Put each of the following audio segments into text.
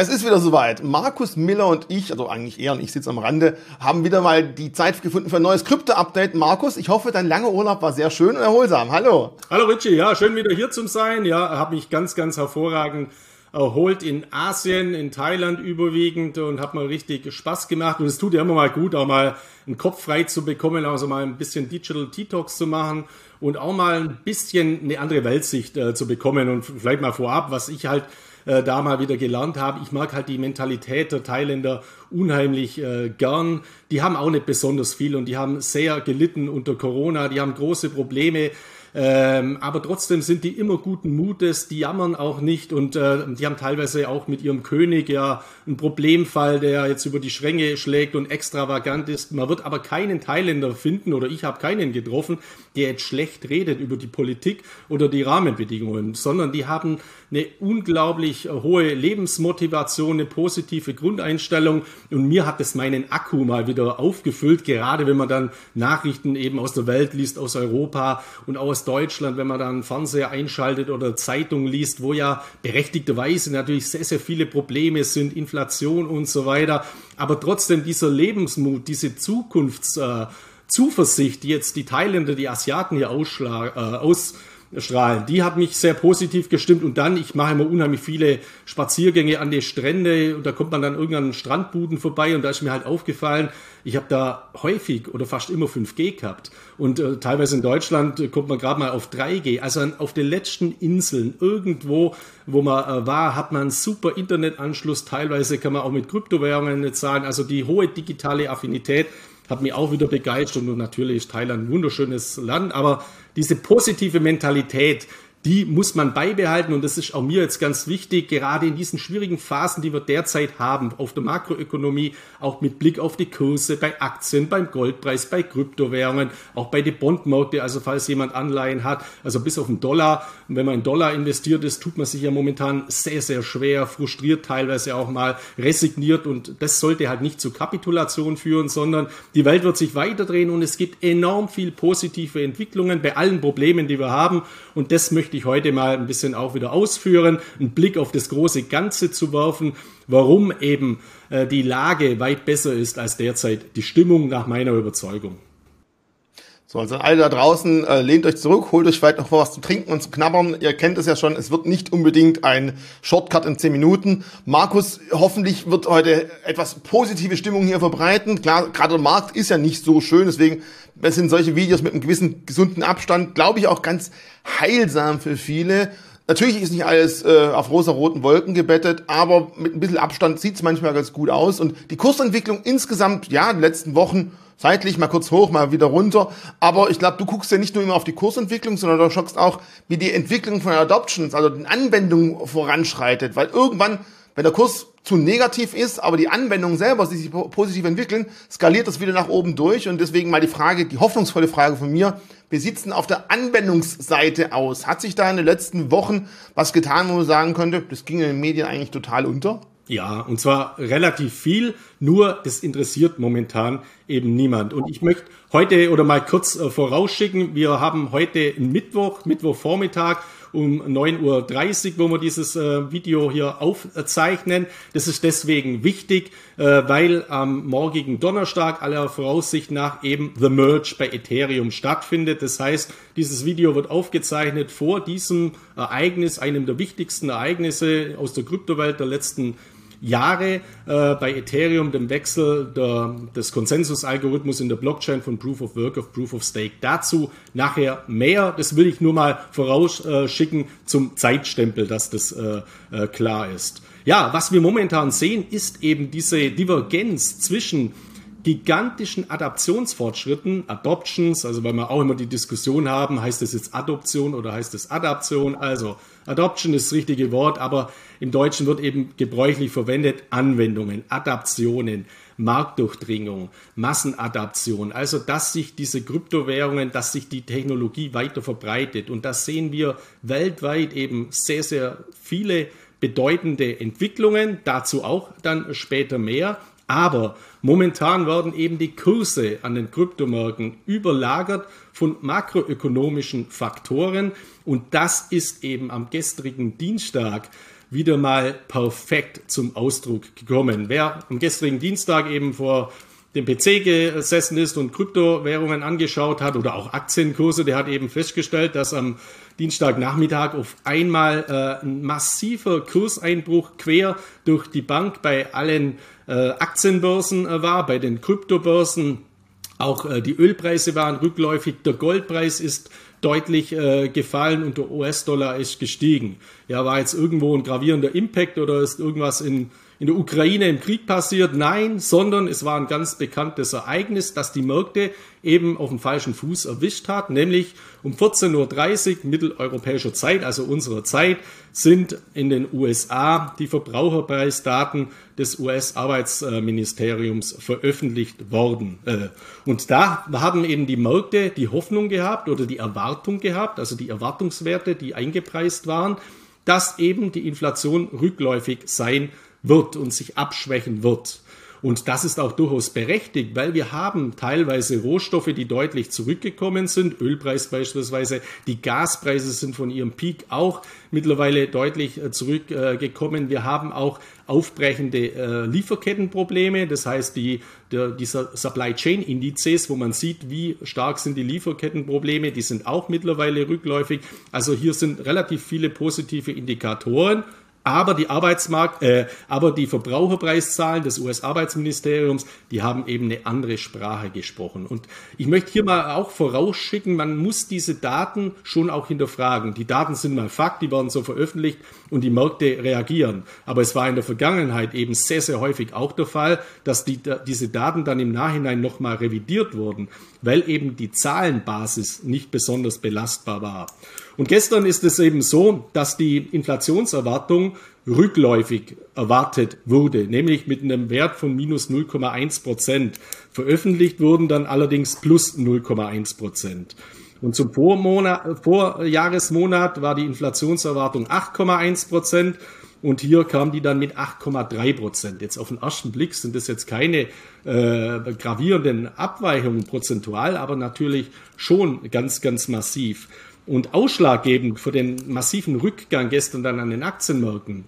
Es ist wieder soweit. Markus Miller und ich, also eigentlich er und ich sitze am Rande, haben wieder mal die Zeit gefunden für ein neues Krypto-Update. Markus, ich hoffe, dein langer Urlaub war sehr schön und erholsam. Hallo. Hallo Richie, ja, schön wieder hier zu sein. Ja, habe mich ganz, ganz hervorragend erholt in Asien, in Thailand überwiegend und hat mal richtig Spaß gemacht. Und es tut ja immer mal gut, auch mal einen Kopf frei zu bekommen, also mal ein bisschen Digital Detox zu machen und auch mal ein bisschen eine andere Weltsicht äh, zu bekommen. Und vielleicht mal vorab, was ich halt äh, da mal wieder gelernt habe. Ich mag halt die Mentalität der Thailänder unheimlich äh, gern. Die haben auch nicht besonders viel und die haben sehr gelitten unter Corona. Die haben große Probleme ähm, aber trotzdem sind die immer guten Mutes, die jammern auch nicht und äh, die haben teilweise auch mit ihrem König ja einen Problemfall, der jetzt über die Schränke schlägt und extravagant ist. Man wird aber keinen Thailänder finden oder ich habe keinen getroffen, der jetzt schlecht redet über die Politik oder die Rahmenbedingungen, sondern die haben eine unglaublich hohe Lebensmotivation, eine positive Grundeinstellung und mir hat es meinen Akku mal wieder aufgefüllt, gerade wenn man dann Nachrichten eben aus der Welt liest, aus Europa und aus aus Deutschland, wenn man dann Fernseher einschaltet oder Zeitung liest, wo ja berechtigterweise natürlich sehr, sehr viele Probleme sind, Inflation und so weiter. Aber trotzdem dieser Lebensmut, diese Zukunftszuversicht, äh, die jetzt die Thailänder, die Asiaten hier ausschlagen, äh, aus strahlen. Die hat mich sehr positiv gestimmt und dann, ich mache immer unheimlich viele Spaziergänge an die Strände und da kommt man dann irgendwann Strandbuden vorbei und da ist mir halt aufgefallen, ich habe da häufig oder fast immer 5G gehabt und äh, teilweise in Deutschland äh, kommt man gerade mal auf 3G. Also an, auf den letzten Inseln irgendwo, wo man äh, war, hat man einen super Internetanschluss. Teilweise kann man auch mit Kryptowährungen zahlen. Also die hohe digitale Affinität hat mich auch wieder begeistert und natürlich ist Thailand ein wunderschönes Land, aber diese positive Mentalität, die muss man beibehalten und das ist auch mir jetzt ganz wichtig, gerade in diesen schwierigen Phasen, die wir derzeit haben, auf der Makroökonomie, auch mit Blick auf die Kurse bei Aktien, beim Goldpreis, bei Kryptowährungen, auch bei den Bondmärkten, also falls jemand Anleihen hat, also bis auf den Dollar. Und wenn man in Dollar investiert ist, tut man sich ja momentan sehr, sehr schwer, frustriert, teilweise auch mal resigniert und das sollte halt nicht zu Kapitulation führen, sondern die Welt wird sich weiterdrehen und es gibt enorm viel positive Entwicklungen bei allen Problemen, die wir haben und das möchte ich heute mal ein bisschen auch wieder ausführen, einen Blick auf das große Ganze zu werfen, warum eben äh, die Lage weit besser ist als derzeit die Stimmung nach meiner Überzeugung. So, also alle da draußen, äh, lehnt euch zurück, holt euch vielleicht noch was zu trinken und zu knabbern. Ihr kennt es ja schon, es wird nicht unbedingt ein Shortcut in 10 Minuten. Markus, hoffentlich wird heute etwas positive Stimmung hier verbreiten. Klar, gerade der Markt ist ja nicht so schön, deswegen sind solche Videos mit einem gewissen gesunden Abstand, glaube ich, auch ganz heilsam für viele. Natürlich ist nicht alles äh, auf rosa-roten Wolken gebettet, aber mit ein bisschen Abstand sieht es manchmal ganz gut aus. Und die Kursentwicklung insgesamt, ja, in den letzten Wochen seitlich mal kurz hoch, mal wieder runter. Aber ich glaube, du guckst ja nicht nur immer auf die Kursentwicklung, sondern du schaust auch, wie die Entwicklung von Adoptions, also den Anwendungen voranschreitet. Weil irgendwann, wenn der Kurs zu negativ ist, aber die Anwendungen selber sich positiv entwickeln, skaliert das wieder nach oben durch. Und deswegen mal die Frage, die hoffnungsvolle Frage von mir, wie sieht's denn auf der Anwendungsseite aus? Hat sich da in den letzten Wochen was getan, wo man sagen könnte, das ging in den Medien eigentlich total unter? Ja, und zwar relativ viel, nur das interessiert momentan eben niemand. Und ich möchte heute oder mal kurz äh, vorausschicken, wir haben heute Mittwoch, Mittwochvormittag um 9.30 Uhr, wo wir dieses äh, Video hier aufzeichnen. Das ist deswegen wichtig, äh, weil am morgigen Donnerstag aller Voraussicht nach eben The Merge bei Ethereum stattfindet. Das heißt, dieses Video wird aufgezeichnet vor diesem Ereignis, einem der wichtigsten Ereignisse aus der Kryptowelt der letzten Jahre äh, bei Ethereum, dem Wechsel der, des Konsensusalgorithmus in der Blockchain von Proof of Work auf Proof of Stake. Dazu nachher mehr. Das will ich nur mal vorausschicken zum Zeitstempel, dass das äh, äh, klar ist. Ja, was wir momentan sehen, ist eben diese Divergenz zwischen gigantischen Adaptionsfortschritten, Adoptions, also weil wir auch immer die Diskussion haben, heißt es jetzt Adoption oder heißt es Adaption? Also Adoption ist das richtige Wort, aber im Deutschen wird eben gebräuchlich verwendet Anwendungen, Adaptionen, Marktdurchdringung, Massenadaption. Also dass sich diese Kryptowährungen, dass sich die Technologie weiter verbreitet. Und das sehen wir weltweit eben sehr, sehr viele bedeutende Entwicklungen, dazu auch dann später mehr. Aber momentan werden eben die Kurse an den Kryptomärkten überlagert von makroökonomischen Faktoren. Und das ist eben am gestrigen Dienstag wieder mal perfekt zum Ausdruck gekommen. Wer am gestrigen Dienstag eben vor dem PC gesessen ist und Kryptowährungen angeschaut hat oder auch Aktienkurse, der hat eben festgestellt, dass am Dienstagnachmittag auf einmal äh, ein massiver Kurseinbruch quer durch die Bank bei allen äh, Aktienbörsen äh, war, bei den Kryptobörsen. Auch äh, die Ölpreise waren rückläufig, der Goldpreis ist deutlich äh, gefallen und der US-Dollar ist gestiegen. Ja, war jetzt irgendwo ein gravierender Impact oder ist irgendwas in in der Ukraine im Krieg passiert. Nein, sondern es war ein ganz bekanntes Ereignis, das die Märkte eben auf dem falschen Fuß erwischt hat, nämlich um 14.30 Uhr mitteleuropäischer Zeit, also unserer Zeit, sind in den USA die Verbraucherpreisdaten des US-Arbeitsministeriums veröffentlicht worden. Äh, und da haben eben die Märkte die Hoffnung gehabt oder die Erwartung gehabt, also die Erwartungswerte, die eingepreist waren, dass eben die Inflation rückläufig sein wird und sich abschwächen wird. Und das ist auch durchaus berechtigt, weil wir haben teilweise Rohstoffe, die deutlich zurückgekommen sind. Ölpreis beispielsweise. Die Gaspreise sind von ihrem Peak auch mittlerweile deutlich äh, zurückgekommen. Wir haben auch aufbrechende äh, Lieferkettenprobleme. Das heißt, die, der, dieser Supply Chain Indizes, wo man sieht, wie stark sind die Lieferkettenprobleme, die sind auch mittlerweile rückläufig. Also hier sind relativ viele positive Indikatoren. Aber die Arbeitsmarkt, äh, aber die Verbraucherpreiszahlen des US-Arbeitsministeriums, die haben eben eine andere Sprache gesprochen. Und ich möchte hier mal auch vorausschicken, man muss diese Daten schon auch hinterfragen. Die Daten sind mal Fakt, die werden so veröffentlicht und die Märkte reagieren. Aber es war in der Vergangenheit eben sehr, sehr häufig auch der Fall, dass die, diese Daten dann im Nachhinein nochmal revidiert wurden, weil eben die Zahlenbasis nicht besonders belastbar war. Und gestern ist es eben so, dass die Inflationserwartung rückläufig erwartet wurde, nämlich mit einem Wert von minus 0,1 Prozent. Veröffentlicht wurden dann allerdings plus 0,1 Prozent. Und zum Vormonat, Vorjahresmonat war die Inflationserwartung 8,1 Prozent und hier kam die dann mit 8,3 Prozent. Jetzt auf den ersten Blick sind das jetzt keine äh, gravierenden Abweichungen prozentual, aber natürlich schon ganz, ganz massiv. Und ausschlaggebend für den massiven Rückgang gestern dann an den Aktienmärkten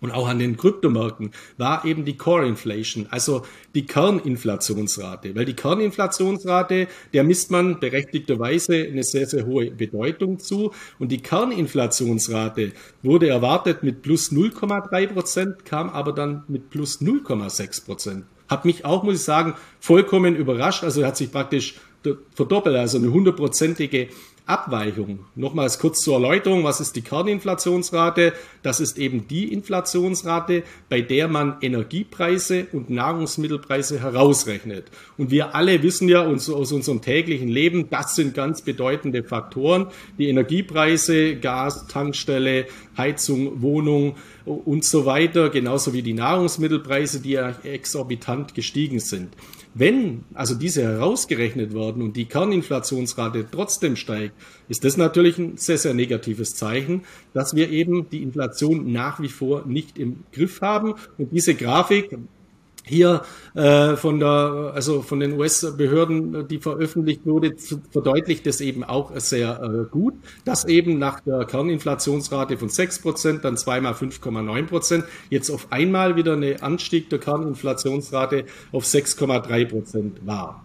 und auch an den Kryptomärkten war eben die Core Inflation, also die Kerninflationsrate. Weil die Kerninflationsrate, der misst man berechtigterweise eine sehr, sehr hohe Bedeutung zu. Und die Kerninflationsrate wurde erwartet mit plus 0,3 Prozent, kam aber dann mit plus 0,6 Prozent. Hat mich auch, muss ich sagen, vollkommen überrascht. Also hat sich praktisch verdoppelt, also eine hundertprozentige Abweichung. Nochmals kurz zur Erläuterung, was ist die Kerninflationsrate? Das ist eben die Inflationsrate, bei der man Energiepreise und Nahrungsmittelpreise herausrechnet. Und wir alle wissen ja aus unserem täglichen Leben, das sind ganz bedeutende Faktoren. Die Energiepreise, Gas, Tankstelle, Heizung, Wohnung und so weiter, genauso wie die Nahrungsmittelpreise, die ja exorbitant gestiegen sind. Wenn also diese herausgerechnet werden und die Kerninflationsrate trotzdem steigt, ist das natürlich ein sehr, sehr negatives Zeichen, dass wir eben die Inflation nach wie vor nicht im Griff haben. Und diese Grafik hier äh, von der, also von den US-Behörden, die veröffentlicht wurde, verdeutlicht es eben auch sehr äh, gut, dass eben nach der Kerninflationsrate von 6%, dann zweimal 5,9%, jetzt auf einmal wieder eine Anstieg der Kerninflationsrate auf 6,3% war.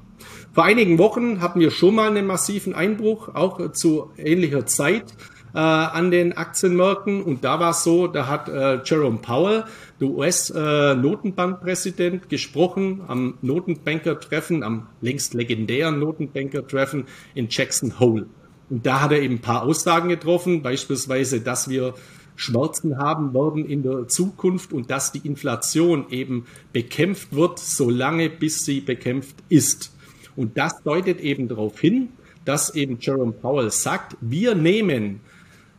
Vor einigen Wochen hatten wir schon mal einen massiven Einbruch, auch zu ähnlicher Zeit äh, an den Aktienmärkten. Und da war es so, da hat äh, Jerome Powell, der US-Notenbankpräsident, gesprochen am Notenbanker-Treffen, am längst legendären Notenbanker-Treffen in Jackson Hole. Und da hat er eben ein paar Aussagen getroffen, beispielsweise, dass wir Schmerzen haben werden in der Zukunft und dass die Inflation eben bekämpft wird, solange bis sie bekämpft ist. Und das deutet eben darauf hin, dass eben Jerome Powell sagt, wir nehmen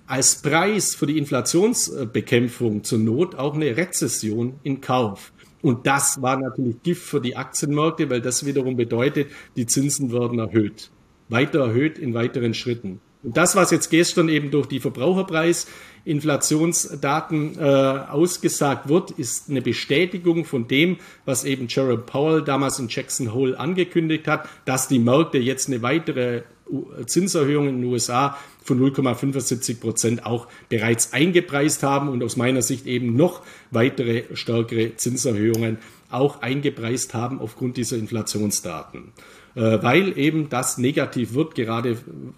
als Preis für die Inflationsbekämpfung zur Not auch eine Rezession in Kauf. Und das war natürlich Gift für die Aktienmärkte, weil das wiederum bedeutet, die Zinsen werden erhöht. Weiter erhöht in weiteren Schritten. Und das, was jetzt gestern eben durch die Verbraucherpreisinflationsdaten äh, ausgesagt wird, ist eine Bestätigung von dem, was eben Jerome Powell damals in Jackson Hole angekündigt hat, dass die Märkte jetzt eine weitere Zinserhöhungen in den USA von 0,75 Prozent auch bereits eingepreist haben und aus meiner Sicht eben noch weitere stärkere Zinserhöhungen auch eingepreist haben aufgrund dieser Inflationsdaten. Äh, weil eben das negativ wird, gerade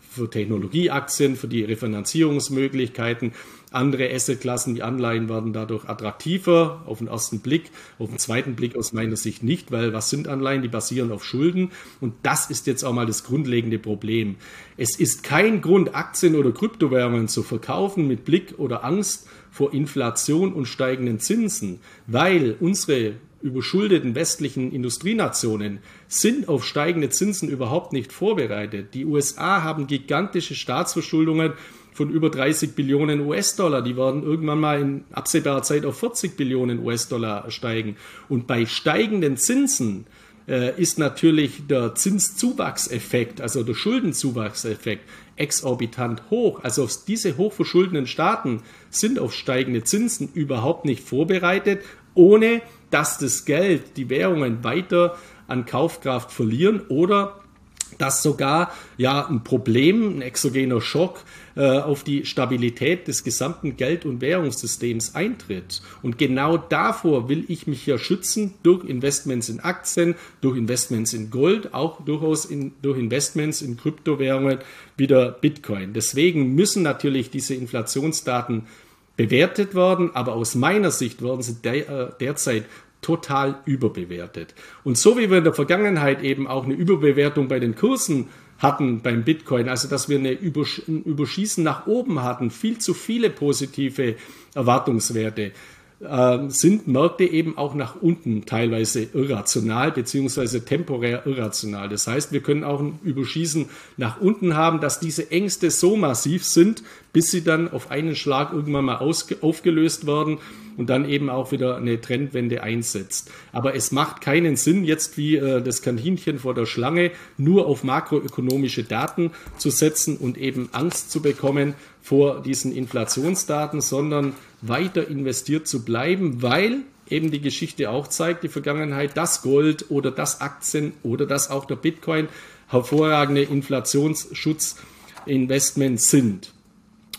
für Technologieaktien, für die Refinanzierungsmöglichkeiten. Andere Assetklassen wie Anleihen werden dadurch attraktiver auf den ersten Blick, auf den zweiten Blick aus meiner Sicht nicht, weil was sind Anleihen? Die basieren auf Schulden und das ist jetzt auch mal das grundlegende Problem. Es ist kein Grund, Aktien oder Kryptowährungen zu verkaufen mit Blick oder Angst vor Inflation und steigenden Zinsen, weil unsere überschuldeten westlichen Industrienationen sind auf steigende Zinsen überhaupt nicht vorbereitet. Die USA haben gigantische Staatsverschuldungen von über 30 Billionen US-Dollar. Die werden irgendwann mal in absehbarer Zeit auf 40 Billionen US-Dollar steigen. Und bei steigenden Zinsen äh, ist natürlich der Zinszuwachseffekt, also der Schuldenzuwachseffekt, exorbitant hoch. Also diese hochverschuldeten Staaten sind auf steigende Zinsen überhaupt nicht vorbereitet, ohne dass das Geld, die Währungen weiter an Kaufkraft verlieren oder dass sogar ja ein Problem, ein exogener Schock äh, auf die Stabilität des gesamten Geld- und Währungssystems eintritt. Und genau davor will ich mich ja schützen durch Investments in Aktien, durch Investments in Gold, auch durchaus in, durch Investments in Kryptowährungen wie der Bitcoin. Deswegen müssen natürlich diese Inflationsdaten bewertet werden, aber aus meiner Sicht werden sie der, äh, derzeit total überbewertet. Und so wie wir in der Vergangenheit eben auch eine Überbewertung bei den Kursen hatten beim Bitcoin, also dass wir eine Übersch ein Überschießen nach oben hatten, viel zu viele positive Erwartungswerte, äh, sind Märkte eben auch nach unten teilweise irrational beziehungsweise temporär irrational. Das heißt, wir können auch ein Überschießen nach unten haben, dass diese Ängste so massiv sind, bis sie dann auf einen Schlag irgendwann mal aufgelöst werden und dann eben auch wieder eine Trendwende einsetzt. Aber es macht keinen Sinn, jetzt wie äh, das Kaninchen vor der Schlange nur auf makroökonomische Daten zu setzen und eben Angst zu bekommen vor diesen Inflationsdaten, sondern weiter investiert zu bleiben, weil eben die Geschichte auch zeigt, die Vergangenheit, dass Gold oder das Aktien oder das auch der Bitcoin hervorragende Inflationssschutzinvestments sind.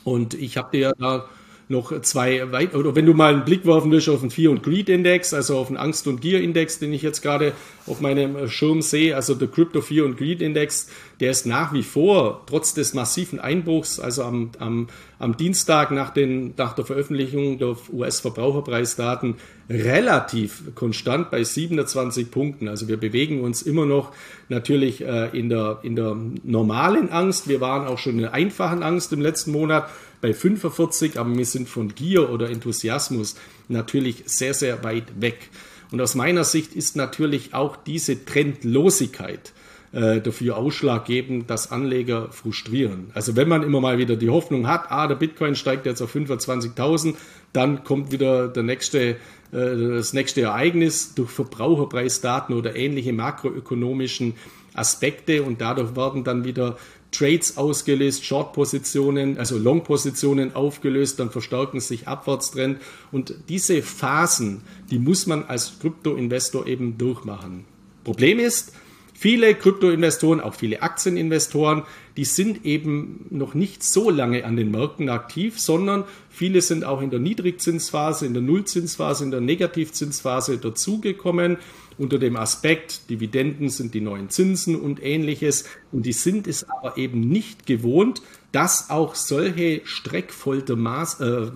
Und ich habe dir da noch zwei weit, oder wenn du mal einen Blick werfen willst auf den Fear und Greed Index, also auf den Angst und Gier Index, den ich jetzt gerade auf meinem Schirm sehe, also der Crypto Fear und Greed Index, der ist nach wie vor trotz des massiven Einbruchs, also am, am, am Dienstag nach, den, nach der Veröffentlichung der US-Verbraucherpreisdaten relativ konstant bei 27 Punkten. Also wir bewegen uns immer noch natürlich äh, in, der, in der normalen Angst. Wir waren auch schon in der einfachen Angst im letzten Monat bei 45, aber wir sind von Gier oder Enthusiasmus natürlich sehr, sehr weit weg. Und aus meiner Sicht ist natürlich auch diese Trendlosigkeit äh, dafür ausschlaggebend, dass Anleger frustrieren. Also wenn man immer mal wieder die Hoffnung hat, ah, der Bitcoin steigt jetzt auf 25.000, dann kommt wieder der nächste, äh, das nächste Ereignis durch Verbraucherpreisdaten oder ähnliche makroökonomischen Aspekte und dadurch werden dann wieder Trades ausgelöst, Short-Positionen, also Long-Positionen aufgelöst, dann verstärken sich Abwärtstrend. Und diese Phasen, die muss man als Krypto-Investor eben durchmachen. Problem ist, viele Krypto-Investoren, auch viele Aktieninvestoren, die sind eben noch nicht so lange an den Märkten aktiv, sondern viele sind auch in der Niedrigzinsphase, in der Nullzinsphase, in der Negativzinsphase dazugekommen unter dem Aspekt, Dividenden sind die neuen Zinsen und ähnliches. Und die sind es aber eben nicht gewohnt, dass auch solche streckvolte Maß, äh,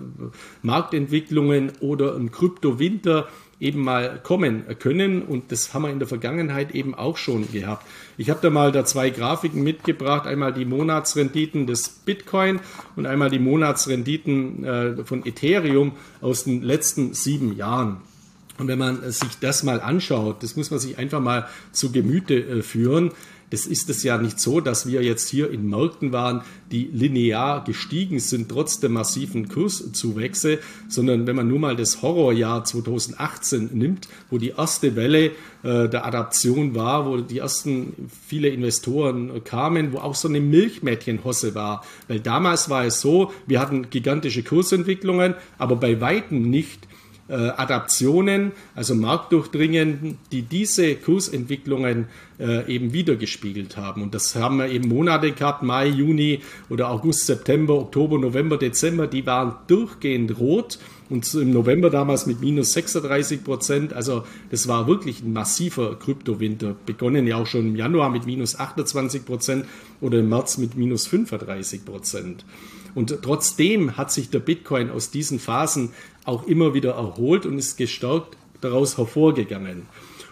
Marktentwicklungen oder ein Kryptowinter eben mal kommen können. Und das haben wir in der Vergangenheit eben auch schon gehabt. Ich habe da mal da zwei Grafiken mitgebracht. Einmal die Monatsrenditen des Bitcoin und einmal die Monatsrenditen äh, von Ethereum aus den letzten sieben Jahren. Und wenn man sich das mal anschaut, das muss man sich einfach mal zu Gemüte äh, führen. Es ist es ja nicht so, dass wir jetzt hier in Märkten waren, die linear gestiegen sind, trotz der massiven Kurszuwächse, sondern wenn man nur mal das Horrorjahr 2018 nimmt, wo die erste Welle äh, der Adaption war, wo die ersten viele Investoren kamen, wo auch so eine Milchmädchenhosse war. Weil damals war es so, wir hatten gigantische Kursentwicklungen, aber bei weitem nicht äh, Adaptionen, also Marktdurchdringen, die diese Kursentwicklungen äh, eben wiedergespiegelt haben. Und das haben wir eben Monate gehabt, Mai, Juni oder August, September, Oktober, November, Dezember, die waren durchgehend rot und im November damals mit minus 36 Prozent. Also das war wirklich ein massiver Kryptowinter. Begonnen ja auch schon im Januar mit minus 28 Prozent oder im März mit minus 35 Prozent. Und trotzdem hat sich der Bitcoin aus diesen Phasen auch immer wieder erholt und ist gestärkt daraus hervorgegangen.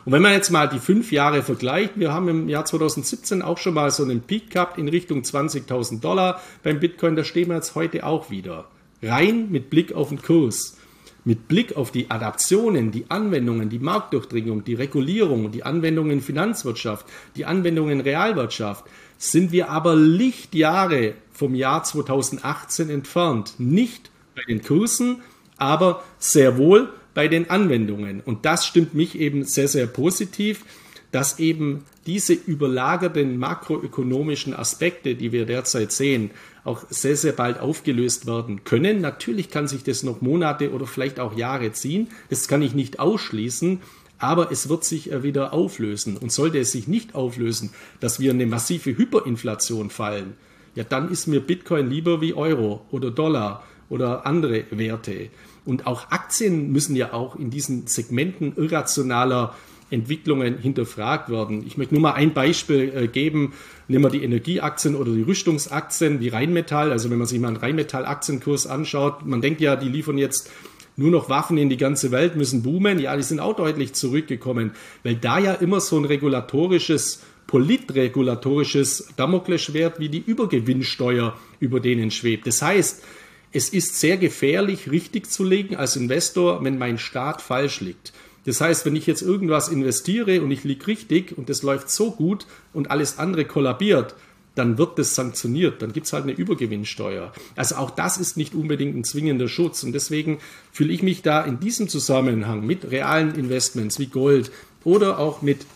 Und wenn man jetzt mal die fünf Jahre vergleicht, wir haben im Jahr 2017 auch schon mal so einen Peak gehabt in Richtung 20.000 Dollar beim Bitcoin, da stehen wir jetzt heute auch wieder. Rein mit Blick auf den Kurs. Mit Blick auf die Adaptionen, die Anwendungen, die Marktdurchdringung, die Regulierung, die Anwendungen in Finanzwirtschaft, die Anwendungen in Realwirtschaft, sind wir aber Lichtjahre vom Jahr 2018 entfernt. Nicht bei den Kursen, aber sehr wohl bei den Anwendungen. Und das stimmt mich eben sehr, sehr positiv, dass eben diese überlagerten makroökonomischen Aspekte, die wir derzeit sehen, auch sehr, sehr bald aufgelöst werden können. Natürlich kann sich das noch Monate oder vielleicht auch Jahre ziehen. Das kann ich nicht ausschließen. Aber es wird sich äh, wieder auflösen. Und sollte es sich nicht auflösen, dass wir eine massive Hyperinflation fallen, ja, dann ist mir Bitcoin lieber wie Euro oder Dollar oder andere Werte. Und auch Aktien müssen ja auch in diesen Segmenten irrationaler Entwicklungen hinterfragt werden. Ich möchte nur mal ein Beispiel äh, geben. Nehmen wir die Energieaktien oder die Rüstungsaktien wie Rheinmetall. Also wenn man sich mal einen Rheinmetall-Aktienkurs anschaut, man denkt ja, die liefern jetzt nur noch Waffen in die ganze Welt, müssen boomen. Ja, die sind auch deutlich zurückgekommen, weil da ja immer so ein regulatorisches politregulatorisches Damoklesschwert wie die Übergewinnsteuer über denen schwebt. Das heißt, es ist sehr gefährlich, richtig zu legen als Investor, wenn mein Staat falsch liegt. Das heißt, wenn ich jetzt irgendwas investiere und ich liege richtig und das läuft so gut und alles andere kollabiert, dann wird das sanktioniert, dann gibt es halt eine Übergewinnsteuer. Also auch das ist nicht unbedingt ein zwingender Schutz. Und deswegen fühle ich mich da in diesem Zusammenhang mit realen Investments wie Gold oder auch mit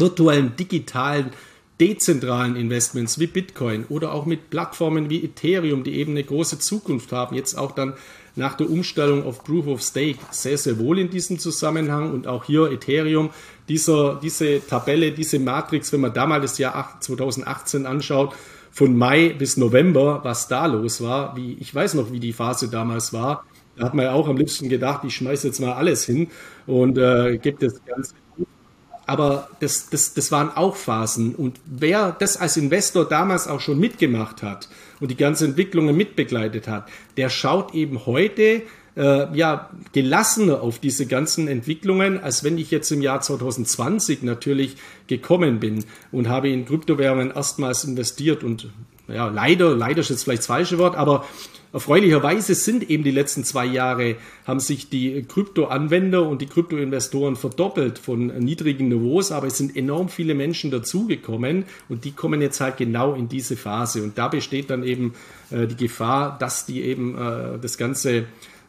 virtuellen, digitalen, dezentralen Investments wie Bitcoin oder auch mit Plattformen wie Ethereum, die eben eine große Zukunft haben, jetzt auch dann nach der Umstellung auf Proof of Stake sehr, sehr wohl in diesem Zusammenhang. Und auch hier Ethereum, dieser, diese Tabelle, diese Matrix, wenn man da mal das Jahr 2018 anschaut, von Mai bis November, was da los war, wie, ich weiß noch, wie die Phase damals war, da hat man ja auch am liebsten gedacht, ich schmeiße jetzt mal alles hin und äh, gibt das Ganze aber das, das, das waren auch Phasen. Und wer das als Investor damals auch schon mitgemacht hat und die ganze Entwicklungen mitbegleitet hat, der schaut eben heute äh, ja gelassener auf diese ganzen Entwicklungen, als wenn ich jetzt im Jahr 2020 natürlich gekommen bin und habe in Kryptowährungen erstmals investiert und ja, leider, leider ist jetzt vielleicht das falsche Wort, aber Erfreulicherweise sind eben die letzten zwei Jahre, haben sich die Kryptoanwender und die Kryptoinvestoren verdoppelt von niedrigen Niveaus, aber es sind enorm viele Menschen dazugekommen und die kommen jetzt halt genau in diese Phase. Und da besteht dann eben äh, die Gefahr, dass die eben äh, das Ganze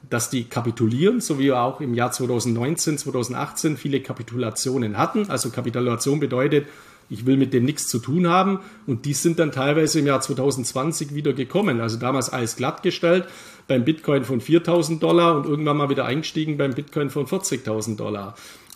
dass die kapitulieren, so wie wir auch im Jahr 2019, 2018 viele Kapitulationen hatten. Also Kapitulation bedeutet, ich will mit dem nichts zu tun haben. Und die sind dann teilweise im Jahr 2020 wieder gekommen. Also damals alles glattgestellt beim Bitcoin von 4000 Dollar und irgendwann mal wieder eingestiegen beim Bitcoin von 40.000 Dollar.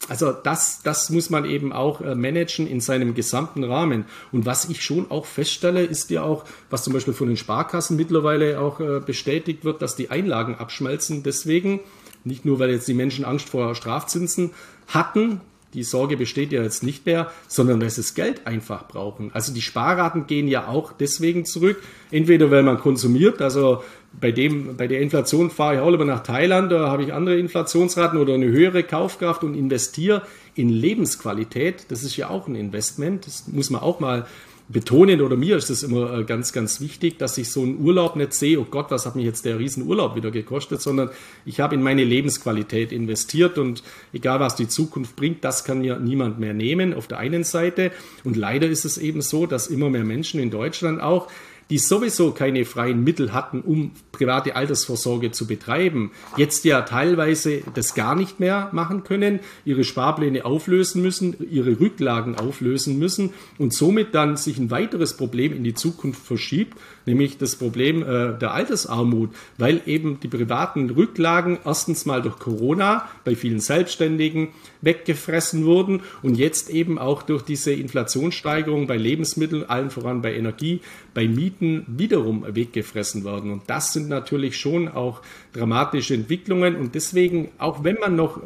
Also das, das muss man eben auch äh, managen in seinem gesamten Rahmen. Und was ich schon auch feststelle, ist ja auch, was zum Beispiel von den Sparkassen mittlerweile auch äh, bestätigt wird, dass die Einlagen abschmelzen. Deswegen, nicht nur, weil jetzt die Menschen Angst vor Strafzinsen hatten, die Sorge besteht ja jetzt nicht mehr, sondern weil sie das Geld einfach brauchen. Also die Sparraten gehen ja auch deswegen zurück. Entweder weil man konsumiert, also bei dem, bei der Inflation fahre ich auch lieber nach Thailand, da habe ich andere Inflationsraten oder eine höhere Kaufkraft und investiere in Lebensqualität. Das ist ja auch ein Investment. Das muss man auch mal betonen oder mir ist es immer äh, ganz, ganz wichtig, dass ich so einen Urlaub nicht sehe, oh Gott, was hat mich jetzt der Riesenurlaub wieder gekostet, sondern ich habe in meine Lebensqualität investiert und egal was die Zukunft bringt, das kann mir niemand mehr nehmen auf der einen Seite. Und leider ist es eben so, dass immer mehr Menschen in Deutschland auch die sowieso keine freien Mittel hatten, um private Altersvorsorge zu betreiben, jetzt ja teilweise das gar nicht mehr machen können, ihre Sparpläne auflösen müssen, ihre Rücklagen auflösen müssen und somit dann sich ein weiteres Problem in die Zukunft verschiebt, nämlich das Problem äh, der Altersarmut, weil eben die privaten Rücklagen erstens mal durch Corona bei vielen Selbstständigen weggefressen wurden und jetzt eben auch durch diese Inflationssteigerung bei Lebensmitteln, allen voran bei Energie, bei Mieten wiederum weggefressen werden. Und das sind natürlich schon auch dramatische Entwicklungen und deswegen, auch wenn man noch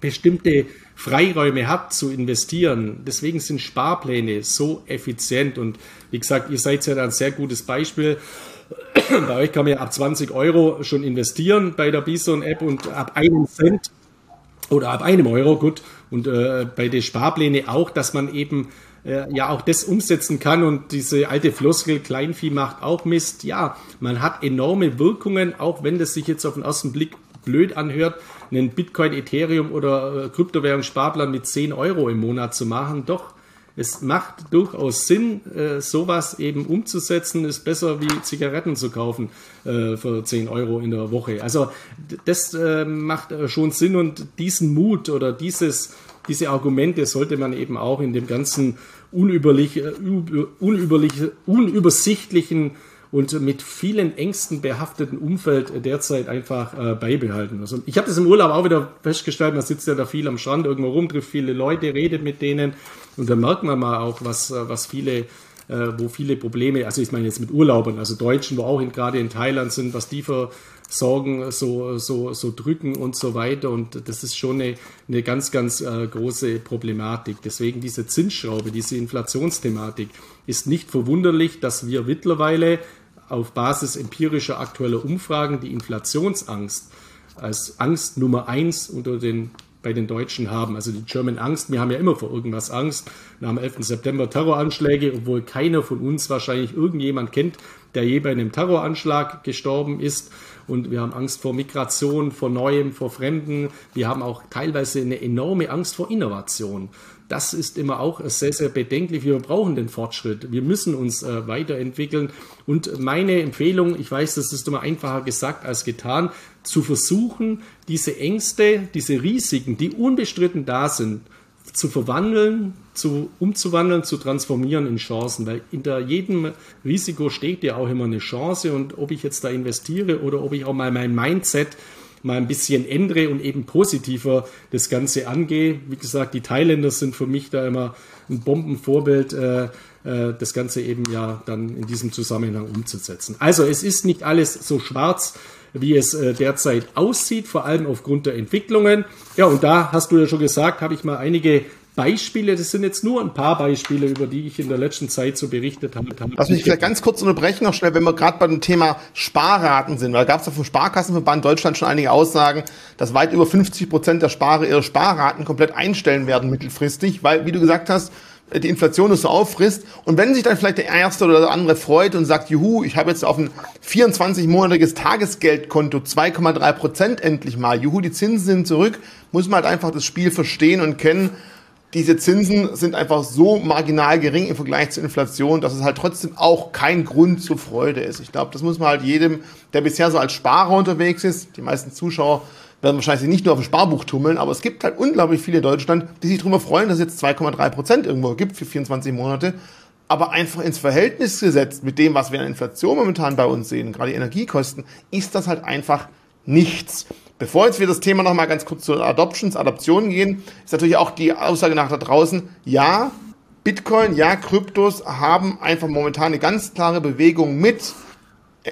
bestimmte Freiräume hat zu investieren. Deswegen sind Sparpläne so effizient. Und wie gesagt, ihr seid ja ein sehr gutes Beispiel. Bei euch kann man ja ab 20 Euro schon investieren bei der Bison-App und ab einem Cent oder ab einem Euro, gut. Und äh, bei den Sparpläne auch, dass man eben äh, ja auch das umsetzen kann und diese alte Floskel, Kleinvieh macht auch Mist. Ja, man hat enorme Wirkungen, auch wenn das sich jetzt auf den ersten Blick blöd anhört, einen Bitcoin, Ethereum oder äh, Kryptowährungssparplan mit 10 Euro im Monat zu machen. Doch, es macht durchaus Sinn, äh, sowas eben umzusetzen, ist besser wie Zigaretten zu kaufen äh, für 10 Euro in der Woche. Also das macht schon Sinn und diesen Mut oder dieses, diese Argumente sollte man eben auch in dem ganzen unüberlich, unüberlich, unübersichtlichen und mit vielen Ängsten behafteten Umfeld derzeit einfach äh, beibehalten. Also ich habe das im Urlaub auch wieder festgestellt, man sitzt ja da viel am Strand irgendwo rum, trifft viele Leute, redet mit denen und da merkt man mal auch, was, äh, was viele äh, wo viele Probleme, also ich meine jetzt mit Urlaubern, also Deutschen, wo auch in, gerade in Thailand sind, was die für Sorgen so, so, so drücken und so weiter. Und das ist schon eine, eine ganz, ganz äh, große Problematik. Deswegen diese Zinsschraube, diese Inflationsthematik ist nicht verwunderlich, dass wir mittlerweile auf Basis empirischer aktueller Umfragen die Inflationsangst als Angst Nummer eins unter den bei den Deutschen haben. Also die German Angst, wir haben ja immer vor irgendwas Angst. Nach dem 11. September Terroranschläge, obwohl keiner von uns wahrscheinlich irgendjemand kennt, der je bei einem Terroranschlag gestorben ist. Und wir haben Angst vor Migration, vor Neuem, vor Fremden. Wir haben auch teilweise eine enorme Angst vor Innovation das ist immer auch sehr, sehr bedenklich. Wir brauchen den Fortschritt. Wir müssen uns äh, weiterentwickeln. Und meine Empfehlung, ich weiß, das ist immer einfacher gesagt als getan, zu versuchen, diese Ängste, diese Risiken, die unbestritten da sind, zu verwandeln, zu umzuwandeln, zu transformieren in Chancen, weil hinter jedem Risiko steht ja auch immer eine Chance und ob ich jetzt da investiere oder ob ich auch mal mein Mindset mal ein bisschen ändere und eben positiver das Ganze angehe. Wie gesagt, die Thailänder sind für mich da immer ein Bombenvorbild, äh, äh, das Ganze eben ja dann in diesem Zusammenhang umzusetzen. Also es ist nicht alles so schwarz, wie es äh, derzeit aussieht, vor allem aufgrund der Entwicklungen. Ja, und da hast du ja schon gesagt, habe ich mal einige Beispiele, das sind jetzt nur ein paar Beispiele, über die ich in der letzten Zeit so berichtet habe. Lass mich vielleicht ganz kurz unterbrechen noch schnell, wenn wir gerade bei dem Thema Sparraten sind, weil gab es ja vom Sparkassenverband Deutschland schon einige Aussagen, dass weit über 50 Prozent der Sparer ihre Sparraten komplett einstellen werden mittelfristig, weil, wie du gesagt hast, die Inflation es so auffrisst. Und wenn sich dann vielleicht der Erste oder der andere freut und sagt, juhu, ich habe jetzt auf ein 24-monatiges Tagesgeldkonto 2,3 Prozent endlich mal, juhu, die Zinsen sind zurück, muss man halt einfach das Spiel verstehen und kennen diese Zinsen sind einfach so marginal gering im Vergleich zur Inflation, dass es halt trotzdem auch kein Grund zur Freude ist. Ich glaube, das muss man halt jedem, der bisher so als Sparer unterwegs ist, die meisten Zuschauer werden wahrscheinlich nicht nur auf dem Sparbuch tummeln, aber es gibt halt unglaublich viele in Deutschland, die sich darüber freuen, dass es jetzt 2,3 Prozent irgendwo gibt für 24 Monate, aber einfach ins Verhältnis gesetzt mit dem, was wir an Inflation momentan bei uns sehen, gerade die Energiekosten, ist das halt einfach nichts. Bevor jetzt wir das Thema nochmal ganz kurz zu Adoptions, Adoptionen gehen, ist natürlich auch die Aussage nach da draußen, ja, Bitcoin, ja, Kryptos haben einfach momentan eine ganz klare Bewegung mit,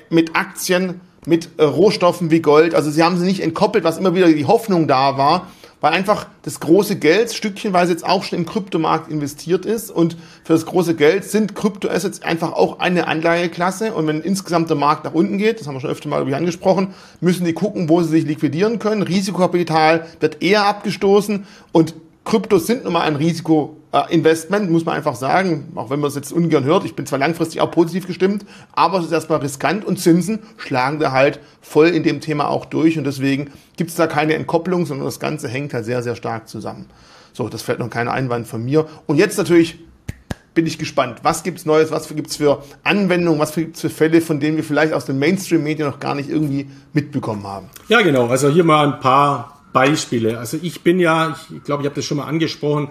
mit Aktien, mit äh, Rohstoffen wie Gold. Also sie haben sie nicht entkoppelt, was immer wieder die Hoffnung da war, weil einfach das große Geld stückchenweise jetzt auch schon im Kryptomarkt investiert ist und für das große Geld sind Kryptoassets einfach auch eine Anlageklasse und wenn insgesamt der Markt nach unten geht, das haben wir schon öfter mal angesprochen, müssen die gucken, wo sie sich liquidieren können. Risikokapital wird eher abgestoßen und Kryptos sind nun mal ein Risikoinvestment, muss man einfach sagen, auch wenn man es jetzt ungern hört. Ich bin zwar langfristig auch positiv gestimmt, aber es ist erstmal riskant und Zinsen schlagen da halt voll in dem Thema auch durch und deswegen gibt es da keine Entkopplung, sondern das Ganze hängt halt sehr, sehr stark zusammen. So, das fällt noch keine Einwand von mir. Und jetzt natürlich bin ich gespannt. Was gibt's Neues? Was gibt's für Anwendungen? Was gibt's für Fälle, von denen wir vielleicht aus den Mainstream-Medien noch gar nicht irgendwie mitbekommen haben? Ja, genau. Also hier mal ein paar Beispiele. Also ich bin ja, ich glaube, ich habe das schon mal angesprochen,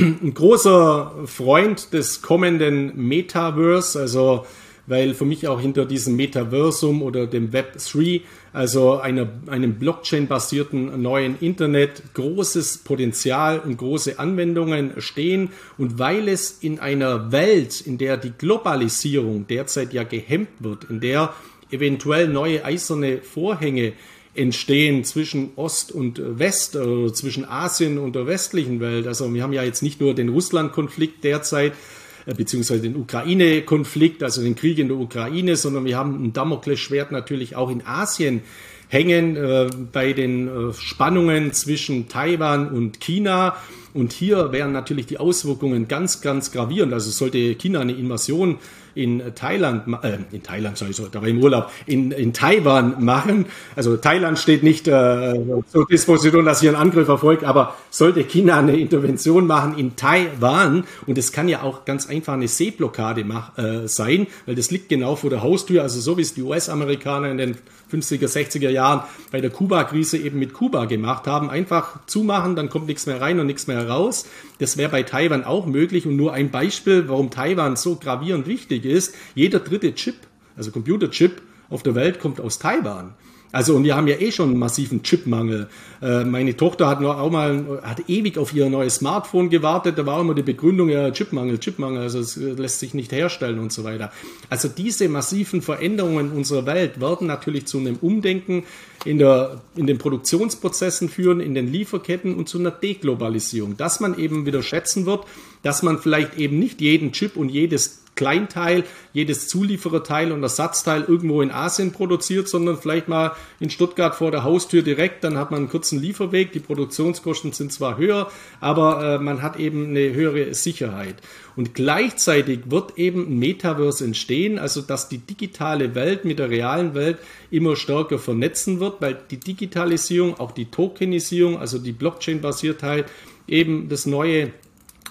ein großer Freund des kommenden Metaverse, also weil für mich auch hinter diesem Metaversum oder dem Web 3, also einer, einem Blockchain-basierten neuen Internet, großes Potenzial und große Anwendungen stehen. Und weil es in einer Welt, in der die Globalisierung derzeit ja gehemmt wird, in der eventuell neue eiserne Vorhänge entstehen zwischen Ost und West, oder zwischen Asien und der westlichen Welt. Also wir haben ja jetzt nicht nur den Russland-Konflikt derzeit, äh, beziehungsweise den Ukraine-Konflikt, also den Krieg in der Ukraine, sondern wir haben ein Damoklesschwert natürlich auch in Asien hängen äh, bei den äh, Spannungen zwischen Taiwan und China. Und hier wären natürlich die Auswirkungen ganz, ganz gravierend. Also sollte China eine Invasion in Thailand, äh, in Thailand, sorry, so, da war im Urlaub, in, in Taiwan machen. Also Thailand steht nicht äh, zur Disposition, dass hier ein Angriff erfolgt, aber sollte China eine Intervention machen in Taiwan, und es kann ja auch ganz einfach eine Seeblockade mach, äh, sein, weil das liegt genau vor der Haustür, also so wie es die US-Amerikaner in den 50er, 60er Jahren bei der Kuba-Krise eben mit Kuba gemacht haben. Einfach zumachen, dann kommt nichts mehr rein und nichts mehr raus. Das wäre bei Taiwan auch möglich. Und nur ein Beispiel, warum Taiwan so gravierend wichtig ist. Jeder dritte Chip, also Computerchip auf der Welt kommt aus Taiwan. Also und wir haben ja eh schon einen massiven Chipmangel. Äh, meine Tochter hat noch auch mal hat ewig auf ihr neues Smartphone gewartet. Da war immer die Begründung ja Chipmangel, Chipmangel. Also es lässt sich nicht herstellen und so weiter. Also diese massiven Veränderungen unserer Welt werden natürlich zu einem Umdenken in der in den Produktionsprozessen führen, in den Lieferketten und zu einer Deglobalisierung, dass man eben wieder schätzen wird, dass man vielleicht eben nicht jeden Chip und jedes Kleinteil, jedes Zuliefererteil und Ersatzteil irgendwo in Asien produziert, sondern vielleicht mal in Stuttgart vor der Haustür direkt, dann hat man einen kurzen Lieferweg, die Produktionskosten sind zwar höher, aber äh, man hat eben eine höhere Sicherheit. Und gleichzeitig wird eben Metaverse entstehen, also dass die digitale Welt mit der realen Welt immer stärker vernetzen wird, weil die Digitalisierung, auch die Tokenisierung, also die Blockchain-Basiertheit eben das neue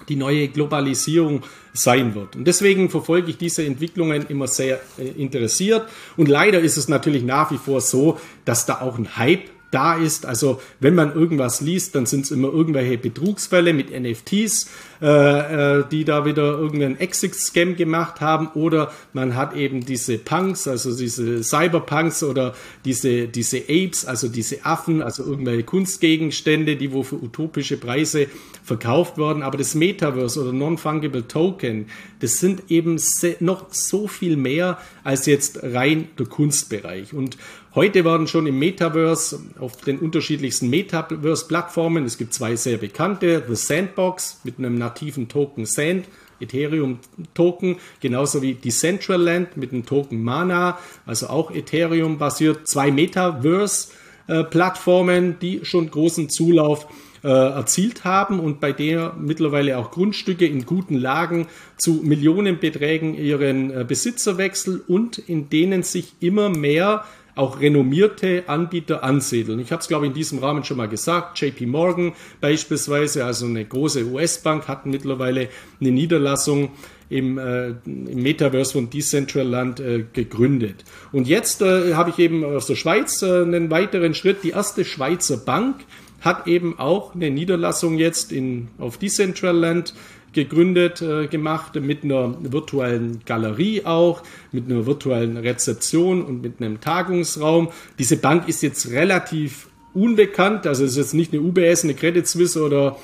die neue Globalisierung sein wird. Und deswegen verfolge ich diese Entwicklungen immer sehr äh, interessiert. Und leider ist es natürlich nach wie vor so, dass da auch ein Hype da ist. Also wenn man irgendwas liest, dann sind es immer irgendwelche Betrugsfälle mit NFTs, äh, äh, die da wieder irgendeinen Exit-Scam gemacht haben. Oder man hat eben diese Punks, also diese Cyberpunks oder diese, diese Apes, also diese Affen, also irgendwelche Kunstgegenstände, die wo für utopische Preise verkauft werden. Aber das Metaverse oder Non-Fungible Token, das sind eben noch so viel mehr als jetzt rein der Kunstbereich. Und Heute werden schon im Metaverse auf den unterschiedlichsten Metaverse-Plattformen, es gibt zwei sehr bekannte, The Sandbox mit einem nativen Token Sand, Ethereum-Token, genauso wie Decentraland mit dem Token Mana, also auch Ethereum-basiert, zwei Metaverse-Plattformen, die schon großen Zulauf äh, erzielt haben und bei der mittlerweile auch Grundstücke in guten Lagen zu Millionenbeträgen ihren äh, Besitzer wechseln und in denen sich immer mehr auch renommierte Anbieter ansiedeln. Ich habe es, glaube ich, in diesem Rahmen schon mal gesagt. JP Morgan beispielsweise, also eine große US-Bank, hat mittlerweile eine Niederlassung im, äh, im Metaverse von Decentraland äh, gegründet. Und jetzt äh, habe ich eben aus der Schweiz äh, einen weiteren Schritt. Die erste Schweizer Bank hat eben auch eine Niederlassung jetzt in, auf Decentraland gegründet, äh, gemacht, mit einer virtuellen Galerie auch, mit einer virtuellen Rezeption und mit einem Tagungsraum. Diese Bank ist jetzt relativ unbekannt, also es ist jetzt nicht eine UBS, eine Credit Suisse oder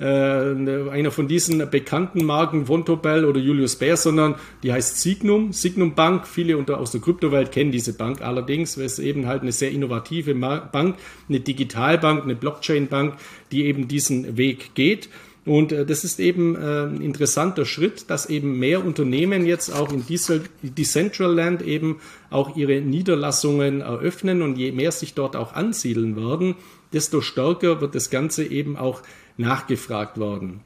äh, einer von diesen bekannten Marken, Vontobel oder Julius Baer, sondern die heißt Signum, Signum Bank. Viele unter, aus der Kryptowelt kennen diese Bank allerdings, weil es eben halt eine sehr innovative Bank, eine Digitalbank, eine Blockchain-Bank, die eben diesen Weg geht. Und äh, das ist eben äh, ein interessanter Schritt, dass eben mehr Unternehmen jetzt auch in Decentraland eben auch ihre Niederlassungen eröffnen und je mehr sich dort auch ansiedeln werden, desto stärker wird das Ganze eben auch nachgefragt worden.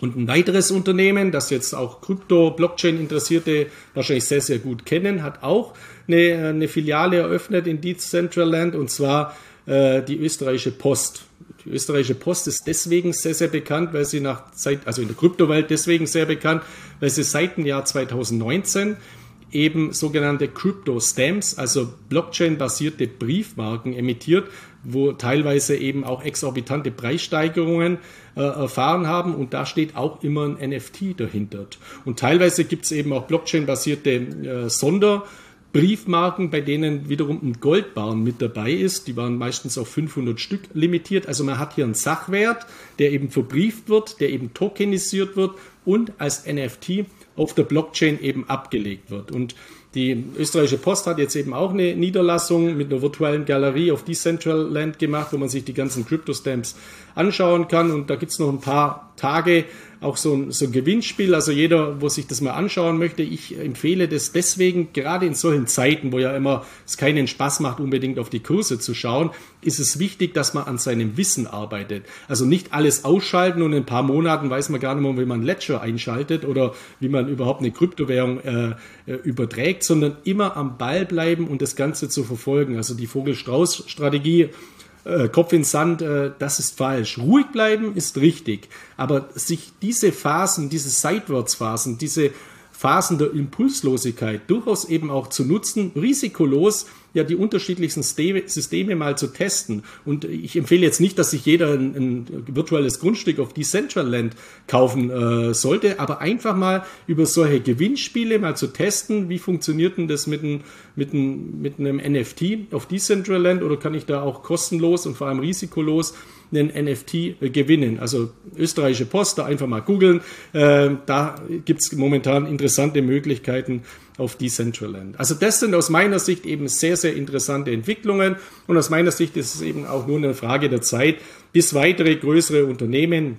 Und ein weiteres Unternehmen, das jetzt auch Krypto, Blockchain-Interessierte wahrscheinlich sehr, sehr gut kennen, hat auch eine, eine Filiale eröffnet in Decentraland und zwar äh, die österreichische Post die österreichische Post ist deswegen sehr, sehr bekannt, weil sie nach Zeit, also in der Kryptowelt deswegen sehr bekannt, weil sie seit dem Jahr 2019 eben sogenannte Crypto Stamps, also Blockchain-basierte Briefmarken emittiert, wo teilweise eben auch exorbitante Preissteigerungen äh, erfahren haben und da steht auch immer ein NFT dahinter. Und teilweise gibt es eben auch Blockchain-basierte äh, Sonder- Briefmarken, bei denen wiederum ein Goldbarren mit dabei ist. Die waren meistens auf 500 Stück limitiert. Also man hat hier einen Sachwert, der eben verbrieft wird, der eben tokenisiert wird und als NFT auf der Blockchain eben abgelegt wird. Und die österreichische Post hat jetzt eben auch eine Niederlassung mit einer virtuellen Galerie auf Decentraland gemacht, wo man sich die ganzen Crypto-Stamps anschauen kann. Und da gibt's noch ein paar Tage auch so ein, so ein Gewinnspiel. Also jeder, wo sich das mal anschauen möchte, ich empfehle das deswegen, gerade in solchen Zeiten, wo ja immer es keinen Spaß macht, unbedingt auf die Kurse zu schauen, ist es wichtig, dass man an seinem Wissen arbeitet. Also nicht alles ausschalten und in ein paar Monaten weiß man gar nicht mehr, wie man Ledger einschaltet oder wie man überhaupt eine Kryptowährung äh, äh überträgt, sondern immer am Ball bleiben und das Ganze zu verfolgen. Also die Vogel-Strauß-Strategie äh, Kopf in Sand, äh, das ist falsch. Ruhig bleiben ist richtig. Aber sich diese Phasen, diese Seitwärtsphasen, diese Phasen der Impulslosigkeit durchaus eben auch zu nutzen, risikolos ja die unterschiedlichsten Systeme mal zu testen. Und ich empfehle jetzt nicht, dass sich jeder ein, ein virtuelles Grundstück auf Decentraland kaufen äh, sollte, aber einfach mal über solche Gewinnspiele mal zu testen, wie funktioniert denn das mit, ein, mit, ein, mit einem NFT auf Decentraland oder kann ich da auch kostenlos und vor allem risikolos einen NFT äh, gewinnen. Also österreichische Post, da einfach mal googeln. Äh, da gibt's momentan interessante Möglichkeiten auf Decentraland. Also das sind aus meiner Sicht eben sehr, sehr interessante Entwicklungen und aus meiner Sicht ist es eben auch nur eine Frage der Zeit, bis weitere größere Unternehmen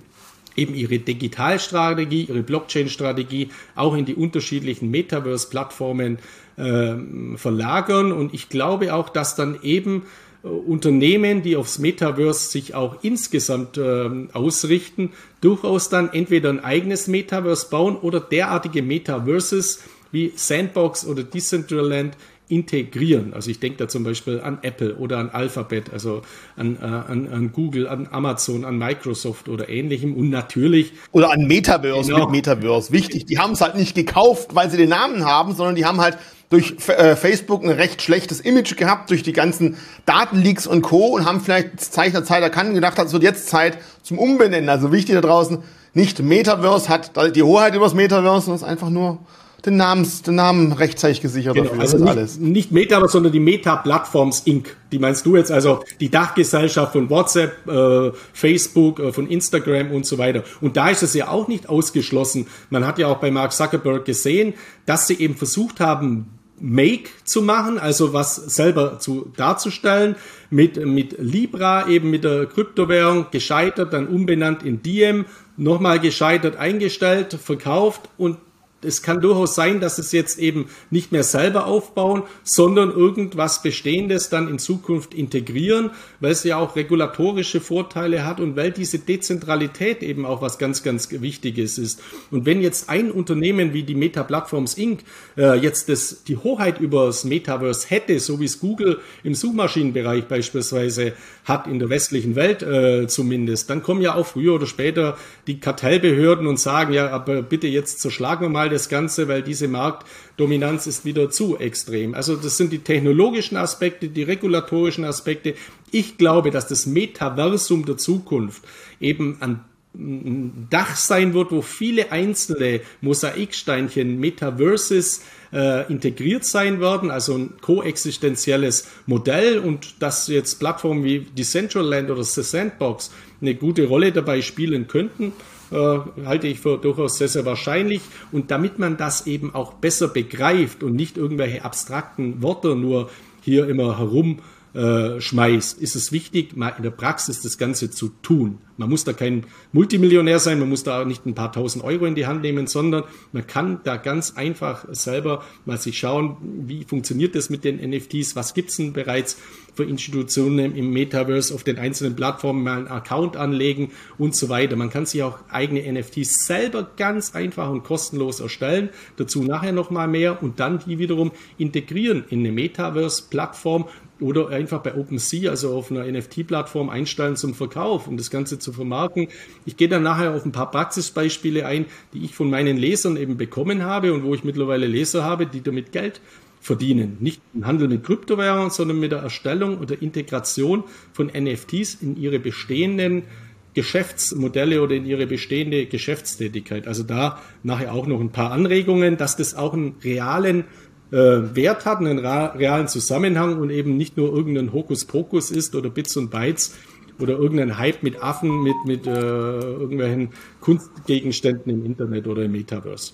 eben ihre Digitalstrategie, ihre Blockchain-Strategie auch in die unterschiedlichen Metaverse-Plattformen äh, verlagern. Und ich glaube auch, dass dann eben Unternehmen, die aufs Metaverse sich auch insgesamt äh, ausrichten, durchaus dann entweder ein eigenes Metaverse bauen oder derartige Metaverses wie Sandbox oder Decentraland integrieren. Also ich denke da zum Beispiel an Apple oder an Alphabet, also an, äh, an, an Google, an Amazon, an Microsoft oder ähnlichem und natürlich. Oder an Metaverse genau. mit Metaverse. Wichtig, die haben es halt nicht gekauft, weil sie den Namen haben, sondern die haben halt durch äh, Facebook ein recht schlechtes Image gehabt, durch die ganzen Datenleaks und Co. und haben vielleicht Zeichen der Zeit erkannt und gedacht, es wird jetzt Zeit zum Umbenennen. Also wichtig da draußen, nicht Metaverse hat die Hoheit über das Metaverse, sondern es ist einfach nur den, Namens, den Namen rechtzeitig gesichert genau. Also nicht, alles. nicht Meta, sondern die Meta Platforms Inc. Die meinst du jetzt, also die Dachgesellschaft von WhatsApp, äh, Facebook, äh, von Instagram und so weiter. Und da ist es ja auch nicht ausgeschlossen. Man hat ja auch bei Mark Zuckerberg gesehen, dass sie eben versucht haben, Make zu machen, also was selber zu darzustellen, mit, mit Libra, eben mit der Kryptowährung, gescheitert, dann umbenannt in Diem, nochmal gescheitert eingestellt, verkauft und es kann durchaus sein, dass es jetzt eben nicht mehr selber aufbauen, sondern irgendwas Bestehendes dann in Zukunft integrieren, weil es ja auch regulatorische Vorteile hat und weil diese Dezentralität eben auch was ganz, ganz Wichtiges ist. Und wenn jetzt ein Unternehmen wie die Meta Platforms Inc. Äh, jetzt das, die Hoheit über das Metaverse hätte, so wie es Google im Suchmaschinenbereich beispielsweise hat, in der westlichen Welt äh, zumindest, dann kommen ja auch früher oder später die Kartellbehörden und sagen, ja, aber bitte jetzt zerschlagen wir mal das Ganze, weil diese Marktdominanz ist wieder zu extrem. Also das sind die technologischen Aspekte, die regulatorischen Aspekte. Ich glaube, dass das Metaversum der Zukunft eben ein Dach sein wird, wo viele einzelne Mosaiksteinchen, Metaverses äh, integriert sein werden, also ein koexistenzielles Modell und dass jetzt Plattformen wie Decentraland oder The Sandbox eine gute Rolle dabei spielen könnten, äh, halte ich für durchaus sehr, sehr wahrscheinlich. Und damit man das eben auch besser begreift und nicht irgendwelche abstrakten Worte nur hier immer herum äh, schmeißt, ist es wichtig, mal in der Praxis das Ganze zu tun. Man muss da kein Multimillionär sein, man muss da nicht ein paar tausend Euro in die Hand nehmen, sondern man kann da ganz einfach selber mal sich schauen, wie funktioniert das mit den NFTs, was gibt's denn bereits für Institutionen im Metaverse auf den einzelnen Plattformen mal einen Account anlegen und so weiter. Man kann sich auch eigene NFTs selber ganz einfach und kostenlos erstellen. Dazu nachher nochmal mehr und dann die wiederum integrieren in eine Metaverse-Plattform oder einfach bei OpenSea, also auf einer NFT-Plattform einstellen zum Verkauf, um das Ganze zu vermarkten. Ich gehe dann nachher auf ein paar Praxisbeispiele ein, die ich von meinen Lesern eben bekommen habe und wo ich mittlerweile Leser habe, die damit Geld verdienen. Nicht im Handel mit Kryptowährungen, sondern mit der Erstellung und der Integration von NFTs in ihre bestehenden Geschäftsmodelle oder in ihre bestehende Geschäftstätigkeit. Also da nachher auch noch ein paar Anregungen, dass das auch einen realen äh, Wert hat, einen realen Zusammenhang und eben nicht nur irgendein Hokuspokus ist oder Bits und Bytes oder irgendein Hype mit Affen, mit, mit äh, irgendwelchen Kunstgegenständen im Internet oder im Metaverse.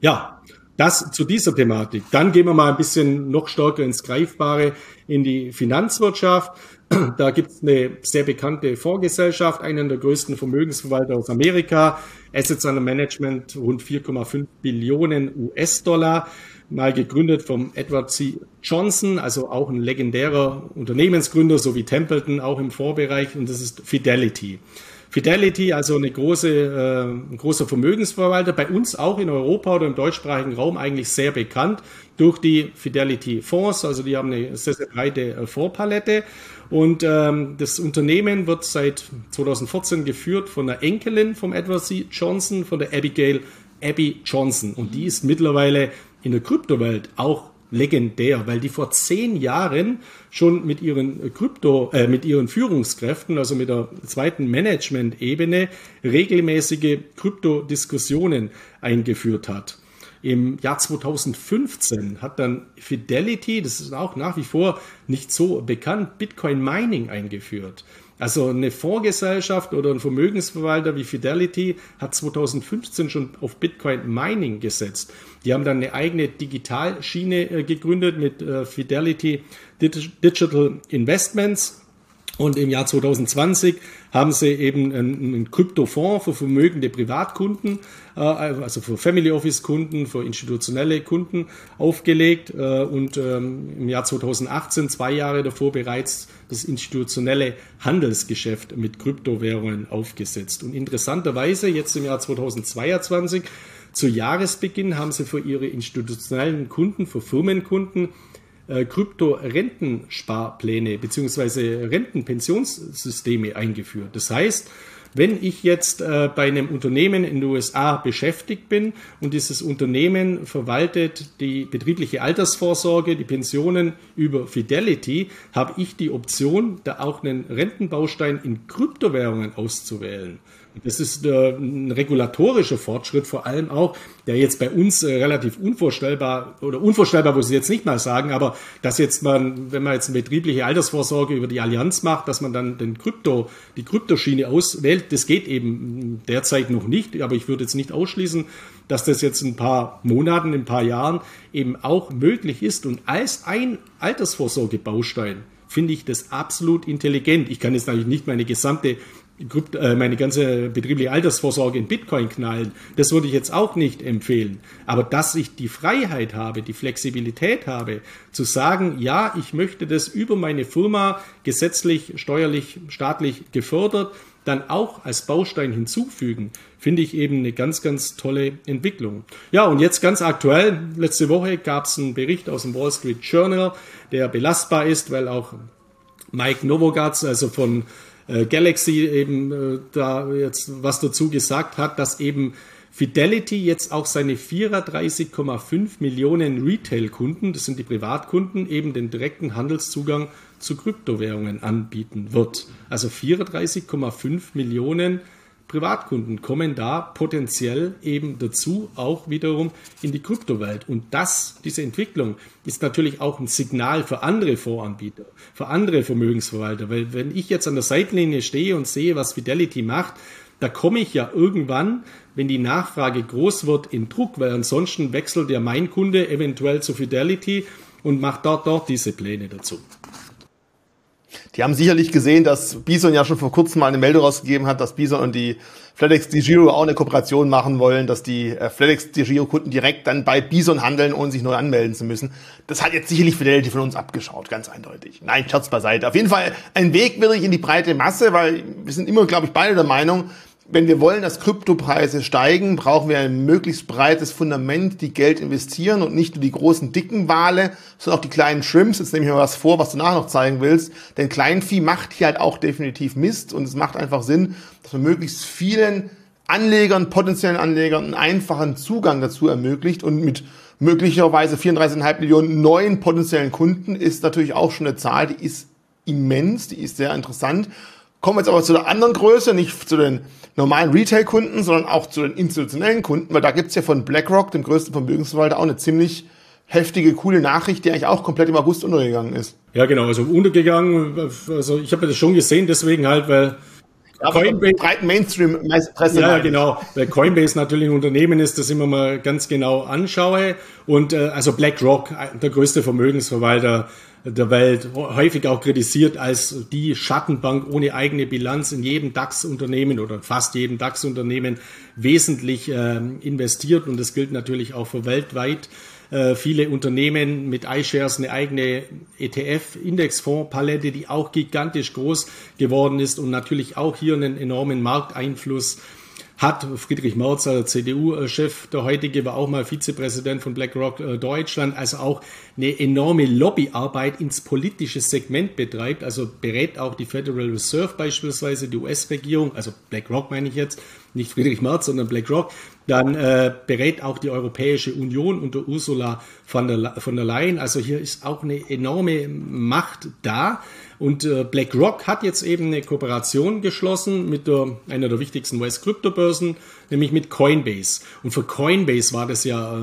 Ja, das zu dieser Thematik. Dann gehen wir mal ein bisschen noch stärker ins Greifbare, in die Finanzwirtschaft. Da gibt es eine sehr bekannte Fondsgesellschaft, einen der größten Vermögensverwalter aus Amerika, Assets under Management rund 4,5 Billionen US-Dollar, mal gegründet vom Edward C. Johnson, also auch ein legendärer Unternehmensgründer, so wie Templeton, auch im Vorbereich, und das ist Fidelity. Fidelity, also eine große, äh, ein großer Vermögensverwalter, bei uns auch in Europa oder im deutschsprachigen Raum eigentlich sehr bekannt durch die Fidelity Fonds. Also die haben eine sehr, sehr breite äh, Fondspalette. Und ähm, das Unternehmen wird seit 2014 geführt von der Enkelin vom Edward C. Johnson, von der Abigail Abby Johnson. Und die ist mittlerweile in der Kryptowelt auch legendär, weil die vor zehn Jahren schon mit ihren Krypto, äh, mit ihren Führungskräften, also mit der zweiten Management-Ebene, regelmäßige Kryptodiskussionen eingeführt hat. Im Jahr 2015 hat dann Fidelity, das ist auch nach wie vor nicht so bekannt, Bitcoin Mining eingeführt. Also eine Fondsgesellschaft oder ein Vermögensverwalter wie Fidelity hat 2015 schon auf Bitcoin Mining gesetzt. Die haben dann eine eigene Digitalschiene äh, gegründet mit äh, Fidelity Digital Investments. Und im Jahr 2020 haben sie eben einen, Kryptofonds für vermögende Privatkunden, äh, also für Family Office Kunden, für institutionelle Kunden aufgelegt und ähm, im Jahr 2018, zwei Jahre davor bereits das institutionelle Handelsgeschäft mit Kryptowährungen aufgesetzt. Und interessanterweise jetzt im Jahr 2022 zu Jahresbeginn haben sie für ihre institutionellen Kunden, für Firmenkunden, äh, Krypto-Rentensparpläne bzw. Rentenpensionssysteme eingeführt. Das heißt, wenn ich jetzt äh, bei einem Unternehmen in den USA beschäftigt bin und dieses Unternehmen verwaltet die betriebliche Altersvorsorge, die Pensionen über Fidelity, habe ich die Option, da auch einen Rentenbaustein in Kryptowährungen auszuwählen. Das ist äh, ein regulatorischer Fortschritt, vor allem auch, der jetzt bei uns äh, relativ unvorstellbar oder unvorstellbar, muss ich jetzt nicht mal sagen, aber dass jetzt man, wenn man jetzt eine betriebliche Altersvorsorge über die Allianz macht, dass man dann den Krypto, die Kryptoschiene auswählt, das geht eben derzeit noch nicht, aber ich würde jetzt nicht ausschließen, dass das jetzt in ein paar Monaten, in ein paar Jahren eben auch möglich ist und als ein Altersvorsorgebaustein finde ich das absolut intelligent. Ich kann jetzt natürlich nicht meine gesamte meine ganze betriebliche Altersvorsorge in Bitcoin knallen. Das würde ich jetzt auch nicht empfehlen. Aber dass ich die Freiheit habe, die Flexibilität habe, zu sagen, ja, ich möchte das über meine Firma gesetzlich, steuerlich, staatlich gefördert, dann auch als Baustein hinzufügen, finde ich eben eine ganz, ganz tolle Entwicklung. Ja, und jetzt ganz aktuell, letzte Woche gab es einen Bericht aus dem Wall Street Journal, der belastbar ist, weil auch Mike Novogatz, also von äh, Galaxy eben äh, da jetzt was dazu gesagt hat, dass eben Fidelity jetzt auch seine 34,5 Millionen Retail-Kunden, das sind die Privatkunden, eben den direkten Handelszugang zu Kryptowährungen anbieten wird. Also 34,5 Millionen Privatkunden kommen da potenziell eben dazu, auch wiederum in die Kryptowelt. Und das, diese Entwicklung, ist natürlich auch ein Signal für andere Fondsanbieter, für andere Vermögensverwalter. Weil wenn ich jetzt an der Seitenlinie stehe und sehe, was Fidelity macht, da komme ich ja irgendwann, wenn die Nachfrage groß wird, in Druck, weil ansonsten wechselt ja mein Kunde eventuell zu Fidelity und macht dort, dort diese Pläne dazu. Die haben sicherlich gesehen, dass Bison ja schon vor kurzem mal eine Meldung rausgegeben hat, dass Bison und die FedEx DiGiro auch eine Kooperation machen wollen, dass die äh, FedEx DiGiro Kunden direkt dann bei Bison handeln, ohne sich neu anmelden zu müssen. Das hat jetzt sicherlich Fidelity von uns abgeschaut, ganz eindeutig. Nein, Scherz beiseite. Auf jeden Fall ein Weg wirklich in die breite Masse, weil wir sind immer, glaube ich, beide der Meinung, wenn wir wollen, dass Kryptopreise steigen, brauchen wir ein möglichst breites Fundament, die Geld investieren und nicht nur die großen dicken Wale, sondern auch die kleinen Shrimps. Jetzt nehme ich mir was vor, was du nachher noch zeigen willst. Denn Kleinvieh macht hier halt auch definitiv Mist und es macht einfach Sinn, dass man möglichst vielen Anlegern, potenziellen Anlegern einen einfachen Zugang dazu ermöglicht und mit möglicherweise 34,5 Millionen neuen potenziellen Kunden ist natürlich auch schon eine Zahl, die ist immens, die ist sehr interessant. Kommen wir jetzt aber zu der anderen Größe, nicht zu den normalen Retail-Kunden, sondern auch zu den institutionellen Kunden, weil da gibt's ja von BlackRock, dem größten Vermögensverwalter, auch eine ziemlich heftige, coole Nachricht, die eigentlich auch komplett im August untergegangen ist. Ja, genau, also untergegangen, also ich habe das schon gesehen, deswegen halt, weil Coinbase, breiten Mainstream-Presse. Ja, genau. Weil Coinbase natürlich ein Unternehmen ist, das immer mal ganz genau anschaue. Und äh, also BlackRock, der größte Vermögensverwalter der Welt, häufig auch kritisiert als die Schattenbank ohne eigene Bilanz in jedem DAX-Unternehmen oder fast jedem DAX-Unternehmen wesentlich äh, investiert. Und das gilt natürlich auch für weltweit äh, viele Unternehmen mit iShares eine eigene ETF-Indexfondspalette, die auch gigantisch groß geworden ist und natürlich auch hier einen enormen Markteinfluss hat. Friedrich Merz, der CDU-Chef, der heutige, war auch mal Vizepräsident von BlackRock äh, Deutschland, also auch eine enorme Lobbyarbeit ins politische Segment betreibt, also berät auch die Federal Reserve beispielsweise, die US-Regierung, also BlackRock meine ich jetzt, nicht Friedrich Merz, sondern BlackRock, dann äh, berät auch die Europäische Union unter Ursula von der, von der Leyen. Also hier ist auch eine enorme Macht da. Und äh, BlackRock hat jetzt eben eine Kooperation geschlossen mit der, einer der wichtigsten US-Kryptobörsen, nämlich mit Coinbase. Und für Coinbase war das ja äh,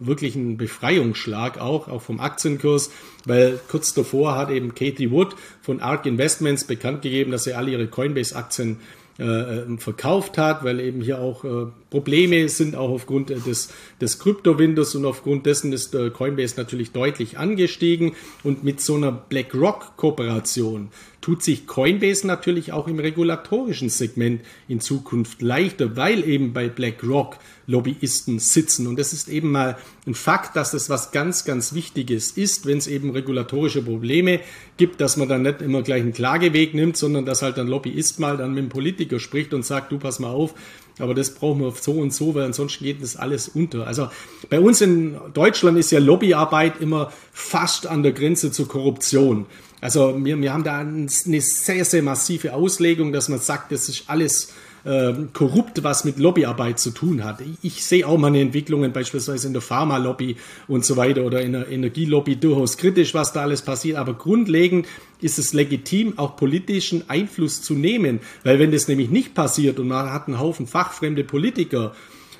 wirklich ein Befreiungsschlag auch, auch vom Aktienkurs, weil kurz davor hat eben Katie Wood von ARK Investments bekannt gegeben, dass sie alle ihre Coinbase-Aktien äh, äh, verkauft hat, weil eben hier auch äh, Probleme sind, auch aufgrund des, des Kryptowinters und aufgrund dessen ist äh, Coinbase natürlich deutlich angestiegen. Und mit so einer BlackRock-Kooperation tut sich Coinbase natürlich auch im regulatorischen Segment in Zukunft leichter, weil eben bei BlackRock Lobbyisten sitzen. Und das ist eben mal ein Fakt, dass das was ganz, ganz Wichtiges ist, wenn es eben regulatorische Probleme gibt, dass man dann nicht immer gleich einen Klageweg nimmt, sondern dass halt ein Lobbyist mal dann mit dem Politiker spricht und sagt, du pass mal auf, aber das brauchen wir so und so, weil ansonsten geht das alles unter. Also bei uns in Deutschland ist ja Lobbyarbeit immer fast an der Grenze zur Korruption. Also wir, wir haben da eine sehr, sehr massive Auslegung, dass man sagt, das ist alles äh, korrupt, was mit Lobbyarbeit zu tun hat. Ich, ich sehe auch meine Entwicklungen beispielsweise in der Pharmalobby und so weiter oder in der Energielobby durchaus kritisch, was da alles passiert. Aber grundlegend ist es legitim, auch politischen Einfluss zu nehmen. Weil wenn das nämlich nicht passiert und man hat einen Haufen fachfremde Politiker,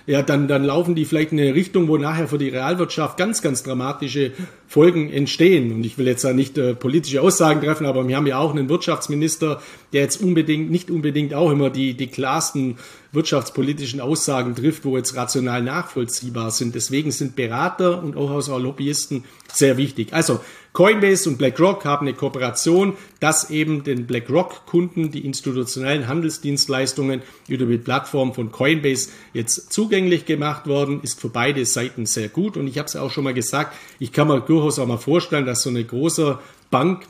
ja, dann, dann laufen die vielleicht in eine Richtung, wo nachher für die Realwirtschaft ganz, ganz dramatische Folgen entstehen. Und ich will jetzt da nicht äh, politische Aussagen treffen, aber wir haben ja auch einen Wirtschaftsminister, der jetzt unbedingt, nicht unbedingt auch immer die, die klarsten wirtschaftspolitischen Aussagen trifft, wo jetzt rational nachvollziehbar sind. Deswegen sind Berater und auch, Lobbyisten sehr wichtig. Also Coinbase und BlackRock haben eine Kooperation, dass eben den BlackRock-Kunden die institutionellen Handelsdienstleistungen über die Plattform von Coinbase jetzt zugänglich gemacht worden, ist für beide Seiten sehr gut. Und ich habe es auch schon mal gesagt, ich kann mir durchaus auch mal vorstellen, dass so eine große Bank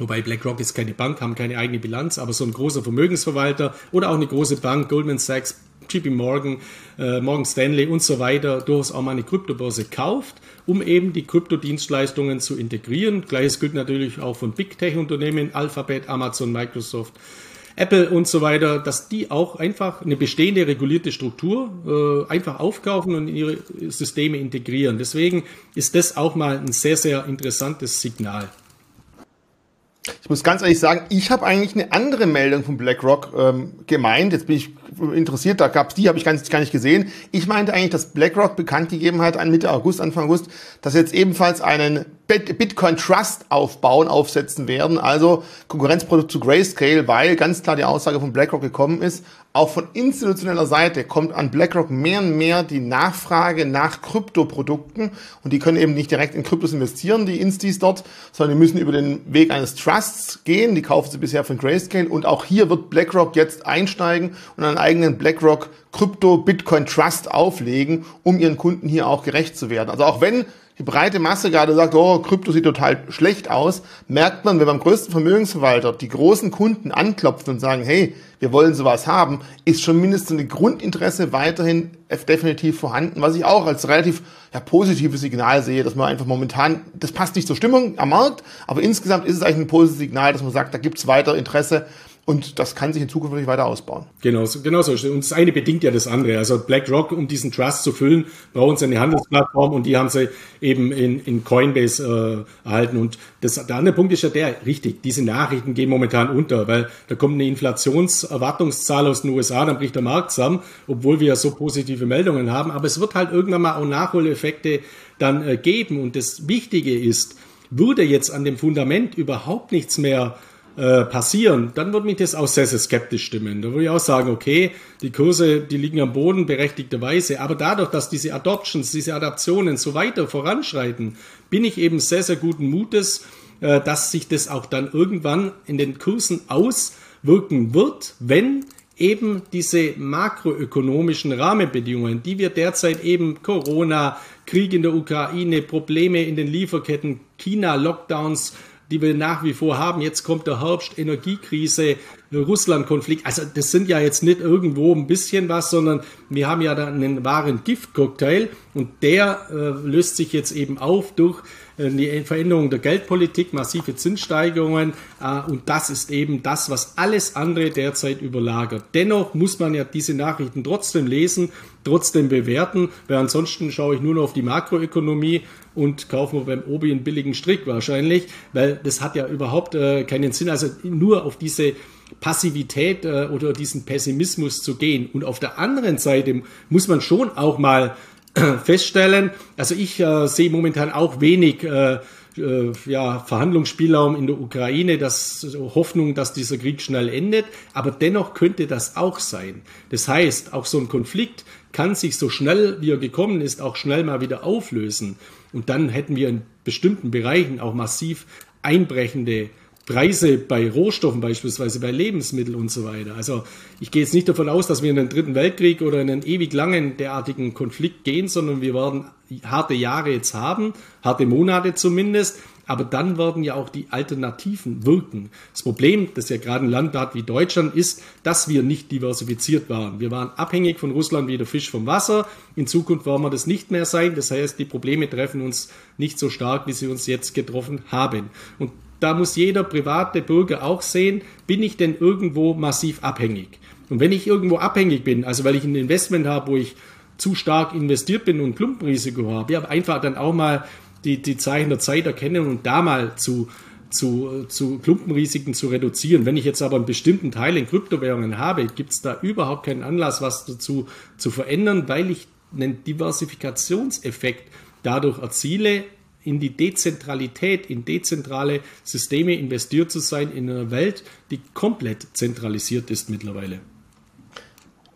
Wobei BlackRock ist keine Bank, haben keine eigene Bilanz, aber so ein großer Vermögensverwalter oder auch eine große Bank, Goldman Sachs, JP Morgan, äh, Morgan Stanley und so weiter, durchaus auch mal eine Kryptobörse kauft, um eben die Kryptodienstleistungen zu integrieren. Gleiches gilt natürlich auch von Big Tech-Unternehmen, Alphabet, Amazon, Microsoft, Apple und so weiter, dass die auch einfach eine bestehende regulierte Struktur äh, einfach aufkaufen und in ihre Systeme integrieren. Deswegen ist das auch mal ein sehr, sehr interessantes Signal. Ich muss ganz ehrlich sagen, ich habe eigentlich eine andere Meldung von BlackRock ähm, gemeint. Jetzt bin ich interessiert, da gab's die, habe ich gar nicht, gar nicht gesehen. Ich meinte eigentlich, dass BlackRock bekannt gegeben hat, Mitte August, Anfang August, dass jetzt ebenfalls einen Bitcoin Trust aufbauen, aufsetzen werden, also Konkurrenzprodukt zu Grayscale, weil ganz klar die Aussage von BlackRock gekommen ist, auch von institutioneller Seite kommt an BlackRock mehr und mehr die Nachfrage nach Kryptoprodukten. Und die können eben nicht direkt in Kryptos investieren, die Instis dort, sondern die müssen über den Weg eines Trusts gehen, die kaufen sie bisher von Grayscale. Und auch hier wird BlackRock jetzt einsteigen und einen eigenen BlackRock Krypto Bitcoin Trust auflegen, um ihren Kunden hier auch gerecht zu werden. Also auch wenn die breite Masse gerade sagt, oh, Krypto sieht total schlecht aus, merkt man, wenn beim größten Vermögensverwalter die großen Kunden anklopfen und sagen, hey, wir wollen sowas haben, ist schon mindestens ein Grundinteresse weiterhin definitiv vorhanden, was ich auch als relativ ja, positives Signal sehe, dass man einfach momentan, das passt nicht zur Stimmung am Markt, aber insgesamt ist es eigentlich ein positives Signal, dass man sagt, da gibt es weiter Interesse und das kann sich in Zukunft weiter ausbauen. Genau, genau so. Und das eine bedingt ja das andere. Also BlackRock, um diesen Trust zu füllen, brauchen sie eine Handelsplattform und die haben sie eben in, in Coinbase äh, erhalten. Und das, der andere Punkt ist ja der, richtig, diese Nachrichten gehen momentan unter, weil da kommt eine Inflationserwartungszahl aus den USA, dann bricht der Markt zusammen, obwohl wir ja so positive Meldungen haben. Aber es wird halt irgendwann mal auch Nachholeffekte dann äh, geben. Und das Wichtige ist, würde jetzt an dem Fundament überhaupt nichts mehr äh, passieren, dann würde mich das auch sehr, sehr skeptisch stimmen. Da würde ich auch sagen, okay, die Kurse, die liegen am Boden berechtigterweise, aber dadurch, dass diese Adoptions, diese Adaptionen so weiter voranschreiten, bin ich eben sehr, sehr guten Mutes, äh, dass sich das auch dann irgendwann in den Kursen auswirken wird, wenn eben diese makroökonomischen Rahmenbedingungen, die wir derzeit eben Corona, Krieg in der Ukraine, Probleme in den Lieferketten, China, Lockdowns, die wir nach wie vor haben. Jetzt kommt der Herbst, Energiekrise, Russland-Konflikt. Also das sind ja jetzt nicht irgendwo ein bisschen was, sondern wir haben ja da einen wahren Giftcocktail und der äh, löst sich jetzt eben auf durch die Veränderung der Geldpolitik, massive Zinssteigerungen äh, und das ist eben das, was alles andere derzeit überlagert. Dennoch muss man ja diese Nachrichten trotzdem lesen, trotzdem bewerten, weil ansonsten schaue ich nur noch auf die Makroökonomie und kaufe mir beim Obi einen billigen Strick wahrscheinlich, weil das hat ja überhaupt äh, keinen Sinn. Also nur auf diese Passivität äh, oder diesen Pessimismus zu gehen. Und auf der anderen Seite muss man schon auch mal feststellen, also ich äh, sehe momentan auch wenig äh, äh, ja, Verhandlungsspielraum in der Ukraine, das Hoffnung, dass dieser Krieg schnell endet, aber dennoch könnte das auch sein. Das heißt, auch so ein Konflikt kann sich so schnell, wie er gekommen ist, auch schnell mal wieder auflösen. Und dann hätten wir in bestimmten Bereichen auch massiv einbrechende Preise bei Rohstoffen beispielsweise, bei Lebensmitteln und so weiter. Also ich gehe jetzt nicht davon aus, dass wir in den Dritten Weltkrieg oder in einen ewig langen derartigen Konflikt gehen, sondern wir werden harte Jahre jetzt haben, harte Monate zumindest, aber dann werden ja auch die Alternativen wirken. Das Problem, das ja gerade ein Land hat wie Deutschland, ist, dass wir nicht diversifiziert waren. Wir waren abhängig von Russland wie der Fisch vom Wasser. In Zukunft werden wir das nicht mehr sein. Das heißt, die Probleme treffen uns nicht so stark, wie sie uns jetzt getroffen haben. Und da muss jeder private Bürger auch sehen, bin ich denn irgendwo massiv abhängig? Und wenn ich irgendwo abhängig bin, also weil ich ein Investment habe, wo ich zu stark investiert bin und Klumpenrisiko habe, ja, einfach dann auch mal die, die Zeichen der Zeit erkennen und da mal zu, zu, zu Klumpenrisiken zu reduzieren. Wenn ich jetzt aber einen bestimmten Teil in Kryptowährungen habe, gibt es da überhaupt keinen Anlass, was dazu zu verändern, weil ich einen Diversifikationseffekt dadurch erziele, in die Dezentralität, in dezentrale Systeme investiert zu sein in einer Welt, die komplett zentralisiert ist mittlerweile.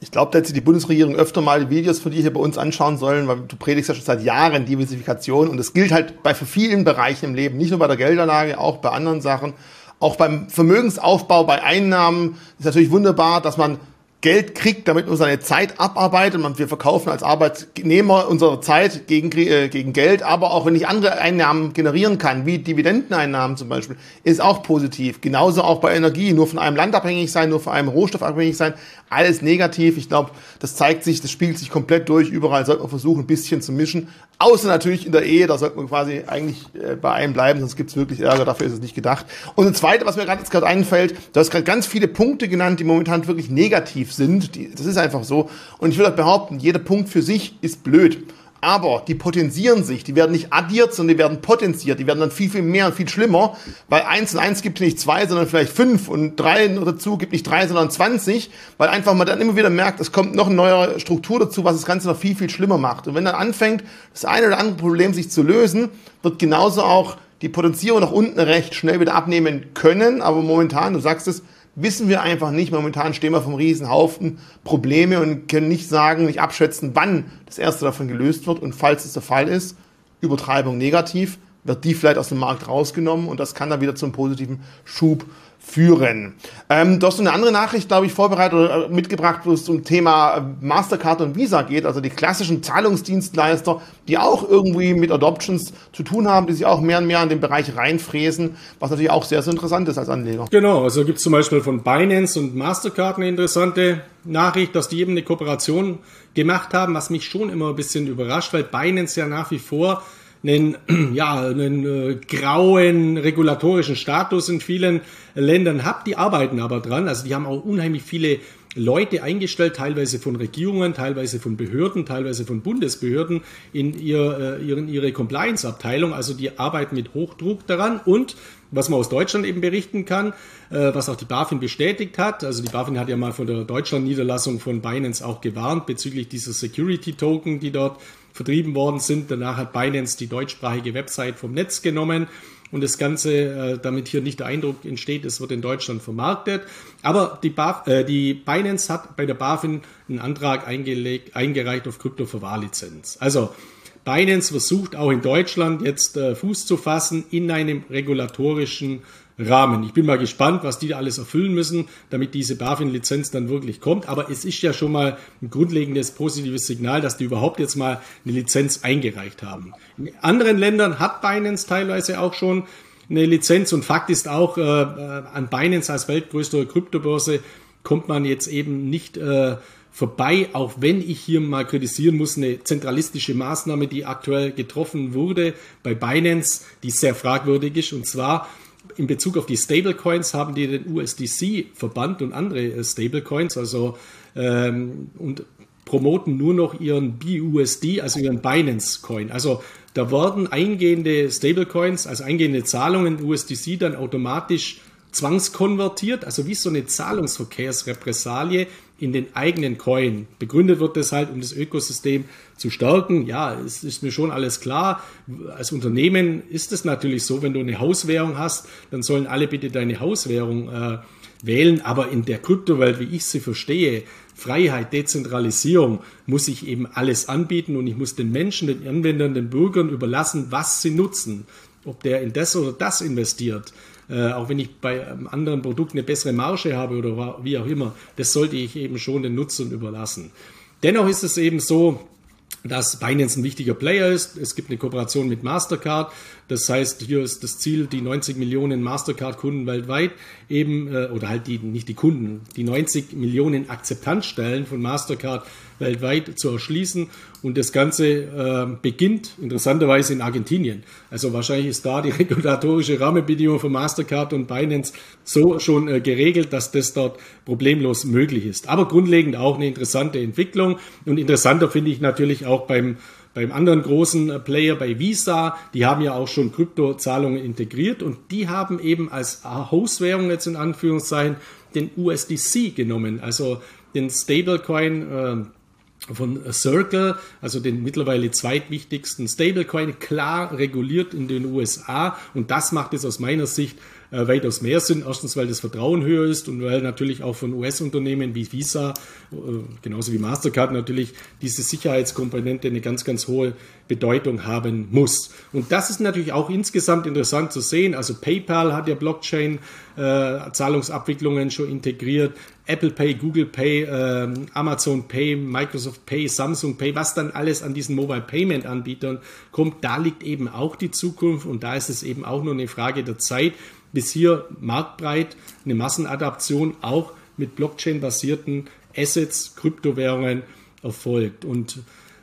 Ich glaube, da hätte die Bundesregierung öfter mal Videos von dir hier bei uns anschauen sollen, weil du predigst ja schon seit Jahren Diversifikation und das gilt halt bei vielen Bereichen im Leben, nicht nur bei der Geldanlage, auch bei anderen Sachen. Auch beim Vermögensaufbau, bei Einnahmen ist natürlich wunderbar, dass man Geld kriegt, damit man seine Zeit abarbeitet. Und wir verkaufen als Arbeitnehmer unsere Zeit gegen, äh, gegen Geld, aber auch wenn ich andere Einnahmen generieren kann, wie Dividendeneinnahmen zum Beispiel, ist auch positiv. Genauso auch bei Energie, nur von einem Land abhängig sein, nur von einem Rohstoff abhängig sein, alles negativ. Ich glaube, das zeigt sich, das spiegelt sich komplett durch. Überall sollte man versuchen, ein bisschen zu mischen. Außer natürlich in der Ehe, da sollte man quasi eigentlich äh, bei einem bleiben, sonst gibt es wirklich Ärger, dafür ist es nicht gedacht. Und das Zweite, was mir gerade jetzt gerade einfällt, du hast gerade ganz viele Punkte genannt, die momentan wirklich negativ sind. Die, das ist einfach so. Und ich würde behaupten, jeder Punkt für sich ist blöd. aber die potenzieren sich. Die werden nicht addiert, sondern die werden potenziert. Die werden dann viel, viel mehr und viel schlimmer, weil eins und eins gibt nicht zwei, sondern vielleicht fünf und drei dazu gibt nicht drei, sondern zwanzig, weil einfach man dann immer wieder merkt, es kommt noch eine neue Struktur dazu, was das Ganze noch viel, viel schlimmer macht. Und wenn dann anfängt, das eine oder andere Problem sich zu lösen, wird genauso auch die Potenzierung nach unten recht schnell wieder abnehmen können. Aber momentan, du sagst es, wissen wir einfach nicht. Momentan stehen wir vom Riesenhaufen Probleme und können nicht sagen, nicht abschätzen, wann das erste davon gelöst wird. Und falls es der Fall ist, Übertreibung negativ, wird die vielleicht aus dem Markt rausgenommen und das kann dann wieder zum positiven Schub führen. Ähm, du hast eine andere Nachricht, glaube ich, vorbereitet oder äh, mitgebracht, wo es zum Thema äh, Mastercard und Visa geht, also die klassischen Zahlungsdienstleister, die auch irgendwie mit Adoptions zu tun haben, die sich auch mehr und mehr in den Bereich reinfräsen, was natürlich auch sehr, sehr interessant ist als Anleger. Genau, also gibt es zum Beispiel von Binance und Mastercard eine interessante Nachricht, dass die eben eine Kooperation gemacht haben, was mich schon immer ein bisschen überrascht, weil Binance ja nach wie vor einen, ja, einen äh, grauen regulatorischen Status in vielen Ländern hat. Die arbeiten aber dran. Also die haben auch unheimlich viele Leute eingestellt, teilweise von Regierungen, teilweise von Behörden, teilweise von Bundesbehörden in, ihr, äh, in ihre Compliance-Abteilung. Also die arbeiten mit Hochdruck daran und was man aus Deutschland eben berichten kann, äh, was auch die BaFin bestätigt hat. Also die BaFin hat ja mal von der Deutschland-Niederlassung von Binance auch gewarnt bezüglich dieser Security-Token, die dort vertrieben worden sind. Danach hat Binance die deutschsprachige Website vom Netz genommen und das Ganze, äh, damit hier nicht der Eindruck entsteht, es wird in Deutschland vermarktet. Aber die, Baf, äh, die Binance hat bei der BaFin einen Antrag eingelegt, eingereicht auf Kryptoverwahrlizenz. Also Binance versucht auch in Deutschland jetzt äh, Fuß zu fassen in einem regulatorischen Rahmen. Ich bin mal gespannt, was die alles erfüllen müssen, damit diese BaFin-Lizenz dann wirklich kommt. Aber es ist ja schon mal ein grundlegendes positives Signal, dass die überhaupt jetzt mal eine Lizenz eingereicht haben. In anderen Ländern hat Binance teilweise auch schon eine Lizenz und Fakt ist auch, äh, äh an Binance als weltgrößte Kryptobörse kommt man jetzt eben nicht äh, vorbei, auch wenn ich hier mal kritisieren muss, eine zentralistische Maßnahme, die aktuell getroffen wurde bei Binance, die sehr fragwürdig ist. Und zwar in Bezug auf die Stablecoins haben die den USDC verbannt und andere äh, Stablecoins, also ähm, und promoten nur noch ihren BUSD, also ihren Binance Coin. Also da werden eingehende Stablecoins, also eingehende Zahlungen USDC dann automatisch zwangskonvertiert, also wie so eine Zahlungsverkehrsrepressalie in den eigenen Coin. Begründet wird das halt, um das Ökosystem zu stärken. Ja, es ist mir schon alles klar. Als Unternehmen ist es natürlich so, wenn du eine Hauswährung hast, dann sollen alle bitte deine Hauswährung äh, wählen. Aber in der Kryptowelt, wie ich sie verstehe, Freiheit, Dezentralisierung, muss ich eben alles anbieten und ich muss den Menschen, den Anwendern, den Bürgern überlassen, was sie nutzen. Ob der in das oder das investiert äh, auch wenn ich bei einem anderen Produkt eine bessere Marge habe oder wie auch immer, das sollte ich eben schon den Nutzern überlassen. Dennoch ist es eben so, dass Binance ein wichtiger Player ist. Es gibt eine Kooperation mit Mastercard. Das heißt, hier ist das Ziel, die 90 Millionen Mastercard-Kunden weltweit eben, äh, oder halt die, nicht die Kunden, die 90 Millionen Akzeptanzstellen von Mastercard weltweit zu erschließen. Und das Ganze äh, beginnt interessanterweise in Argentinien. Also wahrscheinlich ist da die regulatorische Rahmenbedingung von Mastercard und Binance so schon äh, geregelt, dass das dort problemlos möglich ist. Aber grundlegend auch eine interessante Entwicklung. Und interessanter finde ich natürlich auch beim beim anderen großen äh, Player bei Visa, die haben ja auch schon Kryptozahlungen integriert und die haben eben als Hostwährung jetzt in Anführungszeichen den USDC genommen, also den Stablecoin äh, von Circle, also den mittlerweile zweitwichtigsten Stablecoin, klar reguliert in den USA. Und das macht es aus meiner Sicht äh, weitaus mehr Sinn. Erstens, weil das Vertrauen höher ist und weil natürlich auch von US-Unternehmen wie Visa, äh, genauso wie Mastercard natürlich, diese Sicherheitskomponente eine ganz, ganz hohe Bedeutung haben muss. Und das ist natürlich auch insgesamt interessant zu sehen. Also PayPal hat ja Blockchain-Zahlungsabwicklungen äh, schon integriert. Apple Pay, Google Pay, äh, Amazon Pay, Microsoft Pay, Samsung Pay, was dann alles an diesen Mobile Payment Anbietern kommt, da liegt eben auch die Zukunft und da ist es eben auch nur eine Frage der Zeit, bis hier marktbreit eine Massenadaption auch mit Blockchain-basierten Assets, Kryptowährungen erfolgt. Und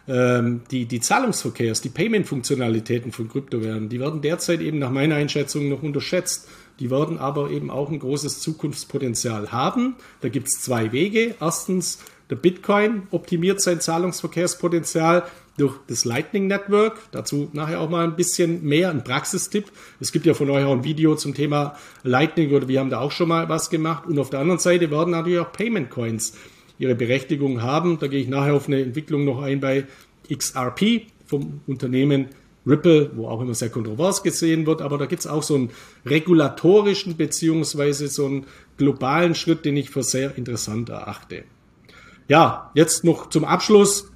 ähm, die, die Zahlungsverkehrs-, die Payment-Funktionalitäten von Kryptowährungen, die werden derzeit eben nach meiner Einschätzung noch unterschätzt. Die werden aber eben auch ein großes Zukunftspotenzial haben. Da gibt es zwei Wege. Erstens, der Bitcoin optimiert sein Zahlungsverkehrspotenzial durch das Lightning Network. Dazu nachher auch mal ein bisschen mehr, ein Praxistipp. Es gibt ja von euch auch ein Video zum Thema Lightning oder wir haben da auch schon mal was gemacht. Und auf der anderen Seite werden natürlich auch Payment Coins ihre Berechtigung haben. Da gehe ich nachher auf eine Entwicklung noch ein bei XRP vom Unternehmen Ripple, wo auch immer sehr kontrovers gesehen wird, aber da gibt es auch so einen regulatorischen beziehungsweise so einen globalen Schritt, den ich für sehr interessant erachte. Ja, jetzt noch zum Abschluss,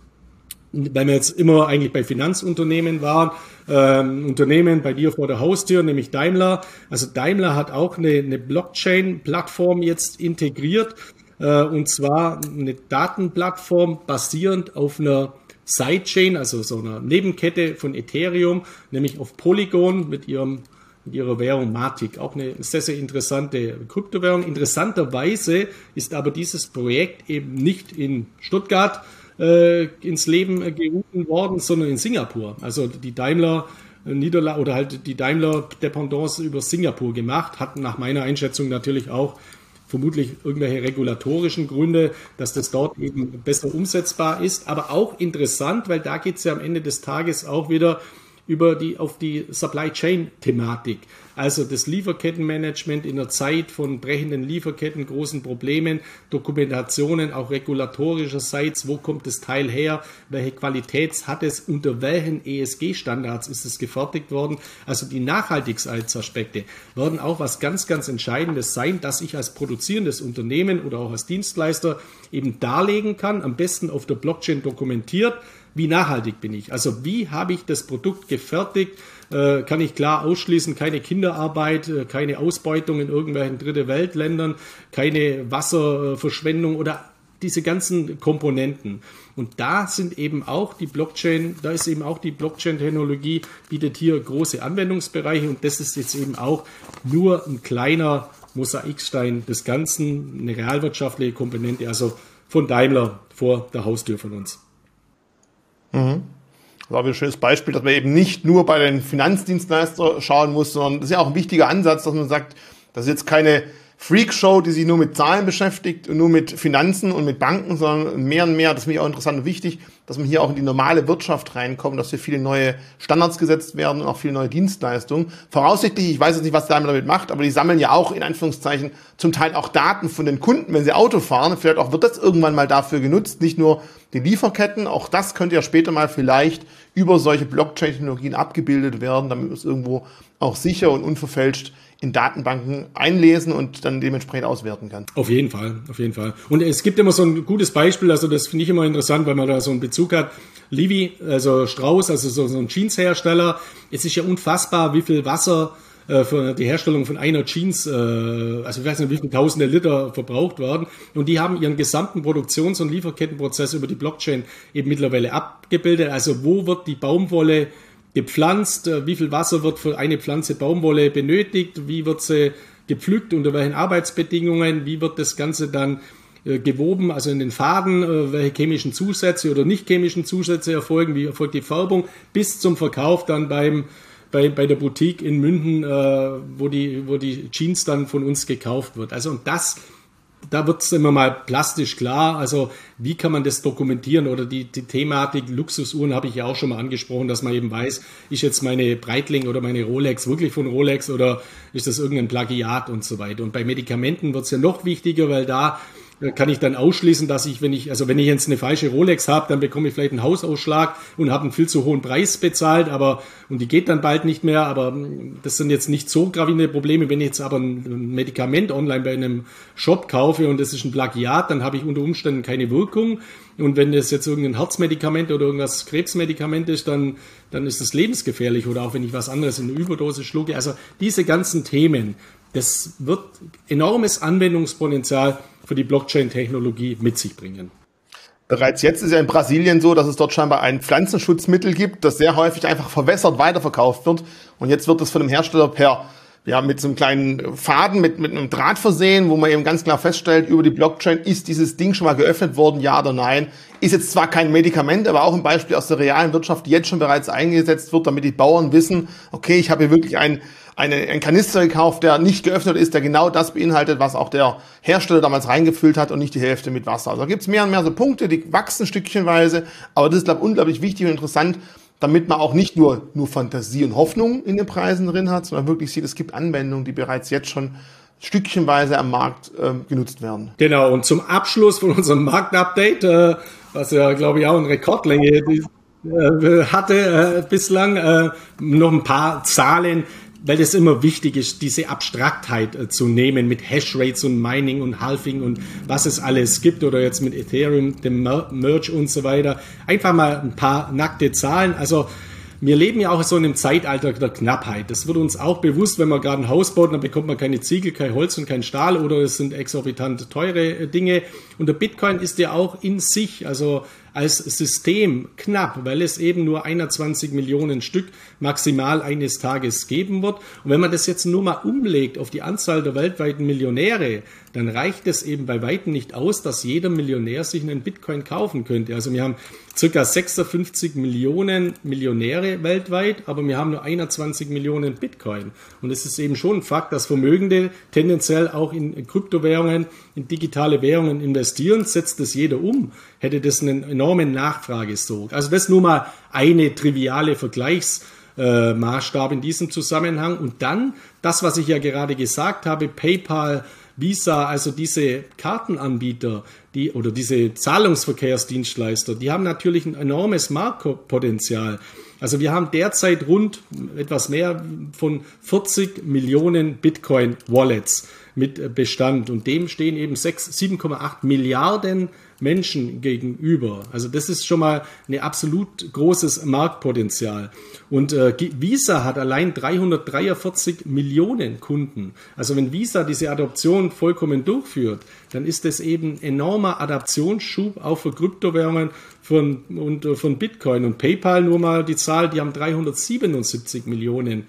weil wir jetzt immer eigentlich bei Finanzunternehmen waren, ähm, Unternehmen bei dir vor der Haustür, nämlich Daimler. Also Daimler hat auch eine, eine Blockchain-Plattform jetzt integriert, äh, und zwar eine Datenplattform basierend auf einer Sidechain, also so einer Nebenkette von Ethereum, nämlich auf Polygon mit ihrem mit ihrer Währung Matic. Auch eine sehr, sehr interessante Kryptowährung. Interessanterweise ist aber dieses Projekt eben nicht in Stuttgart äh, ins Leben gerufen worden, sondern in Singapur. Also die Daimler äh, Niederlande oder halt die Daimler Dependance über Singapur gemacht, hatten nach meiner Einschätzung natürlich auch vermutlich irgendwelche regulatorischen Gründe, dass das dort eben besser umsetzbar ist. Aber auch interessant, weil da geht es ja am Ende des Tages auch wieder über die, auf die Supply Chain Thematik. Also das Lieferkettenmanagement in der Zeit von brechenden Lieferketten, großen Problemen, Dokumentationen, auch regulatorischerseits, wo kommt das Teil her, welche Qualität hat es, unter welchen ESG-Standards ist es gefertigt worden. Also die Nachhaltigkeitsaspekte werden auch was ganz, ganz Entscheidendes sein, dass ich als produzierendes Unternehmen oder auch als Dienstleister eben darlegen kann, am besten auf der Blockchain dokumentiert, wie nachhaltig bin ich? Also wie habe ich das Produkt gefertigt? Äh, kann ich klar ausschließen, keine Kinderarbeit, äh, keine Ausbeutung in irgendwelchen Dritte Weltländern, keine Wasserverschwendung oder diese ganzen Komponenten. Und da sind eben auch die Blockchain, da ist eben auch die Blockchain-Technologie, bietet hier große Anwendungsbereiche und das ist jetzt eben auch nur ein kleiner Mosaikstein des Ganzen, eine realwirtschaftliche Komponente, also von Daimler vor der Haustür von uns. Mhm. Das auch ein schönes Beispiel, dass man eben nicht nur bei den Finanzdienstleistern schauen muss, sondern das ist ja auch ein wichtiger Ansatz, dass man sagt, das ist jetzt keine Freakshow, die sich nur mit Zahlen beschäftigt und nur mit Finanzen und mit Banken, sondern mehr und mehr, das ist mir auch interessant und wichtig, dass man hier auch in die normale Wirtschaft reinkommt, dass hier viele neue Standards gesetzt werden und auch viele neue Dienstleistungen. Voraussichtlich, ich weiß jetzt nicht, was Daimler damit macht, aber die sammeln ja auch in Anführungszeichen zum Teil auch Daten von den Kunden, wenn sie Auto fahren. Vielleicht auch wird das irgendwann mal dafür genutzt, nicht nur die Lieferketten, auch das könnte ja später mal vielleicht über solche Blockchain-Technologien abgebildet werden, damit es irgendwo auch sicher und unverfälscht in Datenbanken einlesen und dann dementsprechend auswerten kann. Auf jeden Fall, auf jeden Fall. Und es gibt immer so ein gutes Beispiel, also das finde ich immer interessant, weil man da so einen Bezug hat. Livi, also Strauß, also so, so ein Jeanshersteller. Es ist ja unfassbar, wie viel Wasser äh, für die Herstellung von einer Jeans, äh, also ich weiß nicht, wie viele tausende Liter verbraucht werden. Und die haben ihren gesamten Produktions- und Lieferkettenprozess über die Blockchain eben mittlerweile abgebildet. Also wo wird die Baumwolle gepflanzt, äh, wie viel Wasser wird für eine Pflanze Baumwolle benötigt, wie wird sie gepflückt, unter welchen Arbeitsbedingungen, wie wird das Ganze dann äh, gewoben, also in den Faden, welche chemischen Zusätze oder nicht chemischen Zusätze erfolgen, wie erfolgt die Färbung, bis zum Verkauf dann beim bei, bei der Boutique in München, wo die wo die Jeans dann von uns gekauft wird. Also und das da wird es immer mal plastisch klar. Also wie kann man das dokumentieren oder die, die Thematik Luxusuhren habe ich ja auch schon mal angesprochen, dass man eben weiß, ist jetzt meine Breitling oder meine Rolex wirklich von Rolex oder ist das irgendein Plagiat und so weiter. Und bei Medikamenten wird es ja noch wichtiger, weil da kann ich dann ausschließen, dass ich, wenn ich, also wenn ich jetzt eine falsche Rolex habe, dann bekomme ich vielleicht einen Hausausschlag und habe einen viel zu hohen Preis bezahlt, aber und die geht dann bald nicht mehr, aber das sind jetzt nicht so gravierende Probleme. Wenn ich jetzt aber ein Medikament online bei einem Shop kaufe und das ist ein Plagiat, dann habe ich unter Umständen keine Wirkung. Und wenn das jetzt irgendein Herzmedikament oder irgendwas Krebsmedikament ist, dann, dann ist das lebensgefährlich oder auch wenn ich was anderes in der Überdose schlucke. Also diese ganzen Themen, das wird enormes Anwendungspotenzial für die Blockchain-Technologie mit sich bringen. Bereits jetzt ist ja in Brasilien so, dass es dort scheinbar ein Pflanzenschutzmittel gibt, das sehr häufig einfach verwässert weiterverkauft wird. Und jetzt wird es von dem Hersteller per ja, mit so einem kleinen Faden, mit, mit einem Draht versehen, wo man eben ganz klar feststellt, über die Blockchain ist dieses Ding schon mal geöffnet worden, ja oder nein. Ist jetzt zwar kein Medikament, aber auch ein Beispiel aus der realen Wirtschaft, die jetzt schon bereits eingesetzt wird, damit die Bauern wissen, okay, ich habe hier wirklich ein, eine, ein Kanister gekauft, der nicht geöffnet ist, der genau das beinhaltet, was auch der Hersteller damals reingefüllt hat und nicht die Hälfte mit Wasser. Also da gibt's mehr und mehr so Punkte, die wachsen stückchenweise, aber das ist, glaube ich, unglaublich wichtig und interessant, damit man auch nicht nur, nur Fantasie und Hoffnung in den Preisen drin hat, sondern wirklich sieht, es gibt Anwendungen, die bereits jetzt schon stückchenweise am Markt äh, genutzt werden. Genau, und zum Abschluss von unserem Marktupdate, äh, was ja, glaube ich, auch eine Rekordlänge äh, hatte äh, bislang, äh, noch ein paar Zahlen, weil es immer wichtig ist, diese Abstraktheit äh, zu nehmen mit Hashrates und Mining und Halving und was es alles gibt oder jetzt mit Ethereum, dem Merge und so weiter. Einfach mal ein paar nackte Zahlen. Also wir leben ja auch so in einem Zeitalter der Knappheit. Das wird uns auch bewusst, wenn man gerade ein Haus baut, dann bekommt man keine Ziegel, kein Holz und kein Stahl oder es sind exorbitant teure äh, Dinge. Und der Bitcoin ist ja auch in sich, also als System knapp, weil es eben nur 21 Millionen Stück maximal eines Tages geben wird. Und wenn man das jetzt nur mal umlegt auf die Anzahl der weltweiten Millionäre, dann reicht es eben bei weitem nicht aus, dass jeder Millionär sich einen Bitcoin kaufen könnte. Also wir haben circa 56 Millionen Millionäre weltweit, aber wir haben nur 21 Millionen Bitcoin. Und es ist eben schon ein Fakt, dass Vermögende tendenziell auch in Kryptowährungen, in digitale Währungen investieren. Setzt das jeder um, hätte das einen enormen Nachfragesog. Also das nur mal eine triviale Vergleichsmaßstab in diesem Zusammenhang. Und dann das, was ich ja gerade gesagt habe, PayPal, Visa, also diese Kartenanbieter, die oder diese Zahlungsverkehrsdienstleister, die haben natürlich ein enormes Marktpotenzial. Also wir haben derzeit rund etwas mehr von 40 Millionen Bitcoin Wallets mit Bestand und dem stehen eben 7,8 Milliarden Menschen gegenüber. Also das ist schon mal ein absolut großes Marktpotenzial. Und äh, Visa hat allein 343 Millionen Kunden. Also wenn Visa diese Adoption vollkommen durchführt, dann ist das eben enormer Adaptionsschub auch für Kryptowährungen von, und äh, von Bitcoin. Und PayPal nur mal die Zahl, die haben 377 Millionen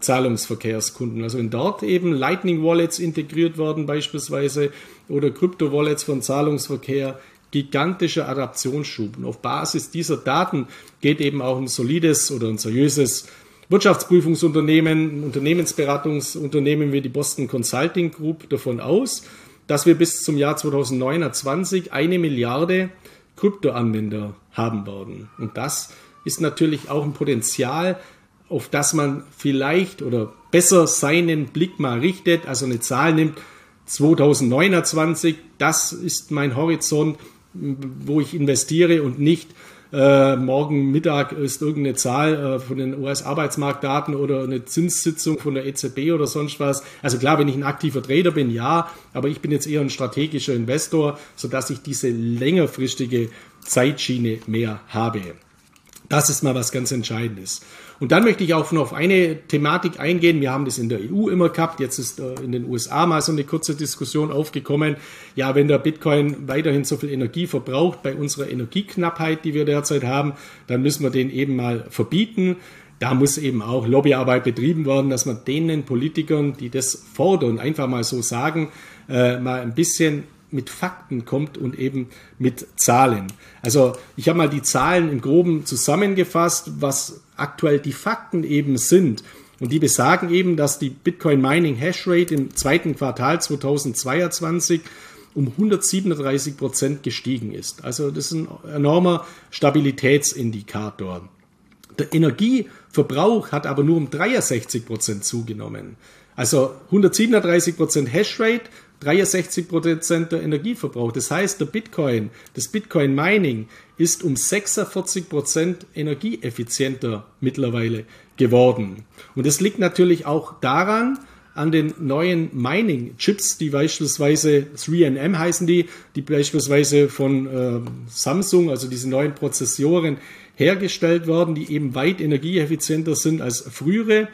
Zahlungsverkehrskunden. Also wenn dort eben Lightning Wallets integriert werden beispielsweise oder Krypto-Wallets von Zahlungsverkehr, gigantischer Adaptionsschub. Und auf Basis dieser Daten geht eben auch ein solides oder ein seriöses Wirtschaftsprüfungsunternehmen, Unternehmensberatungsunternehmen wie die Boston Consulting Group davon aus, dass wir bis zum Jahr 2029 eine Milliarde Kryptoanwender haben werden. Und das ist natürlich auch ein Potenzial, auf das man vielleicht oder besser seinen Blick mal richtet, also eine Zahl nimmt, 2029, das ist mein Horizont, wo ich investiere und nicht äh, morgen Mittag ist irgendeine Zahl äh, von den US-Arbeitsmarktdaten oder eine Zinssitzung von der EZB oder sonst was. Also klar, wenn ich ein aktiver Trader bin, ja, aber ich bin jetzt eher ein strategischer Investor, sodass ich diese längerfristige Zeitschiene mehr habe. Das ist mal was ganz Entscheidendes. Und dann möchte ich auch noch auf eine Thematik eingehen. Wir haben das in der EU immer gehabt. Jetzt ist äh, in den USA mal so eine kurze Diskussion aufgekommen. Ja, wenn der Bitcoin weiterhin so viel Energie verbraucht bei unserer Energieknappheit, die wir derzeit haben, dann müssen wir den eben mal verbieten. Da muss eben auch Lobbyarbeit betrieben werden, dass man denen Politikern, die das fordern, einfach mal so sagen, äh, mal ein bisschen mit Fakten kommt und eben mit Zahlen. Also ich habe mal die Zahlen im groben zusammengefasst, was aktuell die Fakten eben sind. Und die besagen eben, dass die Bitcoin Mining Hash Rate im zweiten Quartal 2022 um 137 Prozent gestiegen ist. Also das ist ein enormer Stabilitätsindikator. Der Energieverbrauch hat aber nur um 63 Prozent zugenommen. Also 137 Prozent Hashrate, 63 Prozent der Energieverbrauch. Das heißt, der Bitcoin, das Bitcoin Mining ist um 46 Prozent energieeffizienter mittlerweile geworden. Und das liegt natürlich auch daran, an den neuen Mining-Chips, die beispielsweise 3NM heißen die, die beispielsweise von äh, Samsung, also diese neuen Prozessoren, hergestellt werden, die eben weit energieeffizienter sind als frühere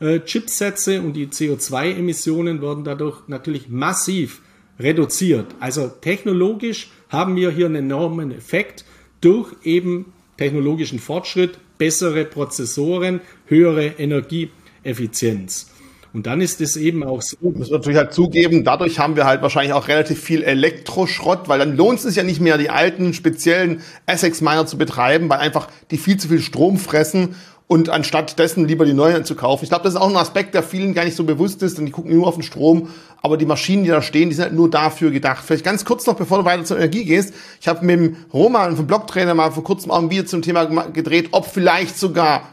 äh, Chipsätze und die CO2-Emissionen werden dadurch natürlich massiv reduziert. Also technologisch haben wir hier einen enormen Effekt durch eben technologischen Fortschritt, bessere Prozessoren, höhere Energieeffizienz. Und dann ist es eben auch so. Müssen wir natürlich halt zugeben, dadurch haben wir halt wahrscheinlich auch relativ viel Elektroschrott, weil dann lohnt es sich ja nicht mehr, die alten speziellen Essex-Miner zu betreiben, weil einfach die viel zu viel Strom fressen und anstatt dessen lieber die neuen zu kaufen. Ich glaube, das ist auch ein Aspekt, der vielen gar nicht so bewusst ist, denn die gucken nur auf den Strom, aber die Maschinen, die da stehen, die sind halt nur dafür gedacht. Vielleicht ganz kurz noch, bevor du weiter zur Energie gehst. Ich habe mit dem Roman vom Blogtrainer mal vor kurzem auch ein Video zum Thema gedreht, ob vielleicht sogar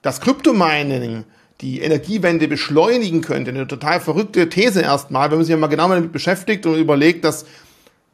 das Kryptomining die Energiewende beschleunigen könnte. Eine total verrückte These erstmal, wenn man sich mal genau damit beschäftigt und überlegt, dass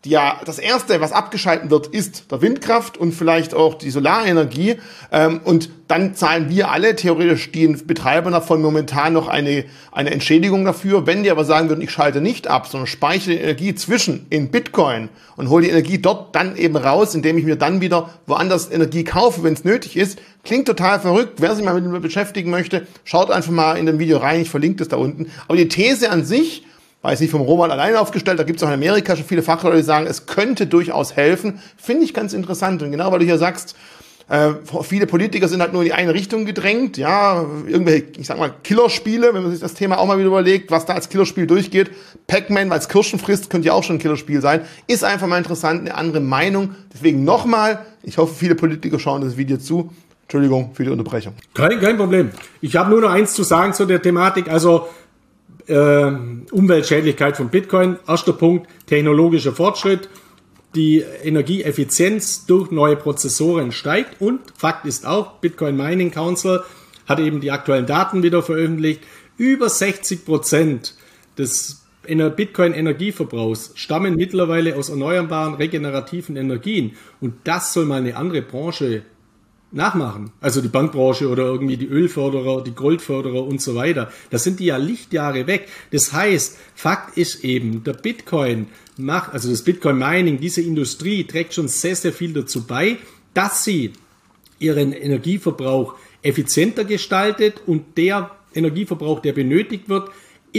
ja, das erste, was abgeschalten wird, ist der Windkraft und vielleicht auch die Solarenergie. Ähm, und dann zahlen wir alle, theoretisch die Betreiber davon, momentan noch eine, eine Entschädigung dafür. Wenn die aber sagen würden, ich schalte nicht ab, sondern speichere die Energie zwischen in Bitcoin und hole die Energie dort dann eben raus, indem ich mir dann wieder woanders Energie kaufe, wenn es nötig ist. Klingt total verrückt. Wer sich mal mit dem beschäftigen möchte, schaut einfach mal in dem Video rein. Ich verlinke das da unten. Aber die These an sich, war jetzt nicht vom Roman alleine aufgestellt, da gibt es auch in Amerika schon viele Fachleute, die sagen, es könnte durchaus helfen. Finde ich ganz interessant. Und genau weil du hier sagst, äh, viele Politiker sind halt nur in die eine Richtung gedrängt, ja, irgendwelche, ich sag mal, Killerspiele, wenn man sich das Thema auch mal wieder überlegt, was da als Killerspiel durchgeht. Pac-Man, weil es Kirschen frisst, könnte ja auch schon ein Killerspiel sein. Ist einfach mal interessant, eine andere Meinung. Deswegen nochmal, ich hoffe, viele Politiker schauen das Video zu. Entschuldigung für die Unterbrechung. Kein, kein Problem. Ich habe nur noch eins zu sagen zu der Thematik. Also äh, Umweltschädlichkeit von Bitcoin. Erster Punkt, technologischer Fortschritt. Die Energieeffizienz durch neue Prozessoren steigt und Fakt ist auch, Bitcoin Mining Council hat eben die aktuellen Daten wieder veröffentlicht. Über 60 Prozent des Bitcoin-Energieverbrauchs stammen mittlerweile aus erneuerbaren regenerativen Energien. Und das soll mal eine andere Branche nachmachen. Also die Bankbranche oder irgendwie die Ölförderer, die Goldförderer und so weiter. Da sind die ja Lichtjahre weg. Das heißt, Fakt ist eben, der Bitcoin macht, also das Bitcoin Mining, diese Industrie trägt schon sehr, sehr viel dazu bei, dass sie ihren Energieverbrauch effizienter gestaltet und der Energieverbrauch, der benötigt wird,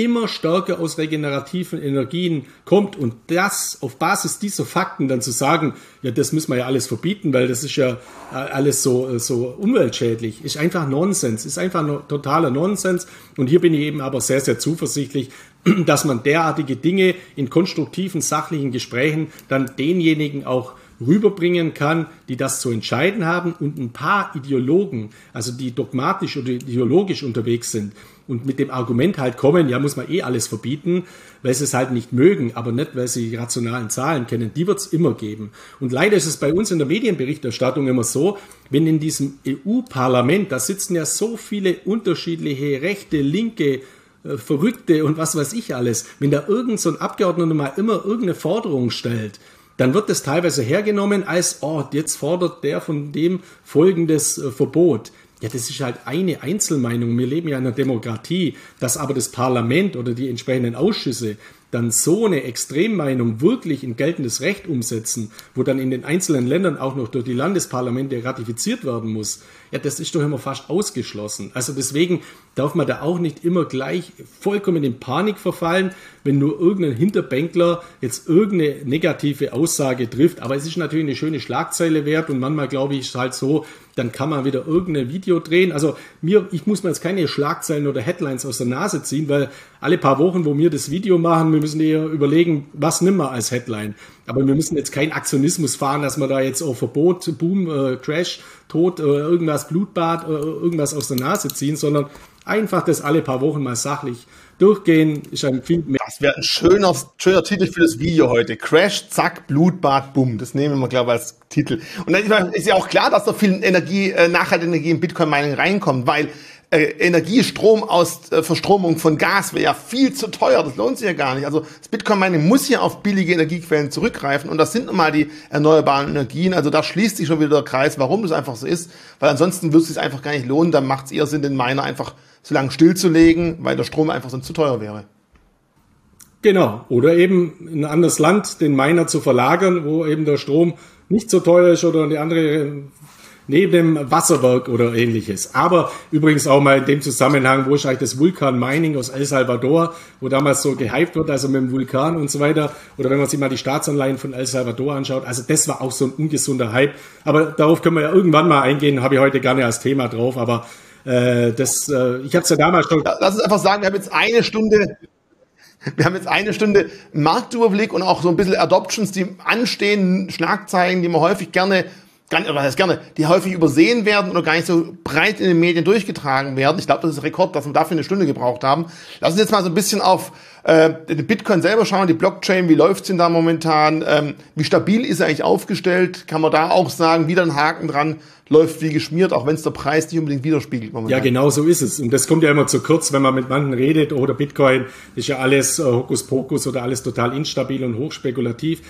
immer stärker aus regenerativen Energien kommt und das auf Basis dieser Fakten dann zu sagen, ja, das müssen wir ja alles verbieten, weil das ist ja äh, alles so, äh, so umweltschädlich, ist einfach Nonsens, ist einfach no, totaler Nonsens. Und hier bin ich eben aber sehr, sehr zuversichtlich, dass man derartige Dinge in konstruktiven, sachlichen Gesprächen dann denjenigen auch rüberbringen kann, die das zu entscheiden haben und ein paar Ideologen, also die dogmatisch oder ideologisch unterwegs sind, und mit dem Argument halt kommen, ja, muss man eh alles verbieten, weil sie es halt nicht mögen, aber nicht, weil sie rationalen Zahlen kennen, die wird es immer geben. Und leider ist es bei uns in der Medienberichterstattung immer so, wenn in diesem EU-Parlament, da sitzen ja so viele unterschiedliche rechte, linke, äh, Verrückte und was weiß ich alles, wenn da irgend so ein Abgeordneter mal immer irgendeine Forderung stellt, dann wird das teilweise hergenommen als, oh, jetzt fordert der von dem folgendes äh, Verbot. Ja, das ist halt eine Einzelmeinung. Wir leben ja in einer Demokratie, dass aber das Parlament oder die entsprechenden Ausschüsse dann so eine Extremmeinung wirklich in geltendes Recht umsetzen, wo dann in den einzelnen Ländern auch noch durch die Landesparlamente ratifiziert werden muss, ja, das ist doch immer fast ausgeschlossen. Also deswegen darf man da auch nicht immer gleich vollkommen in Panik verfallen, wenn nur irgendein Hinterbänkler jetzt irgendeine negative Aussage trifft. Aber es ist natürlich eine schöne Schlagzeile wert und manchmal glaube ich, ist halt so, dann kann man wieder irgendein Video drehen. Also mir, ich muss mir jetzt keine Schlagzeilen oder Headlines aus der Nase ziehen, weil alle paar Wochen, wo wir das Video machen, wir müssen eher überlegen, was nimmt man als Headline. Aber wir müssen jetzt keinen Aktionismus fahren, dass man da jetzt auf Verbot, Boom, äh, Crash, Tod, äh, irgendwas, Blutbad, äh, irgendwas aus der Nase ziehen, sondern einfach das alle paar Wochen mal sachlich durchgehen. Ist ein mehr. Das wäre ein schöner, schöner Titel für das Video heute. Crash, zack, Blutbad, bumm. Das nehmen wir, glaube ich, als Titel. Und dann ist ja auch klar, dass da viel Energie, äh, nachhaltige Energie in Bitcoin-Mining reinkommt, weil äh, Energie, Strom aus äh, Verstromung von Gas wäre ja viel zu teuer. Das lohnt sich ja gar nicht. Also das Bitcoin-Mining muss ja auf billige Energiequellen zurückgreifen und das sind nun mal die erneuerbaren Energien. Also da schließt sich schon wieder der Kreis, warum das einfach so ist. Weil ansonsten würde es sich einfach gar nicht lohnen. Dann macht es eher Sinn, den Miner einfach so lange stillzulegen, weil der Strom einfach sonst zu teuer wäre. Genau. Oder eben in ein anderes Land den Miner zu verlagern, wo eben der Strom nicht so teuer ist oder eine andere neben dem Wasserwerk oder ähnliches. Aber übrigens auch mal in dem Zusammenhang, wo ist eigentlich das Vulkan Mining aus El Salvador, wo damals so gehypt wird, also mit dem Vulkan und so weiter. Oder wenn man sich mal die Staatsanleihen von El Salvador anschaut, also das war auch so ein ungesunder Hype. Aber darauf können wir ja irgendwann mal eingehen, habe ich heute gerne als Thema drauf. Aber Äh, das, äh, ich habe es ja damals schon. Lass uns einfach sagen, wir haben jetzt eine Stunde wir haben jetzt eine Stunde Marktüberblick und auch so ein bisschen Adoptions, die anstehen, Schlagzeilen, die man häufig gerne was heißt gerne, die häufig übersehen werden oder gar nicht so breit in den Medien durchgetragen werden. Ich glaube, das ist ein Rekord, dass wir dafür eine Stunde gebraucht haben. Lass uns jetzt mal so ein bisschen auf äh, den Bitcoin selber schauen, die Blockchain, wie läuft's denn da momentan? Ähm, wie stabil ist er eigentlich aufgestellt? Kann man da auch sagen, wieder ein Haken dran, läuft wie geschmiert, auch wenn es der Preis nicht unbedingt widerspiegelt. Momentan. Ja, genau so ist es. Und das kommt ja immer zu kurz, wenn man mit manchen redet, oder Bitcoin ist ja alles äh, Hokuspokus oder alles total instabil und hochspekulativ.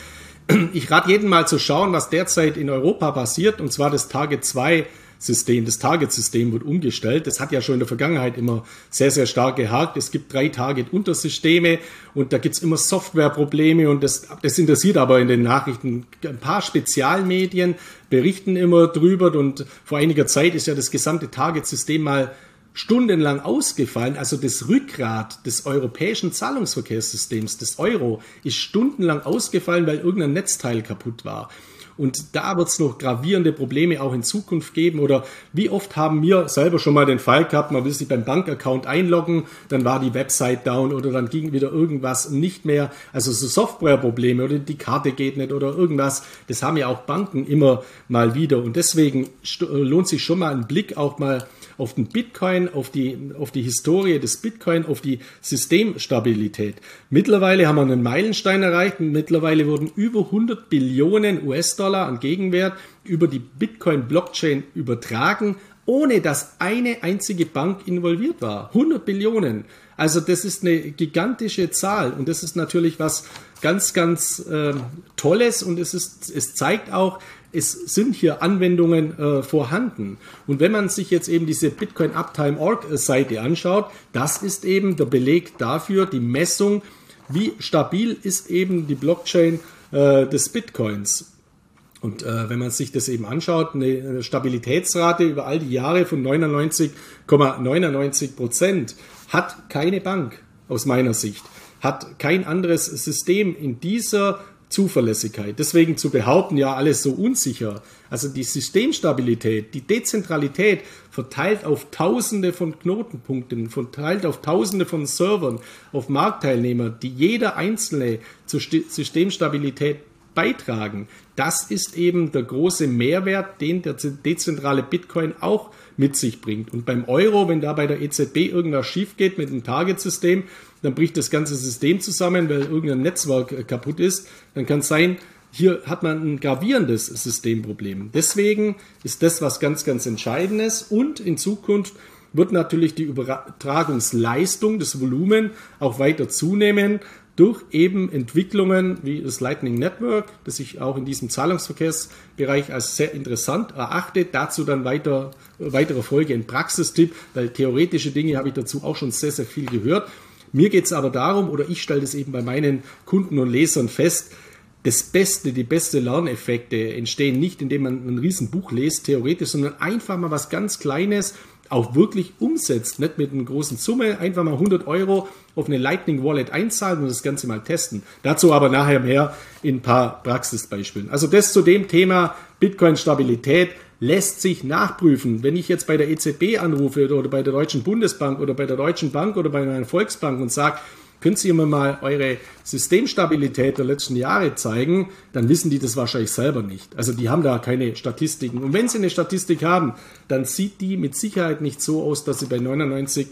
Ich rate jeden mal zu schauen, was derzeit in Europa passiert, und zwar das Target 2 System, das Target-System wird umgestellt. Das hat ja schon in der Vergangenheit immer sehr, sehr stark gehakt. Es gibt drei Target-Untersysteme und da gibt's immer Softwareprobleme und das, das interessiert aber in den Nachrichten. Ein paar Spezialmedien berichten immer drüber und vor einiger Zeit ist ja das gesamte Target-System mal stundenlang ausgefallen. Also das Rückgrat des europäischen Zahlungsverkehrssystems, des Euro, ist stundenlang ausgefallen, weil irgendein Netzteil kaputt war. Und da wird es noch gravierende Probleme auch in Zukunft geben. Oder wie oft haben wir selber schon mal den Fall gehabt, man will sich beim Bankaccount einloggen, dann war die Website down oder dann ging wieder irgendwas nicht mehr. Also so Softwareprobleme oder die Karte geht nicht oder irgendwas. Das haben ja auch Banken immer mal wieder. Und deswegen lohnt sich schon mal ein Blick auch mal auf den Bitcoin, auf die, auf die Historie des Bitcoin, auf die Systemstabilität. Mittlerweile haben wir einen Meilenstein erreicht. Mittlerweile wurden über 100 Billionen US-Dollar an Gegenwert über die Bitcoin-Blockchain übertragen, ohne dass eine einzige Bank involviert war. 100 Billionen. Also das ist eine gigantische Zahl und das ist natürlich was ganz, ganz äh, Tolles und es, ist, es zeigt auch, es sind hier Anwendungen äh, vorhanden. Und wenn man sich jetzt eben diese Bitcoin Uptime Org Seite anschaut, das ist eben der Beleg dafür, die Messung, wie stabil ist eben die Blockchain äh, des Bitcoins. Und äh, wenn man sich das eben anschaut, eine Stabilitätsrate über all die Jahre von 99,99 Prozent hat keine Bank aus meiner Sicht, hat kein anderes System in dieser Zuverlässigkeit. Deswegen zu behaupten, ja, alles so unsicher. Also die Systemstabilität, die Dezentralität verteilt auf Tausende von Knotenpunkten, verteilt auf Tausende von Servern, auf Marktteilnehmer, die jeder einzelne zur Systemstabilität beitragen. Das ist eben der große Mehrwert, den der dezentrale Bitcoin auch mit sich bringt. Und beim Euro, wenn da bei der EZB irgendwas schief geht mit dem Target-System, dann bricht das ganze System zusammen, weil irgendein Netzwerk äh, kaputt ist. Dann kann es sein, hier hat man ein gravierendes Systemproblem. Deswegen ist das was ganz, ganz Entscheidendes und in Zukunft wird natürlich die Übertragungsleistung, das Volumen auch weiter zunehmen durch eben Entwicklungen wie das Lightning Network, das ich auch in diesem Zahlungsverkehrsbereich als sehr interessant erachte. Dazu dann weiter, weitere Folge in Praxistipp, weil theoretische Dinge habe ich dazu auch schon sehr, sehr viel gehört. Mir geht es aber darum, oder ich stelle das eben bei meinen Kunden und Lesern fest, das Beste, die beste Lerneffekte entstehen nicht, indem man ein Riesenbuch liest, theoretisch, sondern einfach mal was ganz Kleines auch wirklich umsetzt, nicht mit einer großen Summe, einfach mal 100 Euro auf eine Lightning Wallet einzahlen und das Ganze mal testen. Dazu aber nachher mehr in ein paar Praxisbeispielen. Also das zu dem Thema Bitcoin Stabilität lässt sich nachprüfen. Wenn ich jetzt bei der EZB anrufe oder bei der Deutschen Bundesbank oder bei der Deutschen Bank oder bei einer Volksbank und sage, können Sie mir mal eure Systemstabilität der letzten Jahre zeigen, dann wissen die das wahrscheinlich selber nicht. Also die haben da keine Statistiken. Und wenn sie eine Statistik haben, dann sieht die mit Sicherheit nicht so aus, dass sie bei 99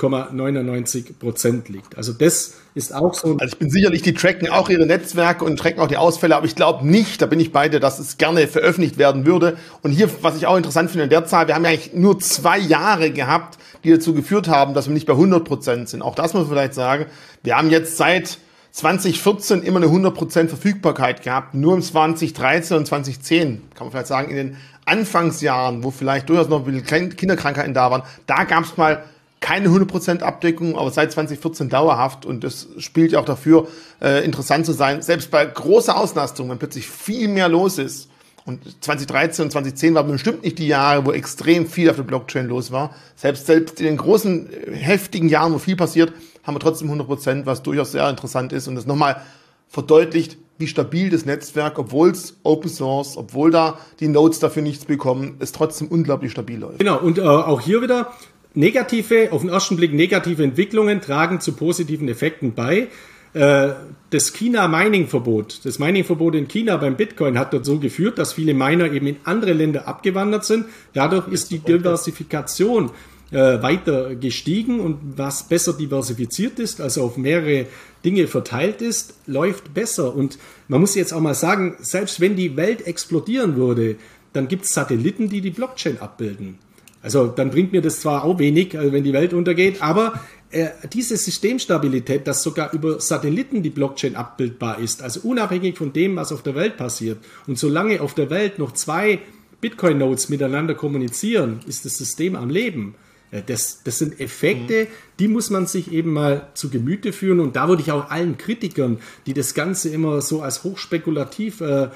99 Prozent liegt. Also das ist auch so. Also ich bin sicherlich, die tracken auch ihre Netzwerke und tracken auch die Ausfälle, aber ich glaube nicht, da bin ich beide, dass es gerne veröffentlicht werden würde. Und hier, was ich auch interessant finde in der Zahl, wir haben ja eigentlich nur zwei Jahre gehabt, die dazu geführt haben, dass wir nicht bei 100 Prozent sind. Auch das muss man vielleicht sagen. Wir haben jetzt seit 2014 immer eine 100 Prozent Verfügbarkeit gehabt. Nur im 2013 und 2010, kann man vielleicht sagen, in den Anfangsjahren, wo vielleicht durchaus noch ein bisschen Kinderkrankheiten da waren, da gab es mal keine 100% Abdeckung, aber seit 2014 dauerhaft und das spielt ja auch dafür, äh, interessant zu sein. Selbst bei großer Auslastung, wenn plötzlich viel mehr los ist, und 2013 und 2010 waren bestimmt nicht die Jahre, wo extrem viel auf der Blockchain los war. Selbst, selbst in den großen, äh, heftigen Jahren, wo viel passiert, haben wir trotzdem 100% was durchaus sehr interessant ist und das nochmal verdeutlicht, wie stabil das Netzwerk, obwohl es Open Source, obwohl da die Nodes dafür nichts bekommen, es trotzdem unglaublich stabil läuft. Genau, und äh, auch hier wieder negative, auf den ersten Blick negative Entwicklungen tragen zu positiven Effekten bei. Äh, das China-Mining-Verbot, das Mining-Verbot in China beim Bitcoin hat dazu geführt, dass viele Miner eben in andere Länder abgewandert sind. Dadurch ist die Diversifikation äh, weiter gestiegen und was besser diversifiziert ist, also auf mehrere Dinge verteilt ist, läuft besser. Und man muss jetzt auch mal sagen, selbst wenn die Welt explodieren würde, dann gibt es Satelliten, die die Blockchain abbilden. Also dann bringt mir das zwar auch wenig, äh, wenn die Welt untergeht, aber äh, diese Systemstabilität, dass sogar über Satelliten die Blockchain abbildbar ist, also unabhängig von dem, was auf der Welt passiert. Und solange auf der Welt noch zwei Bitcoin-Nodes miteinander kommunizieren, ist das System am Leben. Äh, das, das sind Effekte, die muss man sich eben mal zu Gemüte führen. Und da würde ich auch allen Kritikern, die das Ganze immer so als hochspekulativ äh,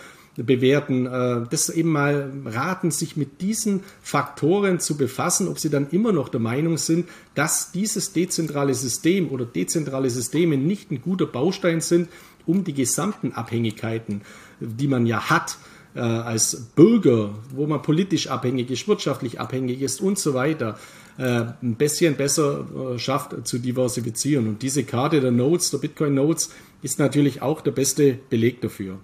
bewerten, äh, das eben mal raten, sich mit diesen Faktoren zu befassen, ob sie dann immer noch der Meinung sind, dass dieses dezentrale System oder dezentrale Systeme nicht ein guter Baustein sind, um die gesamten Abhängigkeiten, die man ja hat, äh, als Bürger, wo man politisch abhängig ist, wirtschaftlich abhängig ist und so weiter, äh, ein bisschen besser äh, schafft zu diversifizieren. Und diese Karte der Nodes, der Bitcoin Nodes, ist natürlich auch der beste Beleg dafür.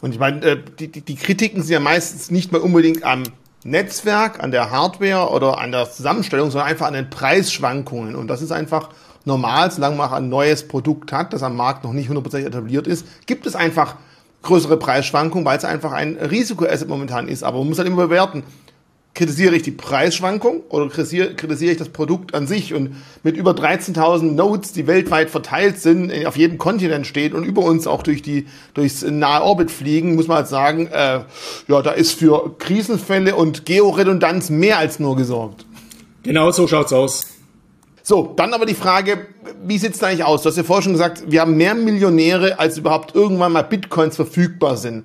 Und ich meine, äh, die, die Kritiken sind ja meistens nicht mal unbedingt am Netzwerk, an der Hardware oder an der Zusammenstellung, sondern einfach an den Preisschwankungen. Und das ist einfach normal, solange man ein neues Produkt hat, das am Markt noch nicht hundertprozentig etabliert ist, gibt es einfach größere Preisschwankungen, weil es einfach ein Risikoasset momentan ist. Aber man muss halt immer bewerten, kritisiere ich die Preisschwankung oder kritisiere, kritisiere ich das Produkt an sich? Und mit über 13.000 Nodes, die weltweit verteilt sind, auf jedem Kontinent steht und über uns auch durch die, durchs nahe Orbit fliegen, muss man halt sagen, äh, ja, da ist für Krisenfälle und Georedundanz mehr als nur gesorgt. Genau so schaut's aus. So, dann aber die Frage, wie sieht's da eigentlich aus? Du hast ja vorher schon gesagt, wir haben mehr Millionäre, als überhaupt irgendwann mal Bitcoins verfügbar sind.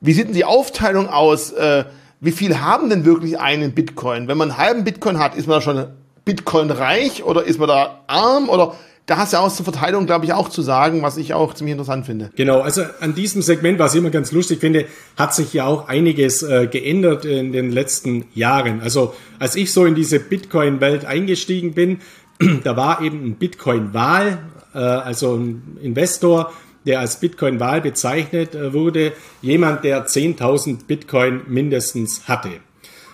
Wie sieht denn die Aufteilung aus? Äh, wie viel haben denn wirklich einen Bitcoin? Wenn man einen halben Bitcoin hat, ist man da schon Bitcoin reich oder ist man da arm oder da hast du ja auch zur Verteilung, glaube ich, auch zu sagen, was ich auch ziemlich interessant finde. Genau, also an diesem Segment, was ich immer ganz lustig finde, hat sich ja auch einiges äh, geändert in den letzten Jahren. Also als ich so in diese Bitcoin-Welt eingestiegen bin, da war eben ein Bitcoin-Wahl, äh, also ein Investor, der als Bitcoin-Wahl bezeichnet äh, wurde, jemand, der 10.000 Bitcoin mindestens hatte.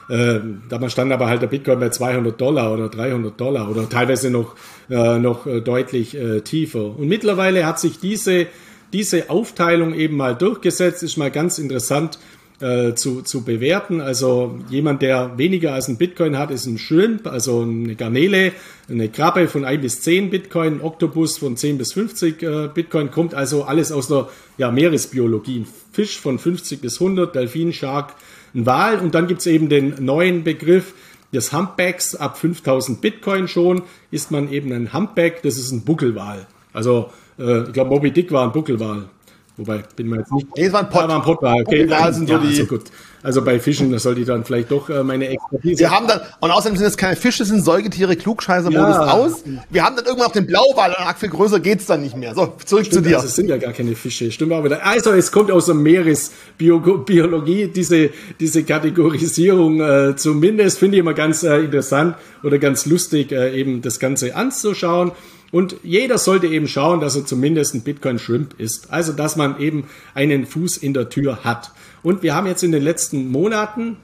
Äh, da stand aber halt der Bitcoin bei 200 Dollar oder 300 Dollar oder teilweise noch, äh, noch äh, deutlich äh, tiefer. Und mittlerweile hat sich diese, diese Aufteilung eben mal durchgesetzt, ist mal ganz interessant äh, zu, zu bewerten. Also jemand, der weniger als ein Bitcoin hat, ist ein Shrimp, also eine Garnele, eine Krabbe von 1 bis 10 Bitcoin, ein Oktopus von 10 bis 50 äh, Bitcoin, kommt also alles aus der ja, Meeresbiologie. Ein Fisch von 50 bis 100, Delfin, Shark, ein Wal und dann gibt's eben den neuen Begriff des Humpbacks. Ab 5000 Bitcoin schon ist man eben ein Humpback, das ist ein Buckelwal. Also äh, ich glaube, Moby Dick war ein Buckelwal. Wobei, bin mir jetzt nicht. Nee, es war ein Pott. Ja, war ein Pott, war okay. Da sind so die. Also gut. Also bei Fischen, das sollte ich dann vielleicht doch äh, meine Expertise. Wir haben dann, und außerdem sind es keine Fische, sind Säugetiere, Klugscheißer-Modus ja. aus. Wir haben dann irgendwann auf den Blauwal und arg viel größer geht's dann nicht mehr. So, zurück Stimmt, zu dir. Also es sind ja gar keine Fische. Stimmt auch wieder. Also es kommt aus der Meeresbiologie, diese, diese Kategorisierung äh, zumindest, finde ich immer ganz äh, interessant oder ganz lustig, äh, eben das Ganze anzuschauen. Und jeder sollte eben schauen, dass er zumindest ein Bitcoin Shrimp ist. Also, dass man eben einen Fuß in der Tür hat. Und wir haben jetzt in den letzten Monaten,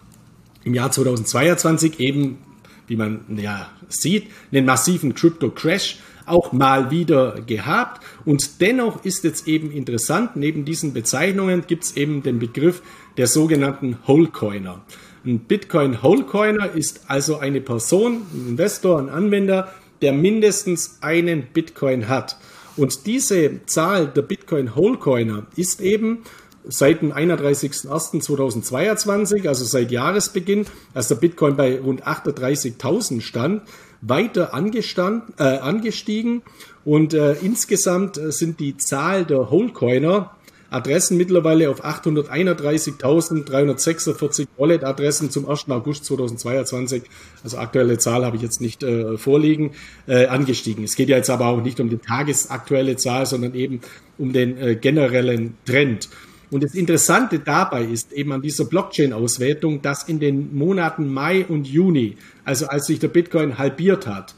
im Jahr 2022 eben, wie man ja sieht, einen massiven Crypto Crash auch mal wieder gehabt. Und dennoch ist jetzt eben interessant, neben diesen Bezeichnungen gibt es eben den Begriff der sogenannten Wholecoiner. Ein Bitcoin Wholecoiner ist also eine Person, ein Investor, ein Anwender, der mindestens einen Bitcoin hat. Und diese Zahl der Bitcoin Wholecoiner ist eben seit dem 31.01.2022, also seit Jahresbeginn, als der Bitcoin bei rund 38.000 stand, weiter angestand, äh, angestiegen und äh, insgesamt sind die Zahl der Wholecoiner Adressen mittlerweile auf 831.346 Wallet-Adressen zum 1. August 2022. Also aktuelle Zahl habe ich jetzt nicht äh, vorliegen, äh, angestiegen. Es geht ja jetzt aber auch nicht um die tagesaktuelle Zahl, sondern eben um den äh, generellen Trend. Und das Interessante dabei ist eben an dieser Blockchain-Auswertung, dass in den Monaten Mai und Juni, also als sich der Bitcoin halbiert hat,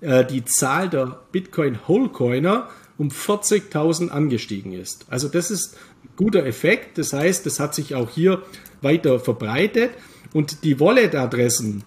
äh, die Zahl der Bitcoin-Wholecoiner um 40.000 angestiegen ist. Also das ist ein guter Effekt. Das heißt, das hat sich auch hier weiter verbreitet und die Wallet-Adressen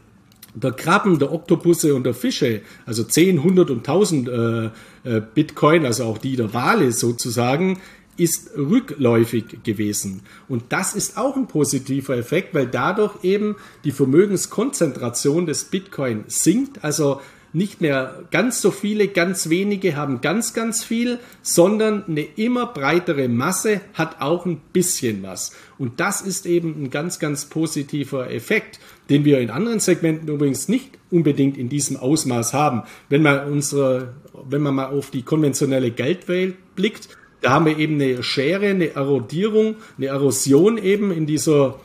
der Krabben, der Oktopusse und der Fische, also 10, 100 und 1000 äh, äh, Bitcoin, also auch die der Wale sozusagen, ist rückläufig gewesen. Und das ist auch ein positiver Effekt, weil dadurch eben die Vermögenskonzentration des Bitcoin sinkt. Also nicht mehr ganz so viele, ganz wenige haben ganz, ganz viel, sondern eine immer breitere Masse hat auch ein bisschen was. Und das ist eben ein ganz, ganz positiver Effekt, den wir in anderen Segmenten übrigens nicht unbedingt in diesem Ausmaß haben. Wenn man unsere, wenn man mal auf die konventionelle Geldwelt blickt, da haben wir eben eine Schere, eine Erodierung, eine Erosion eben in dieser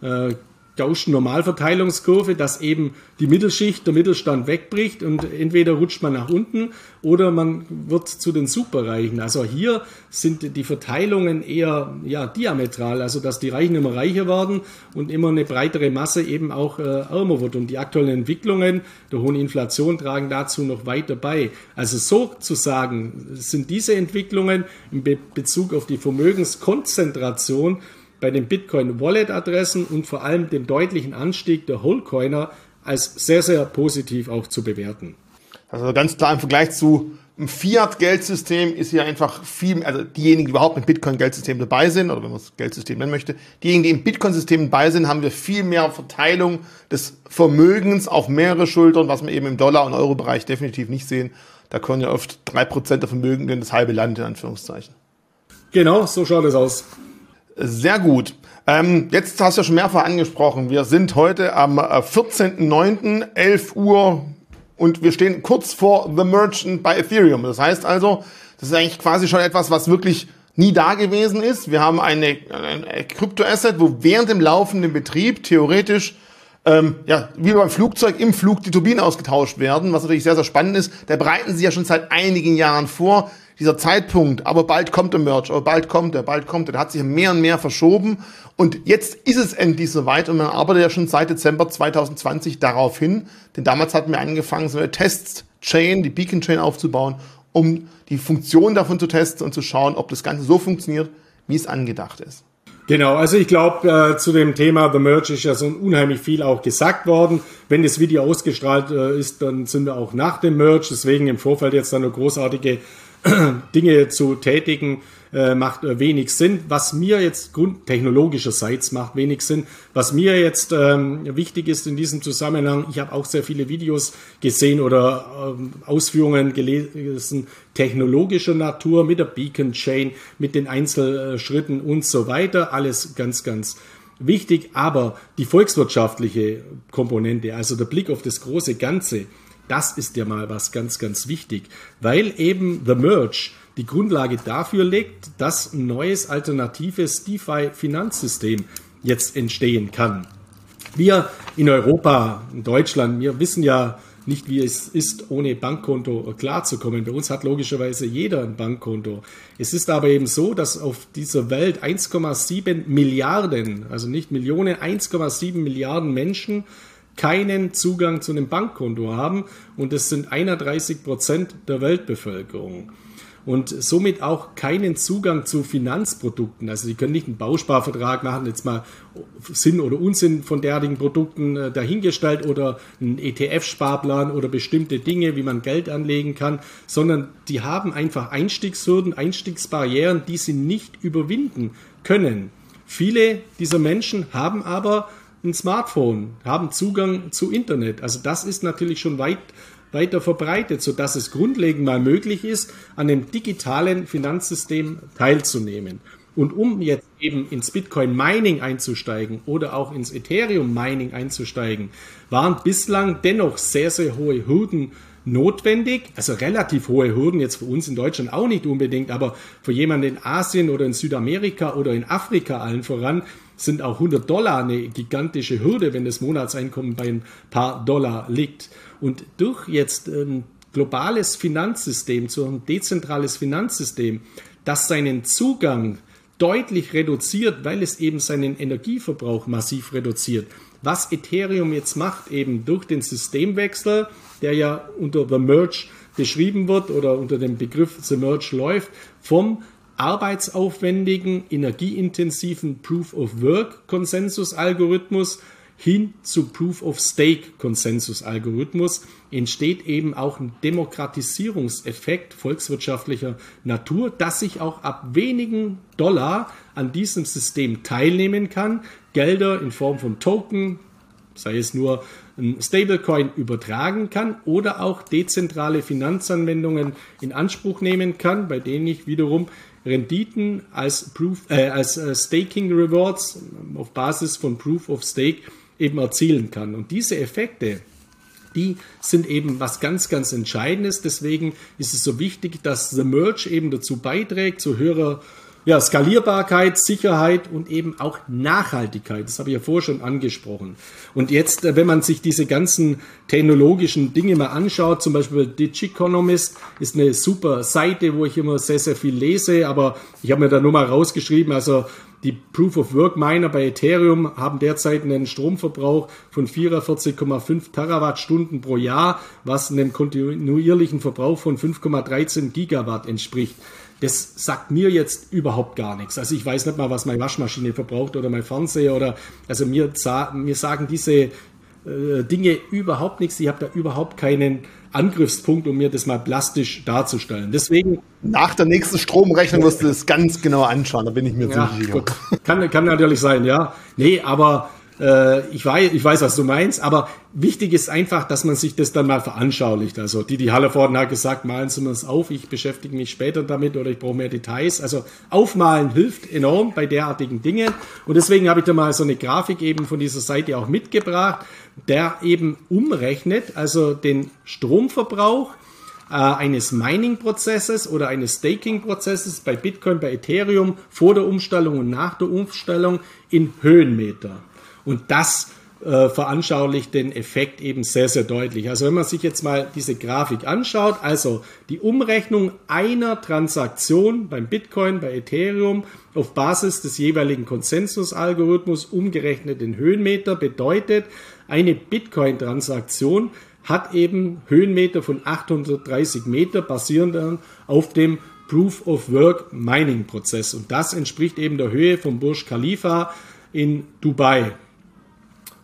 äh, Gaußschen Normalverteilungskurve, dass eben die Mittelschicht, der Mittelstand wegbricht und entweder rutscht man nach unten oder man wird zu den Superreichen. Also hier sind die Verteilungen eher ja, diametral, also dass die Reichen immer reicher werden und immer eine breitere Masse eben auch äh, ärmer wird. Und die aktuellen Entwicklungen der hohen Inflation tragen dazu noch weiter bei. Also sozusagen sind diese Entwicklungen in Be Bezug auf die Vermögenskonzentration bei den Bitcoin-Wallet-Adressen und vor allem dem deutlichen Anstieg der Wholecoiner als sehr, sehr positiv auch zu bewerten. Also ganz klar im Vergleich zu einem Fiat-Geldsystem ist hier einfach viel, also diejenigen, die überhaupt im Bitcoin-Geldsystem dabei sind, oder wenn man das Geldsystem nennen möchte, diejenigen, die im Bitcoin-System dabei sind, haben wir viel mehr Verteilung des Vermögens auf mehrere Schultern, was wir eben im Dollar- und Euro-Bereich definitiv nicht sehen. Da können ja oft drei Prozent der Vermögen in das halbe Land, in Anführungszeichen. Genau, so schaut es aus. Sehr gut. Ähm, jetzt hast du ja schon mehrfach angesprochen. Wir sind heute am 14.09., äh, 11 Uhr und wir stehen kurz vor The Merchant bei Ethereum. Das heißt also, das ist eigentlich quasi schon etwas, was wirklich nie da gewesen ist. Wir haben eine, eine Kryptoasset, wo während dem laufenden Betrieb theoretisch ähm, ja, wie beim Flugzeug im Flug die Turbinen ausgetauscht werden, was natürlich sehr, sehr spannend ist. Da bereiten sie ja schon seit einigen Jahren vor dieser Zeitpunkt, aber bald kommt der Merch, aber bald kommt er, bald kommt er, der hat sich mehr und mehr verschoben und jetzt ist es endlich soweit und man arbeitet ja schon seit Dezember 2020 darauf hin, denn damals hatten wir angefangen, so eine Test-Chain, die Beacon-Chain aufzubauen, um die Funktion davon zu testen und zu schauen, ob das Ganze so funktioniert, wie es angedacht ist. Genau, also ich glaube, äh, zu dem Thema The Merge ist ja so unheimlich viel auch gesagt worden. Wenn das Video ausgestrahlt äh, ist, dann sind wir auch nach dem Merge. Deswegen im Vorfeld jetzt dann eine großartige Dinge zu tätigen, äh, macht äh, wenig Sinn. Was mir jetzt grund technologischerseits macht wenig Sinn. Was mir jetzt ähm, wichtig ist in diesem Zusammenhang, ich habe auch sehr viele Videos gesehen oder ähm, Ausführungen gelesen, technologischer Natur mit der Beacon Chain, mit den Einzelschritten und so weiter. Alles ganz, ganz wichtig. Aber die volkswirtschaftliche Komponente, also der Blick auf das große Ganze, das ist ja mal was ganz, ganz wichtig, weil eben The Merge die Grundlage dafür legt, dass ein neues alternatives DeFi-Finanzsystem jetzt entstehen kann. Wir in Europa, in Deutschland, wir wissen ja nicht, wie es ist, ohne Bankkonto klarzukommen. Bei uns hat logischerweise jeder ein Bankkonto. Es ist aber eben so, dass auf dieser Welt 1,7 Milliarden, also nicht Millionen, 1,7 Milliarden Menschen keinen Zugang zu einem Bankkonto haben und es sind 31 Prozent der Weltbevölkerung und somit auch keinen Zugang zu Finanzprodukten. Also sie können nicht einen Bausparvertrag machen, jetzt mal Sinn oder Unsinn von derartigen Produkten äh, dahingestellt oder einen ETF-Sparplan oder bestimmte Dinge, wie man Geld anlegen kann, sondern die haben einfach Einstiegshürden, Einstiegsbarrieren, die sie nicht überwinden können. Viele dieser Menschen haben aber ein Smartphone, haben Zugang zu Internet. Also das ist natürlich schon weit weiter verbreitet, sodass es grundlegend mal möglich ist, an dem digitalen Finanzsystem teilzunehmen. Und um jetzt eben ins Bitcoin Mining einzusteigen oder auch ins Ethereum Mining einzusteigen, waren bislang dennoch sehr, sehr hohe Hürden notwendig. Also relativ hohe Hürden jetzt für uns in Deutschland auch nicht unbedingt, aber für jemanden in Asien oder in Südamerika oder in Afrika allen voran sind auch 100 Dollar eine gigantische Hürde, wenn das Monatseinkommen bei ein paar Dollar liegt. Und durch jetzt ein globales Finanzsystem, so ein dezentrales Finanzsystem, das seinen Zugang deutlich reduziert, weil es eben seinen Energieverbrauch massiv reduziert. Was Ethereum jetzt macht, eben durch den Systemwechsel, der ja unter The Merge beschrieben wird oder unter dem Begriff The Merge läuft, vom arbeitsaufwendigen, energieintensiven Proof of Work Konsensusalgorithmus hin zu Proof of Stake Konsensusalgorithmus entsteht eben auch ein Demokratisierungseffekt volkswirtschaftlicher Natur, dass sich auch ab wenigen Dollar an diesem System teilnehmen kann, Gelder in Form von Token, sei es nur ein Stablecoin übertragen kann oder auch dezentrale Finanzanwendungen in Anspruch nehmen kann, bei denen ich wiederum Renditen als, Proof, äh, als äh, Staking Rewards auf Basis von Proof of Stake eben erzielen kann. Und diese Effekte, die sind eben was ganz, ganz Entscheidendes. Deswegen ist es so wichtig, dass The Merge eben dazu beiträgt, zu höherer ja, Skalierbarkeit, Sicherheit und eben auch Nachhaltigkeit. Das habe ich ja vorher schon angesprochen. Und jetzt, äh, wenn man sich diese ganzen technologischen Dinge mal anschaut, zum Beispiel Digiconomist ist eine super Seite, wo ich immer sehr, sehr viel lese, aber ich habe mir da nur mal rausgeschrieben, also die Proof of Work Miner bei Ethereum haben derzeit einen Stromverbrauch von 44,5 Terawattstunden pro Jahr, was einem kontinuierlichen Verbrauch von 5,13 Gigawatt entspricht das sagt mir jetzt überhaupt gar nichts. Also ich weiß nicht mal, was meine Waschmaschine verbraucht oder mein Fernseher oder also mir, mir sagen diese äh, Dinge überhaupt nichts. Ich habe da überhaupt keinen Angriffspunkt, um mir das mal plastisch darzustellen. Deswegen nach der nächsten Stromrechnung wirst du das ganz genau anschauen. Da bin ich mir ja, ziemlich sicher. Kann, kann natürlich sein, ja. Nee, aber äh, ich, weiß, ich weiß, was du meinst, aber wichtig ist einfach, dass man sich das dann mal veranschaulicht. Also die, die Hallervorden hat gesagt, malen Sie mir es auf, ich beschäftige mich später damit oder ich brauche mehr Details. Also aufmalen hilft enorm bei derartigen Dingen. Und deswegen habe ich da mal so eine Grafik eben von dieser Seite auch mitgebracht, der eben umrechnet, also den Stromverbrauch äh, eines Mining-Prozesses oder eines Staking-Prozesses bei Bitcoin, bei Ethereum vor der Umstellung und nach der Umstellung in Höhenmeter. Und das äh, veranschaulicht den Effekt eben sehr, sehr deutlich. Also wenn man sich jetzt mal diese Grafik anschaut, also die Umrechnung einer Transaktion beim Bitcoin, bei Ethereum auf Basis des jeweiligen Konsensusalgorithmus umgerechnet in Höhenmeter bedeutet, eine Bitcoin-Transaktion hat eben Höhenmeter von 830 Meter basierend auf dem Proof of Work Mining Prozess. Und das entspricht eben der Höhe vom Burj Khalifa in Dubai.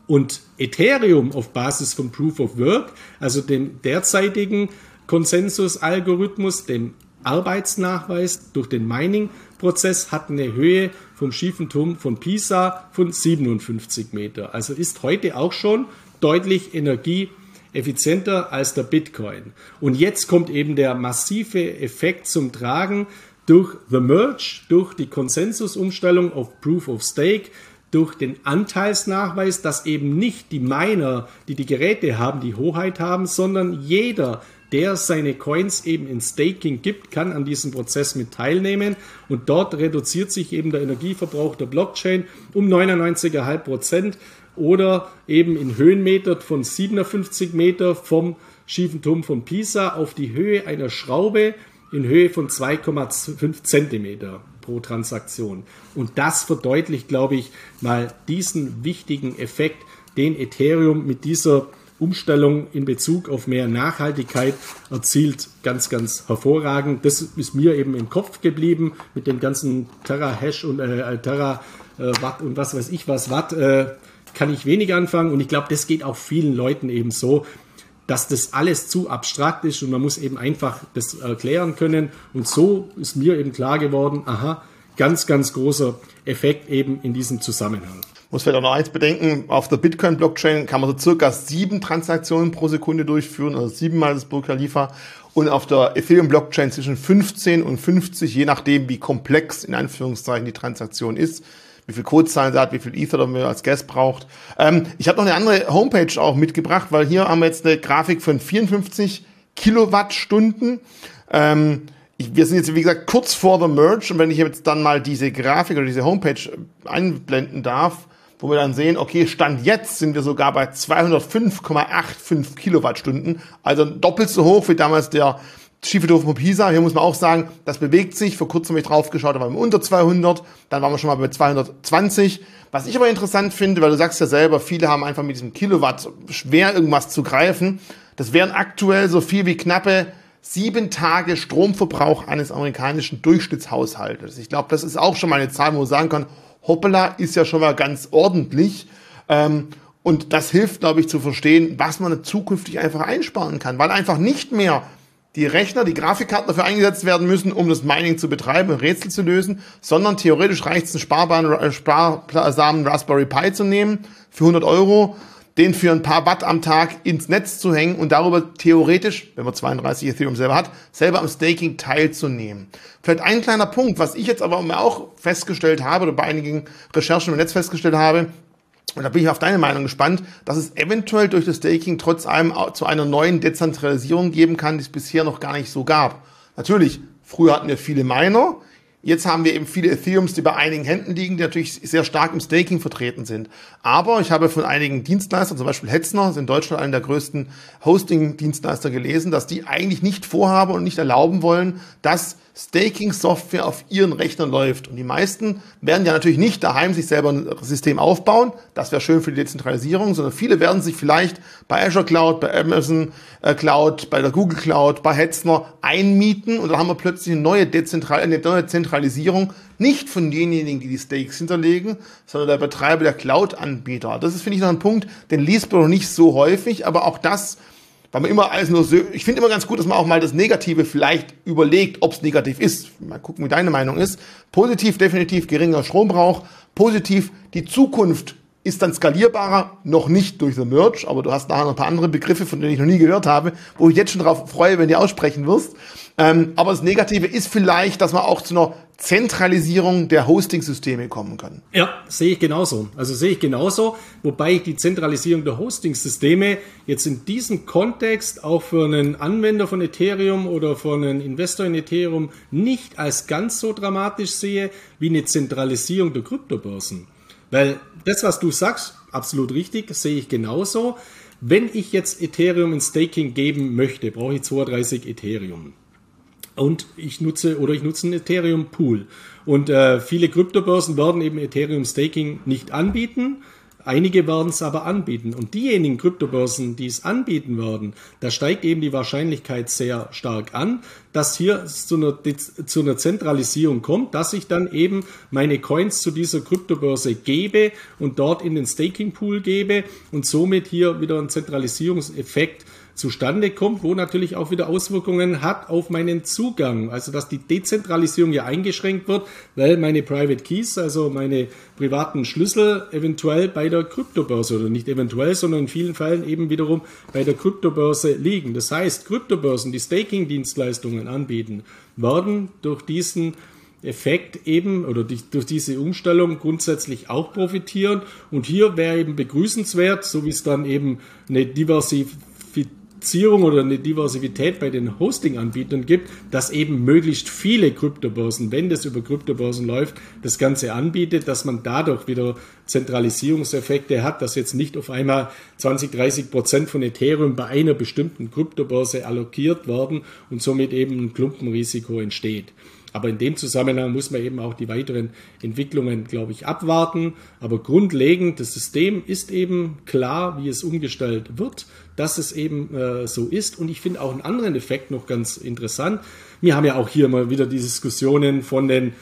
Und Ethereum auf Basis von Proof of Work, also dem derzeitigen Konsensusalgorithmus, dem Arbeitsnachweis durch den Mining-Prozess, hat eine Höhe vom schiefen Turm von Pisa von 57 Meter. Also ist heute auch schon deutlich energieeffizienter als der Bitcoin. Und jetzt kommt eben der massive Effekt zum Tragen durch The Merge, durch die Konsensusumstellung auf Proof of Stake, durch den Anteilsnachweis, dass eben nicht die Miner, die die Geräte haben, die Hoheit haben, sondern jeder, der seine Coins eben in Staking gibt, kann an diesem Prozess mit teilnehmen. Und dort reduziert sich eben der Energieverbrauch der Blockchain um 99,5 Prozent oder eben in Höhenmeter von 57 Meter vom schiefen Turm von Pisa auf die Höhe einer Schraube in Höhe von 2,5 Zentimeter pro Transaktion. Und das verdeutlicht, glaube ich, mal diesen wichtigen Effekt, den Ethereum mit dieser Umstellung in Bezug auf mehr Nachhaltigkeit erzielt ganz, ganz hervorragend. Das ist mir eben im Kopf geblieben mit den ganzen Terra-Hash und äh, Terra äh, und was weiß ich was Watt. Äh, kann ich wenig anfangen und ich glaube, das geht auch vielen Leuten eben so, dass das alles zu abstrakt ist und man muss eben einfach das erklären können. Und so ist mir eben klar geworden, aha, ganz, ganz großer Effekt eben in diesem Zusammenhang. Muss vielleicht auch noch eins bedenken, auf der Bitcoin-Blockchain kann man so circa sieben Transaktionen pro Sekunde durchführen, also siebenmal das Burj Khalifa. Und auf der Ethereum-Blockchain zwischen 15 und 50, je nachdem, wie komplex in Anführungszeichen die Transaktion ist, wie viel Codezahlen sie hat, wie viel Ether man als Gas braucht. Ähm, ich habe noch eine andere Homepage auch mitgebracht, weil hier haben wir jetzt eine Grafik von 54 Kilowattstunden. Ähm, ich, wir sind jetzt, wie gesagt, kurz vor the Merge und wenn ich jetzt dann mal diese Grafik oder diese Homepage einblenden darf, wo wir dann sehen, okay, Stand jetzt sind wir sogar bei 205,85 Kilowattstunden, also doppelt so hoch wie damals der Schiefeldorf von Pisa. Hier muss man auch sagen, das bewegt sich. Vor kurzem habe ich drauf geschaut, da waren wir unter 200, dann waren wir schon mal bei 220. Was ich aber interessant finde, weil du sagst ja selber, viele haben einfach mit diesem Kilowatt schwer irgendwas zu greifen. Das wären aktuell so viel wie knappe sieben Tage Stromverbrauch eines amerikanischen Durchschnittshaushaltes. Ich glaube, das ist auch schon mal eine Zahl, wo man sagen kann, hoppala, ist ja schon mal ganz ordentlich. Ähm, und das hilft, glaube ich, zu verstehen, was man zukünftig einfach einsparen kann, weil einfach nicht mehr die Rechner, die Grafikkarten dafür eingesetzt werden müssen, um das Mining zu betreiben und Rätsel zu lösen, sondern theoretisch reicht es, einen sparbaren, äh, sparsamen Raspberry Pi zu nehmen für 100 Euro den für ein paar Watt am Tag ins Netz zu hängen und darüber theoretisch, wenn man 32 Ethereum selber hat, selber am Staking teilzunehmen. Vielleicht ein kleiner Punkt, was ich jetzt aber auch festgestellt habe oder bei einigen Recherchen im Netz festgestellt habe, und da bin ich auf deine Meinung gespannt, dass es eventuell durch das Staking trotz allem zu einer neuen Dezentralisierung geben kann, die es bisher noch gar nicht so gab. Natürlich, früher hatten wir viele Miner, Jetzt haben wir eben viele Ethereums, die bei einigen Händen liegen, die natürlich sehr stark im Staking vertreten sind. Aber ich habe von einigen Dienstleistern, zum Beispiel Hetzner, ist in Deutschland einer der größten Hosting-Dienstleister gelesen, dass die eigentlich nicht vorhaben und nicht erlauben wollen, dass Staking-Software auf ihren Rechnern läuft. Und die meisten werden ja natürlich nicht daheim sich selber ein System aufbauen. Das wäre schön für die Dezentralisierung, sondern viele werden sich vielleicht bei Azure Cloud, bei Amazon äh, Cloud, bei der Google Cloud, bei Hetzner einmieten und dann haben wir plötzlich eine neue, Dezentral eine neue Zentralisierung, nicht von denjenigen, die die Stakes hinterlegen, sondern der Betreiber der Cloud-Anbieter. Das ist, finde ich, noch ein Punkt, den liest man noch nicht so häufig, aber auch das weil man immer alles nur so, ich finde immer ganz gut, dass man auch mal das Negative vielleicht überlegt, ob es negativ ist. Mal gucken, wie deine Meinung ist. Positiv definitiv geringer Strombrauch. Positiv die Zukunft ist dann skalierbarer, noch nicht durch The Merge, aber du hast nachher noch ein paar andere Begriffe, von denen ich noch nie gehört habe, wo ich jetzt schon darauf freue, wenn du aussprechen wirst. Ähm, aber das Negative ist vielleicht, dass man auch zu einer Zentralisierung der Hosting-Systeme kommen kann. Ja, sehe ich genauso. Also sehe ich genauso, wobei ich die Zentralisierung der Hosting-Systeme jetzt in diesem Kontext auch für einen Anwender von Ethereum oder für einen Investor in Ethereum nicht als ganz so dramatisch sehe wie eine Zentralisierung der Kryptobörsen. Weil das, was du sagst, absolut richtig, sehe ich genauso. Wenn ich jetzt Ethereum in Staking geben möchte, brauche ich 32 Ethereum und ich nutze oder ich nutze einen Ethereum Pool. Und äh, viele Kryptobörsen werden eben Ethereum Staking nicht anbieten. Einige werden es aber anbieten. Und diejenigen Kryptobörsen, die es anbieten werden, da steigt eben die Wahrscheinlichkeit sehr stark an, dass hier zu einer, zu einer Zentralisierung kommt, dass ich dann eben meine Coins zu dieser Kryptobörse gebe und dort in den Staking Pool gebe und somit hier wieder ein Zentralisierungseffekt zustande kommt, wo natürlich auch wieder Auswirkungen hat auf meinen Zugang. Also dass die Dezentralisierung ja eingeschränkt wird, weil meine Private Keys, also meine privaten Schlüssel eventuell bei der Kryptobörse oder nicht eventuell, sondern in vielen Fällen eben wiederum bei der Kryptobörse liegen. Das heißt, Kryptobörsen, die Staking-Dienstleistungen anbieten, werden durch diesen Effekt eben oder durch diese Umstellung grundsätzlich auch profitieren. Und hier wäre eben begrüßenswert, so wie es dann eben eine Diversif Diversifizierung oder eine Diversität bei den Hosting-Anbietern gibt, dass eben möglichst viele Kryptobörsen, wenn das über Kryptobörsen läuft, das Ganze anbietet, dass man dadurch wieder Zentralisierungseffekte hat, dass jetzt nicht auf einmal 20, 30 Prozent von Ethereum bei einer bestimmten Kryptobörse allokiert werden und somit eben ein Klumpenrisiko entsteht. Aber in dem Zusammenhang muss man eben auch die weiteren Entwicklungen, glaube ich, abwarten. Aber grundlegend, das System ist eben klar, wie es umgestellt wird, dass es eben äh, so ist. Und ich finde auch einen anderen Effekt noch ganz interessant. Wir haben ja auch hier mal wieder die Diskussionen von den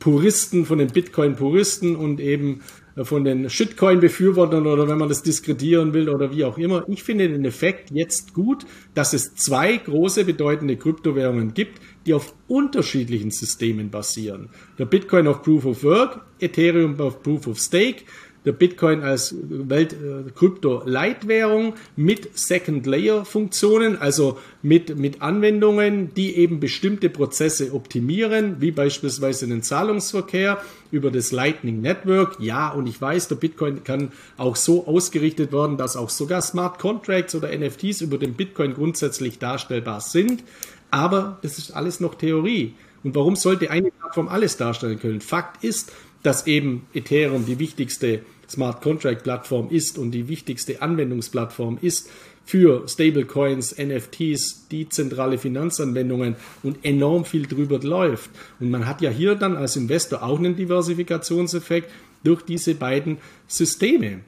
Puristen, von den Bitcoin-Puristen und eben von den Shitcoin-Befürwortern oder wenn man das diskretieren will oder wie auch immer. Ich finde den Effekt jetzt gut, dass es zwei große bedeutende Kryptowährungen gibt, die auf unterschiedlichen Systemen basieren. Der Bitcoin auf Proof of Work, Ethereum auf Proof of Stake. Der Bitcoin als Welt-Krypto-Leitwährung äh, mit Second-Layer-Funktionen, also mit, mit Anwendungen, die eben bestimmte Prozesse optimieren, wie beispielsweise den Zahlungsverkehr über das Lightning Network. Ja, und ich weiß, der Bitcoin kann auch so ausgerichtet werden, dass auch sogar Smart Contracts oder NFTs über den Bitcoin grundsätzlich darstellbar sind. Aber das ist alles noch Theorie. Und warum sollte eine Plattform alles darstellen können? Fakt ist, dass eben Ethereum die wichtigste Smart Contract Plattform ist und die wichtigste Anwendungsplattform ist für Stablecoins, NFTs, dezentrale Finanzanwendungen und enorm viel drüber läuft. Und man hat ja hier dann als Investor auch einen Diversifikationseffekt durch diese beiden Systeme.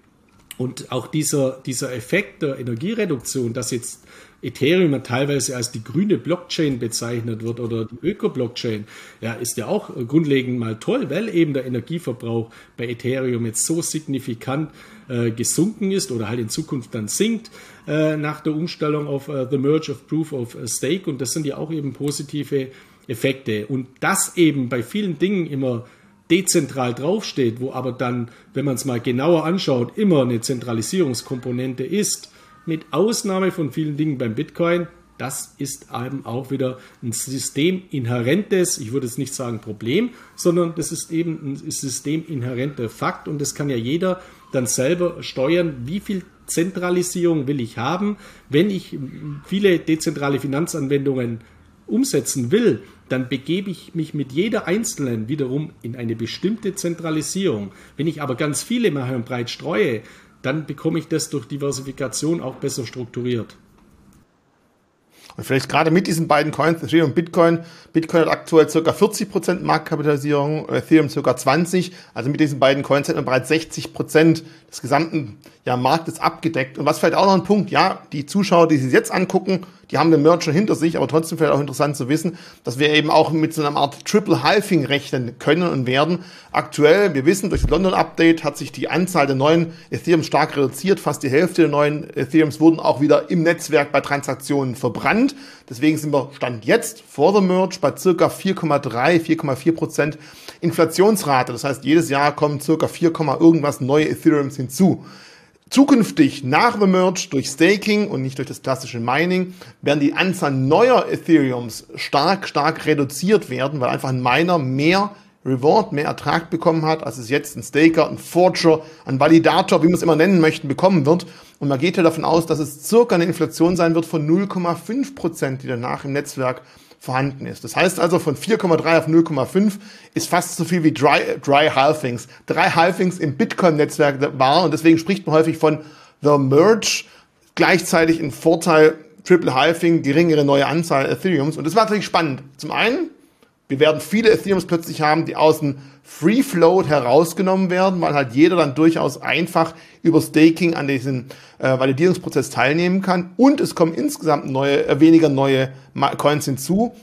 Und auch dieser, dieser Effekt der Energiereduktion, dass jetzt Ethereum teilweise als die grüne Blockchain bezeichnet wird oder die Öko-Blockchain, ja, ist ja auch grundlegend mal toll, weil eben der Energieverbrauch bei Ethereum jetzt so signifikant äh, gesunken ist oder halt in Zukunft dann sinkt äh, nach der Umstellung auf äh, The Merge of Proof of Stake. Und das sind ja auch eben positive Effekte. Und das eben bei vielen Dingen immer dezentral draufsteht, wo aber dann, wenn man es mal genauer anschaut, immer eine Zentralisierungskomponente ist, mit Ausnahme von vielen Dingen beim Bitcoin, das ist eben auch wieder ein systeminhärentes, ich würde es nicht sagen Problem, sondern das ist eben ein systeminhärenter Fakt und das kann ja jeder dann selber steuern, wie viel Zentralisierung will ich haben. Wenn ich viele dezentrale Finanzanwendungen umsetzen will, dann begebe ich mich mit jeder einzelnen wiederum in eine bestimmte Zentralisierung. Wenn ich aber ganz viele mache und breit streue, dann bekomme ich das durch Diversifikation auch besser strukturiert. Und vielleicht gerade mit diesen beiden Coins, Ethereum und Bitcoin, Bitcoin hat aktuell ca. 40% Marktkapitalisierung, Ethereum ca. 20%. Also mit diesen beiden Coins hat man bereits 60% des gesamten ja, Marktes abgedeckt. Und was vielleicht auch noch ein Punkt, ja, die Zuschauer, die sich jetzt angucken, die haben den Merch schon hinter sich, aber trotzdem vielleicht auch interessant zu wissen, dass wir eben auch mit so einer Art Triple Halving rechnen können und werden. Aktuell, wir wissen, durch das London Update hat sich die Anzahl der neuen Ethereum stark reduziert. Fast die Hälfte der neuen Ethereums wurden auch wieder im Netzwerk bei Transaktionen verbrannt. Deswegen sind wir Stand jetzt vor der Merge bei circa 4,3, 4,4 Prozent Inflationsrate. Das heißt, jedes Jahr kommen circa 4, irgendwas neue Ethereums hinzu. Zukünftig nach The Merge durch Staking und nicht durch das klassische Mining werden die Anzahl neuer Ethereums stark, stark reduziert werden, weil einfach ein Miner mehr Reward, mehr Ertrag bekommen hat, als es jetzt ein Staker, ein Forger, ein Validator, wie man es immer nennen möchten, bekommen wird. Und man geht ja davon aus, dass es circa eine Inflation sein wird von 0,5 Prozent, die danach im Netzwerk vorhanden ist. Das heißt also, von 4,3 auf 0,5 ist fast so viel wie Dry, Dry Halvings. Drei Halvings im Bitcoin-Netzwerk war und deswegen spricht man häufig von The Merge, gleichzeitig ein Vorteil Triple Halving, geringere neue Anzahl Ethereums. Und das war natürlich spannend. Zum einen, wir werden viele Ethereums plötzlich haben, die aus dem Free Float herausgenommen werden, weil halt jeder dann durchaus einfach über Staking an diesem äh, Validierungsprozess teilnehmen kann. Und es kommen insgesamt neue, äh, weniger neue Coins hinzu.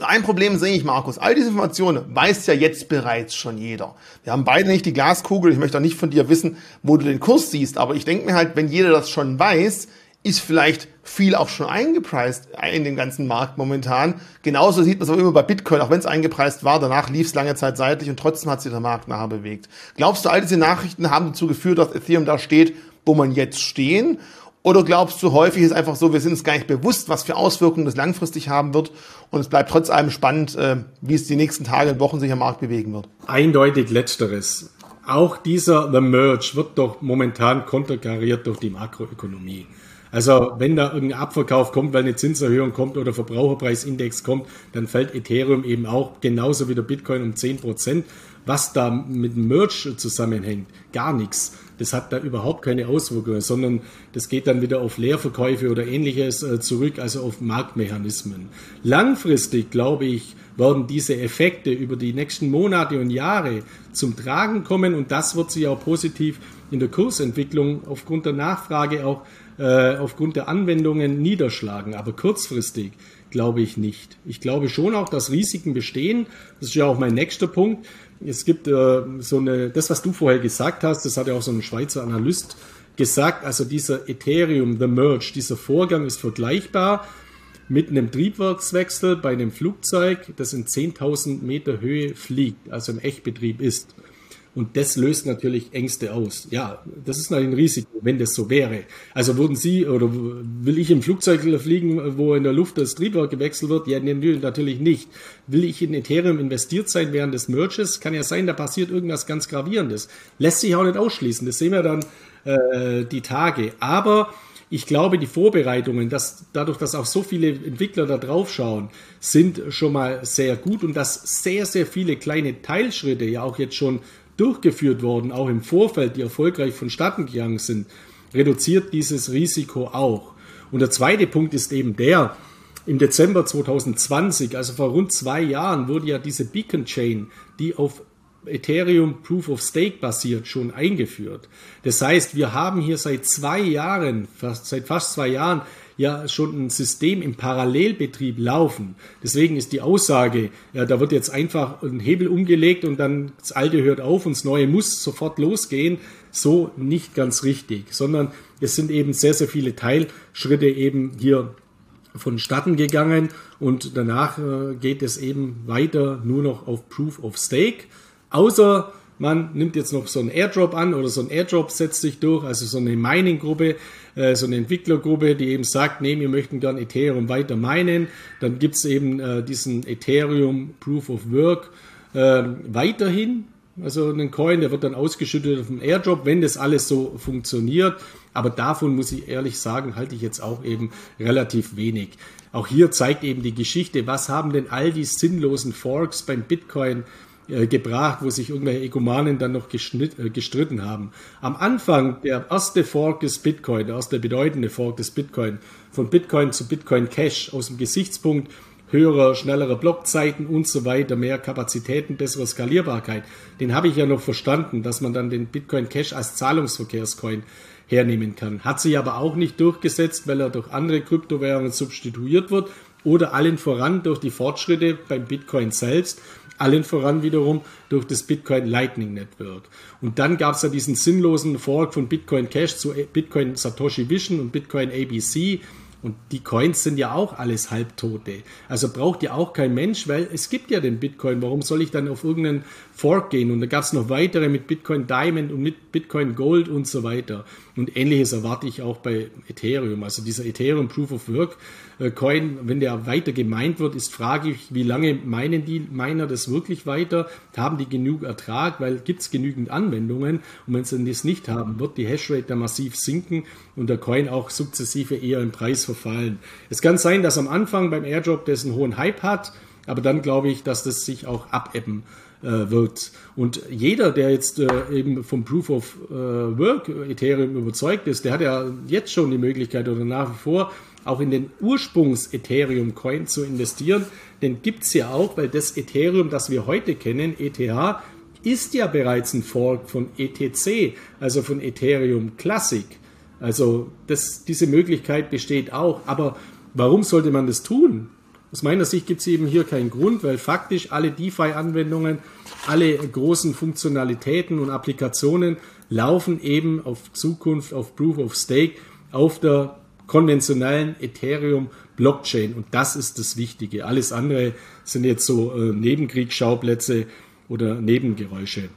Ein Problem sehe ich, Markus. All diese Informationen weiß ja jetzt bereits schon jeder. Wir haben beide nicht die Glaskugel. Ich möchte auch nicht von dir wissen, wo du den Kurs siehst. Aber ich denke mir halt, wenn jeder das schon weiß, ist vielleicht viel auch schon eingepreist in den ganzen Markt momentan. Genauso sieht man es aber immer bei Bitcoin, auch wenn es eingepreist war, danach lief es lange Zeit seitlich und trotzdem hat sich der Markt nachher bewegt. Glaubst du, all diese Nachrichten haben dazu geführt, dass Ethereum da steht, wo man jetzt stehen? Oder glaubst du, häufig ist einfach so, wir sind uns gar nicht bewusst, was für Auswirkungen das langfristig haben wird und es bleibt trotz allem spannend, äh, wie es die nächsten Tage und Wochen sich am Markt bewegen wird? Eindeutig letzteres. Auch dieser The Merge wird doch momentan konterkariert durch die Makroökonomie. Also wenn da irgendein Abverkauf kommt, weil eine Zinserhöhung kommt oder Verbraucherpreisindex kommt, dann fällt Ethereum eben auch genauso wie der Bitcoin um 10 Prozent. Was da mit dem Merch zusammenhängt, gar nichts. Das hat da überhaupt keine Auswirkungen, sondern das geht dann wieder auf Leerverkäufe oder ähnliches äh, zurück, also auf Marktmechanismen. Langfristig, glaube ich, werden diese Effekte über die nächsten Monate und Jahre zum Tragen kommen und das wird sich auch positiv in der Kursentwicklung aufgrund der Nachfrage auch äh, aufgrund der Anwendungen niederschlagen. Aber kurzfristig glaube ich nicht. Ich glaube schon auch, dass Risiken bestehen. Das ist ja auch mein nächster Punkt. Es gibt äh, so eine, das, was du vorher gesagt hast, das hat ja auch so ein Schweizer Analyst gesagt, also dieser Ethereum, the Merge, dieser Vorgang ist vergleichbar mit einem Triebwerkswechsel bei einem Flugzeug, das in 10.000 Meter Höhe fliegt, also im Echtbetrieb ist. Und das löst natürlich Ängste aus. Ja, das ist ein Risiko, wenn das so wäre. Also würden Sie oder will ich im Flugzeug fliegen, wo in der Luft das Triebwerk gewechselt wird? Ja, natürlich nicht. Will ich in Ethereum investiert sein während des Merges? Kann ja sein, da passiert irgendwas ganz Gravierendes. Lässt sich auch nicht ausschließen. Das sehen wir dann äh, die Tage. Aber ich glaube, die Vorbereitungen, dass dadurch, dass auch so viele Entwickler da drauf schauen, sind schon mal sehr gut und dass sehr, sehr viele kleine Teilschritte ja auch jetzt schon durchgeführt worden, auch im Vorfeld, die erfolgreich vonstatten gegangen sind, reduziert dieses Risiko auch. Und der zweite Punkt ist eben der, im Dezember 2020, also vor rund zwei Jahren, wurde ja diese Beacon Chain, die auf Ethereum Proof of Stake basiert, schon eingeführt. Das heißt, wir haben hier seit zwei Jahren, fast, seit fast zwei Jahren, ja schon ein System im Parallelbetrieb laufen. Deswegen ist die Aussage, ja, da wird jetzt einfach ein Hebel umgelegt und dann das alte hört auf und das neue muss sofort losgehen, so nicht ganz richtig, sondern es sind eben sehr, sehr viele Teilschritte eben hier vonstatten gegangen und danach äh, geht es eben weiter nur noch auf Proof of Stake. Außer man nimmt jetzt noch so einen Airdrop an oder so ein Airdrop setzt sich durch, also so eine Mining-Gruppe, äh, so eine Entwicklergruppe, die eben sagt, nee, wir möchten gern Ethereum weiter minen. Dann gibt es eben äh, diesen Ethereum Proof of Work äh, weiterhin. Also einen Coin, der wird dann ausgeschüttet auf dem Airdrop, wenn das alles so funktioniert. Aber davon muss ich ehrlich sagen, halte ich jetzt auch eben relativ wenig. Auch hier zeigt eben die Geschichte, was haben denn all die sinnlosen Forks beim Bitcoin äh, gebracht, wo sich irgendwelche Egomanen dann noch äh, gestritten haben. Am Anfang, der erste Fork des Bitcoin, der erste bedeutende Fork des Bitcoin, von Bitcoin zu Bitcoin Cash aus dem Gesichtspunkt höherer, schnellerer Blockzeiten und so weiter, mehr Kapazitäten, bessere Skalierbarkeit, den habe ich ja noch verstanden, dass man dann den Bitcoin Cash als Zahlungsverkehrscoin hernehmen kann. Hat sich aber auch nicht durchgesetzt, weil er durch andere Kryptowährungen substituiert wird oder allen voran durch die Fortschritte beim Bitcoin selbst allen voran wiederum durch das Bitcoin Lightning Network. Und dann gab es ja diesen sinnlosen Fork von Bitcoin Cash zu Bitcoin Satoshi Vision und Bitcoin ABC. Und die Coins sind ja auch alles Halbtote. Also braucht ja auch kein Mensch, weil es gibt ja den Bitcoin. Warum soll ich dann auf irgendeinen Fork gehen? Und da gab es noch weitere mit Bitcoin Diamond und mit Bitcoin Gold und so weiter. Und ähnliches erwarte ich auch bei Ethereum. Also dieser Ethereum Proof of Work äh, Coin, wenn der weiter gemeint wird, ist fraglich, wie lange meinen die Miner das wirklich weiter? Haben die genug Ertrag? Weil gibt es genügend Anwendungen? Und wenn sie das nicht haben, wird die Hashrate da massiv sinken und der Coin auch sukzessive eher im Preis verfallen. Es kann sein, dass am Anfang beim Airdrop das einen hohen Hype hat, aber dann glaube ich, dass das sich auch abebben äh, wird. Und jeder, der jetzt äh, eben vom Proof of äh, Work Ethereum überzeugt ist, der hat ja jetzt schon die Möglichkeit oder nach wie vor auch in den Ursprungs-Ethereum-Coin zu investieren. Den gibt es ja auch, weil das Ethereum, das wir heute kennen, ETH, ist ja bereits ein Fork von ETC, also von Ethereum Classic. Also das, diese Möglichkeit besteht auch. Aber warum sollte man das tun? Aus meiner Sicht gibt es eben hier keinen Grund, weil faktisch alle DeFi-Anwendungen, alle großen Funktionalitäten und Applikationen laufen eben auf Zukunft auf Proof of Stake auf der konventionellen Ethereum Blockchain. Und das ist das Wichtige. Alles andere sind jetzt so äh, Nebenkriegsschauplätze oder Nebengeräusche.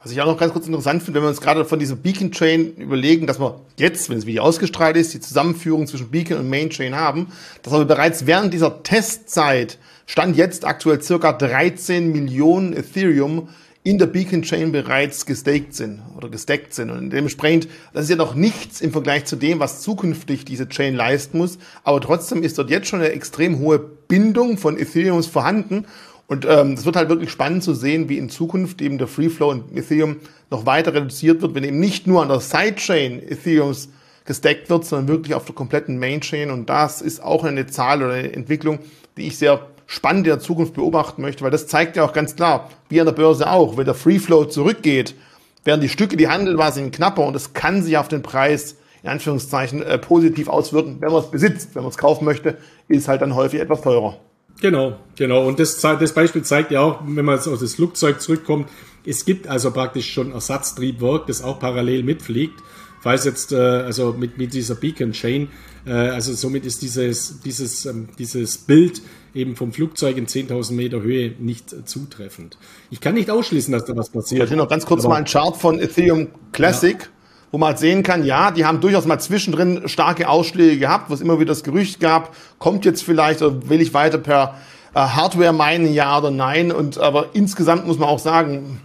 Was ich auch noch ganz kurz interessant finde, wenn wir uns gerade von dieser Beacon Chain überlegen, dass wir jetzt, wenn das Video ausgestrahlt ist, die Zusammenführung zwischen Beacon und Main Chain haben, dass wir bereits während dieser Testzeit stand jetzt aktuell circa 13 Millionen Ethereum in der Beacon Chain bereits gestaked sind oder gestackt sind. Und dementsprechend, das ist ja noch nichts im Vergleich zu dem, was zukünftig diese Chain leisten muss. Aber trotzdem ist dort jetzt schon eine extrem hohe Bindung von Ethereums vorhanden. Und ähm, es wird halt wirklich spannend zu sehen, wie in Zukunft eben der Free Flow in Ethereum noch weiter reduziert wird, wenn eben nicht nur an der Sidechain Ethereums gestackt wird, sondern wirklich auf der kompletten Mainchain. Und das ist auch eine Zahl oder eine Entwicklung, die ich sehr spannend in der Zukunft beobachten möchte, weil das zeigt ja auch ganz klar, wie an der Börse auch, wenn der Free Flow zurückgeht, werden die Stücke, die handelbar sind, knapper und das kann sich auf den Preis in Anführungszeichen äh, positiv auswirken, wenn man es besitzt. Wenn man es kaufen möchte, ist halt dann häufig etwas teurer. Genau, genau. Und das, das Beispiel zeigt ja auch, wenn man jetzt aus das Flugzeug zurückkommt, es gibt also praktisch schon Ersatztriebwerk, das auch parallel mitfliegt. falls jetzt, äh, also mit, mit dieser Beacon Chain, äh, also somit ist dieses, dieses, ähm, dieses Bild eben vom Flugzeug in 10.000 Meter Höhe nicht zutreffend. Ich kann nicht ausschließen, dass da was passiert. Ich noch ganz kurz Aber, mal ein Chart von Ethereum Classic. Ja wo man halt sehen kann, ja, die haben durchaus mal zwischendrin starke Ausschläge gehabt, wo es immer wieder das Gerücht gab, kommt jetzt vielleicht oder will ich weiter per äh, Hardware meinen, ja oder nein. Und aber insgesamt muss man auch sagen,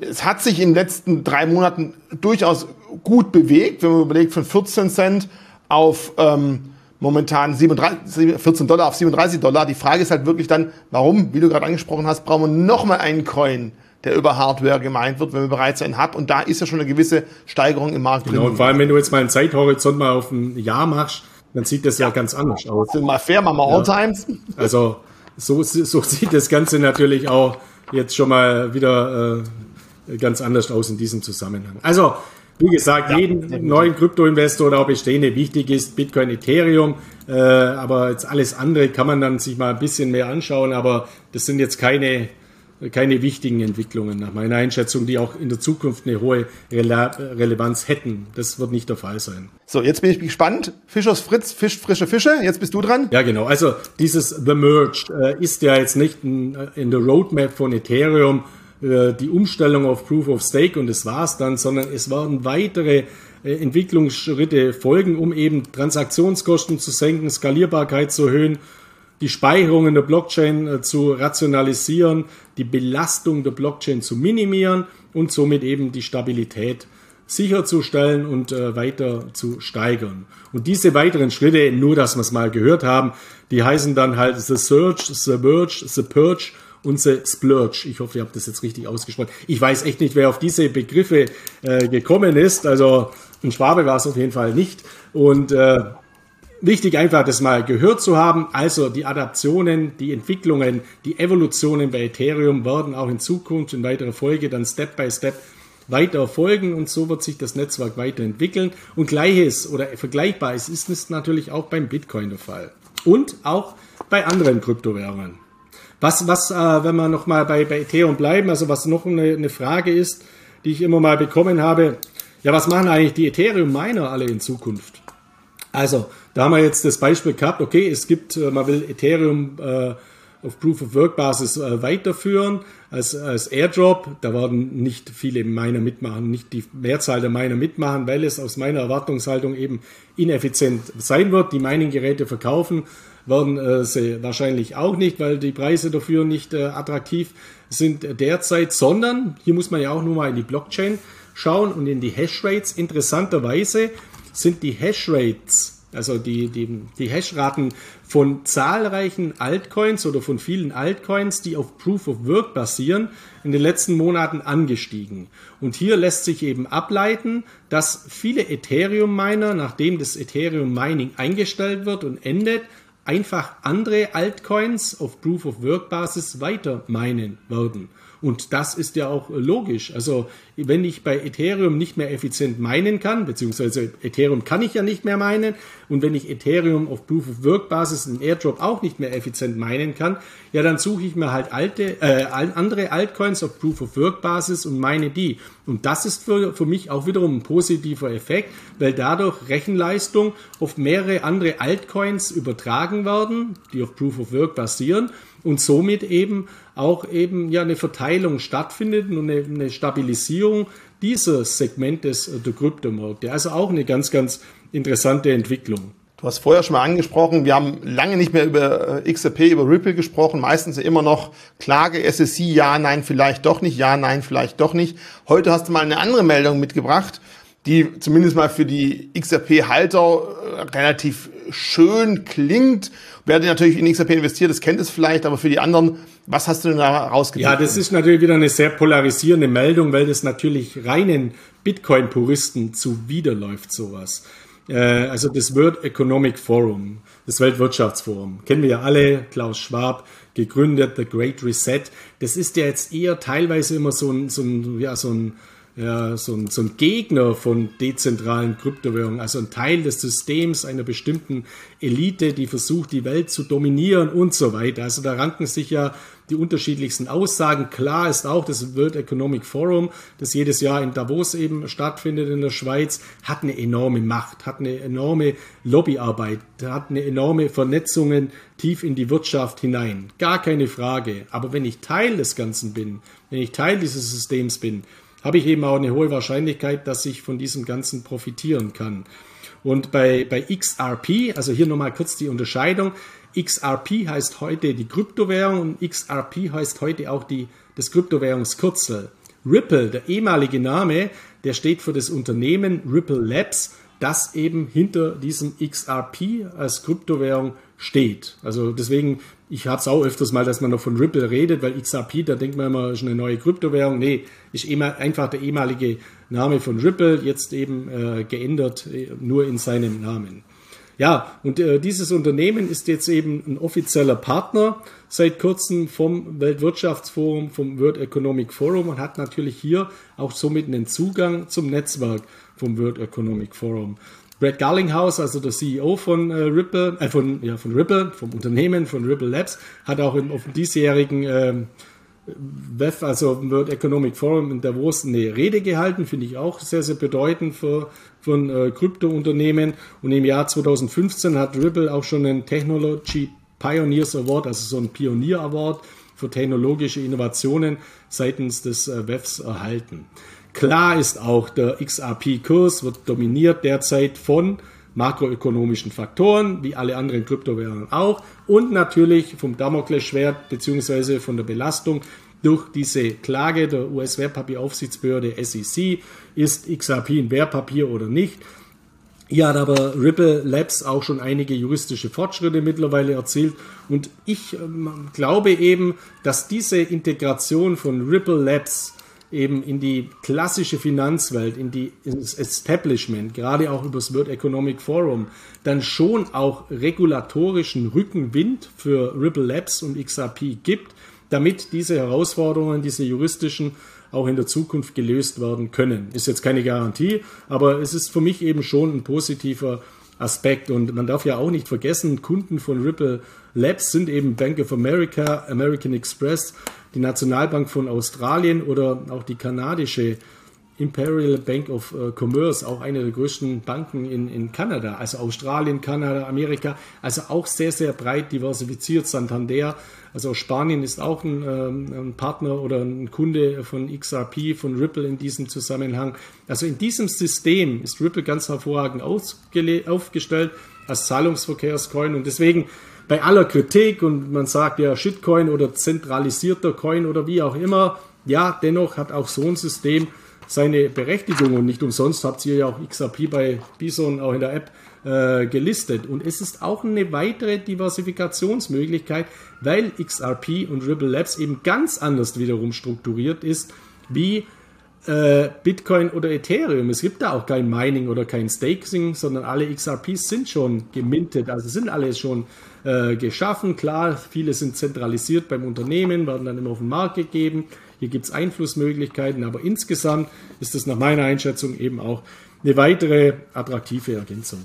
es hat sich in den letzten drei Monaten durchaus gut bewegt, wenn man überlegt, von 14 Cent auf ähm, momentan 37, 14 Dollar auf 37 Dollar. Die Frage ist halt wirklich dann, warum, wie du gerade angesprochen hast, brauchen wir nochmal einen Coin, der über Hardware gemeint wird, wenn wir bereits einen haben. Und da ist ja schon eine gewisse Steigerung im Markt genau. Und vor allem, wenn du jetzt mal einen Zeithorizont mal auf ein Jahr machst, dann sieht das ja, ja ganz anders aus. Sind mal fair, machen wir ja. Alltimes. Also so, so sieht das Ganze natürlich auch jetzt schon mal wieder äh, ganz anders aus in diesem Zusammenhang. Also, wie gesagt, ja, jeden neuen Krypto-Investor oder auch bestehende wichtig ist Bitcoin, Ethereum, äh, aber jetzt alles andere kann man dann sich mal ein bisschen mehr anschauen, aber das sind jetzt keine keine wichtigen Entwicklungen nach meiner Einschätzung, die auch in der Zukunft eine hohe Rele Relevanz hätten. Das wird nicht der Fall sein. So, jetzt bin ich gespannt. Fischers Fritz fischt frische Fische. Jetzt bist du dran. Ja, genau. Also dieses The Merged äh, ist ja jetzt nicht in, äh, in der Roadmap von Ethereum äh, die Umstellung auf Proof of Stake und das war's dann, sondern es werden weitere äh, Entwicklungsschritte folgen, um eben Transaktionskosten zu senken, Skalierbarkeit zu erhöhen die Speicherung in der Blockchain äh, zu rationalisieren, die Belastung der Blockchain zu minimieren und somit eben die Stabilität sicherzustellen und äh, weiter zu steigern. Und diese weiteren Schritte, nur dass wir es mal gehört haben, die heißen dann halt The Search, The Merge, The Purge The Splurge. Ich hoffe, ihr habt das jetzt richtig ausgesprochen. Ich weiß echt nicht, wer auf diese Begriffe äh, gekommen ist. Also ein Schwabe war es auf jeden Fall nicht. Und äh, wichtig einfach das mal gehört zu haben. Also die Adaptionen, die Entwicklungen, die Evolutionen bei Ethereum werden auch in Zukunft in weiterer Folge dann Step by Step weiter folgen und so wird sich das Netzwerk weiterentwickeln. Und gleiches oder vergleichbares ist es natürlich auch beim Bitcoin der Fall. Und auch bei anderen Kryptowährungen. Was, was, äh, wenn wir nochmal bei, bei Ethereum bleiben, also was noch eine, eine Frage ist, die ich immer mal bekommen habe, ja, was machen eigentlich die Ethereum-Miner alle in Zukunft? Also, da haben wir jetzt das Beispiel gehabt, okay, es gibt, äh, man will Ethereum äh, auf Proof of Work Basis äh, weiterführen als, als Airdrop. Da werden nicht viele Miner mitmachen, nicht die Mehrzahl der Miner mitmachen, weil es aus meiner Erwartungshaltung eben ineffizient sein wird. Die Mining-Geräte verkaufen werden äh, sie wahrscheinlich auch nicht, weil die Preise dafür nicht äh, attraktiv sind derzeit, sondern hier muss man ja auch nur mal in die Blockchain schauen und in die Hashrates. Interessanterweise sind die Hashrates, also die, die, die Hashraten von zahlreichen Altcoins oder von vielen Altcoins, die auf Proof of Work basieren, in den letzten Monaten angestiegen. Und hier lässt sich eben ableiten, dass viele Ethereum-Miner, nachdem das Ethereum-Mining eingestellt wird und endet, einfach andere Altcoins auf Proof of Work Basis weiter meinen werden. Und das ist ja auch logisch. Also wenn ich bei Ethereum nicht mehr effizient meinen kann, beziehungsweise Ethereum kann ich ja nicht mehr meinen, und wenn ich Ethereum auf Proof of Work Basis in Airdrop auch nicht mehr effizient meinen kann, ja, dann suche ich mir halt alte, äh, andere Altcoins auf Proof of Work Basis und meine die. Und das ist für, für mich auch wiederum ein positiver Effekt, weil dadurch Rechenleistung auf mehrere andere Altcoins übertragen werden, die auf Proof of Work basieren und somit eben auch eben ja eine Verteilung stattfindet und eine, eine Stabilisierung dieses Segmentes der Kryptomärkte. Also auch eine ganz, ganz interessante Entwicklung. Du hast vorher schon mal angesprochen, wir haben lange nicht mehr über äh, XRP, über Ripple gesprochen, meistens immer noch Klage, SSI, ja, nein, vielleicht doch nicht, ja, nein, vielleicht doch nicht. Heute hast du mal eine andere Meldung mitgebracht, die zumindest mal für die XRP-Halter äh, relativ schön klingt. Wer natürlich in XRP investiert, das kennt es vielleicht, aber für die anderen, was hast du denn da rausgekriegt? Ja, das ist natürlich wieder eine sehr polarisierende Meldung, weil das natürlich reinen Bitcoin-Puristen zuwiderläuft, sowas. Äh, also das World Economic Forum, das Weltwirtschaftsforum, kennen wir ja alle, Klaus Schwab, gegründet, The Great Reset. Das ist ja jetzt eher teilweise immer so ein, so ein, ja, so ein ja, so, ein, so ein Gegner von dezentralen Kryptowährungen, also ein Teil des Systems einer bestimmten Elite, die versucht, die Welt zu dominieren und so weiter. Also da ranken sich ja die unterschiedlichsten Aussagen. Klar ist auch, das World Economic Forum, das jedes Jahr in Davos eben stattfindet in der Schweiz, hat eine enorme Macht, hat eine enorme Lobbyarbeit, hat eine enorme Vernetzungen tief in die Wirtschaft hinein. Gar keine Frage. Aber wenn ich Teil des Ganzen bin, wenn ich Teil dieses Systems bin, habe ich eben auch eine hohe Wahrscheinlichkeit, dass ich von diesem Ganzen profitieren kann. Und bei, bei XRP, also hier nochmal kurz die Unterscheidung, XRP heißt heute die Kryptowährung und XRP heißt heute auch die, das Kryptowährungskürzel. Ripple, der ehemalige Name, der steht für das Unternehmen Ripple Labs, das eben hinter diesem XRP als Kryptowährung steht. Also deswegen, ich habe es auch öfters mal, dass man noch von Ripple redet, weil XRP, da denkt man immer, ist eine neue Kryptowährung. Nee, ist einfach der ehemalige Name von Ripple, jetzt eben äh, geändert, äh, nur in seinem Namen. Ja, und äh, dieses Unternehmen ist jetzt eben ein offizieller Partner seit kurzem vom Weltwirtschaftsforum, vom World Economic Forum und hat natürlich hier auch somit einen Zugang zum Netzwerk vom World Economic Forum. Brad Garlinghouse, also der CEO von äh, Ripple, äh, von, ja, von Ripple, vom Unternehmen von Ripple Labs, hat auch im, auf dem diesjährigen äh, WEF, also World Economic Forum in Davos, eine Rede gehalten, finde ich auch sehr, sehr bedeutend für, von äh, Kryptounternehmen. Und im Jahr 2015 hat Ripple auch schon einen Technology Pioneers Award, also so ein Pionier Award für technologische Innovationen seitens des äh, WEFs erhalten. Klar ist auch, der XRP-Kurs wird dominiert derzeit von makroökonomischen Faktoren, wie alle anderen Kryptowährungen auch, und natürlich vom Damoklesschwert beziehungsweise von der Belastung durch diese Klage der US-Wertpapieraufsichtsbehörde SEC, ist XRP ein Wertpapier oder nicht. Hier hat aber Ripple Labs auch schon einige juristische Fortschritte mittlerweile erzielt und ich ähm, glaube eben, dass diese Integration von Ripple Labs eben in die klassische Finanzwelt, in die ins Establishment, gerade auch über das World Economic Forum, dann schon auch regulatorischen Rückenwind für Ripple Labs und XRP gibt, damit diese Herausforderungen, diese juristischen, auch in der Zukunft gelöst werden können. Ist jetzt keine Garantie, aber es ist für mich eben schon ein positiver Aspekt. Und man darf ja auch nicht vergessen, Kunden von Ripple Labs sind eben Bank of America, American Express, die Nationalbank von Australien oder auch die kanadische Imperial Bank of äh, Commerce, auch eine der größten Banken in, in Kanada, also Australien, Kanada, Amerika, also auch sehr, sehr breit diversifiziert. Santander, also Spanien ist auch ein, ähm, ein Partner oder ein Kunde von XRP, von Ripple in diesem Zusammenhang. Also in diesem System ist Ripple ganz hervorragend aufgestellt als Zahlungsverkehrscoin und deswegen bei aller Kritik und man sagt ja Shitcoin oder zentralisierter Coin oder wie auch immer, ja, dennoch hat auch so ein System seine Berechtigung und nicht umsonst habt ihr ja auch XRP bei Bison auch in der App äh, gelistet. Und es ist auch eine weitere Diversifikationsmöglichkeit, weil XRP und Ripple Labs eben ganz anders wiederum strukturiert ist wie äh, Bitcoin oder Ethereum. Es gibt da auch kein Mining oder kein Staking, sondern alle XRPs sind schon gemintet, also sind alle schon äh, geschaffen. Klar, viele sind zentralisiert beim Unternehmen, werden dann immer auf den Markt gegeben. Hier gibt es Einflussmöglichkeiten, aber insgesamt ist das nach meiner Einschätzung eben auch eine weitere attraktive Ergänzung.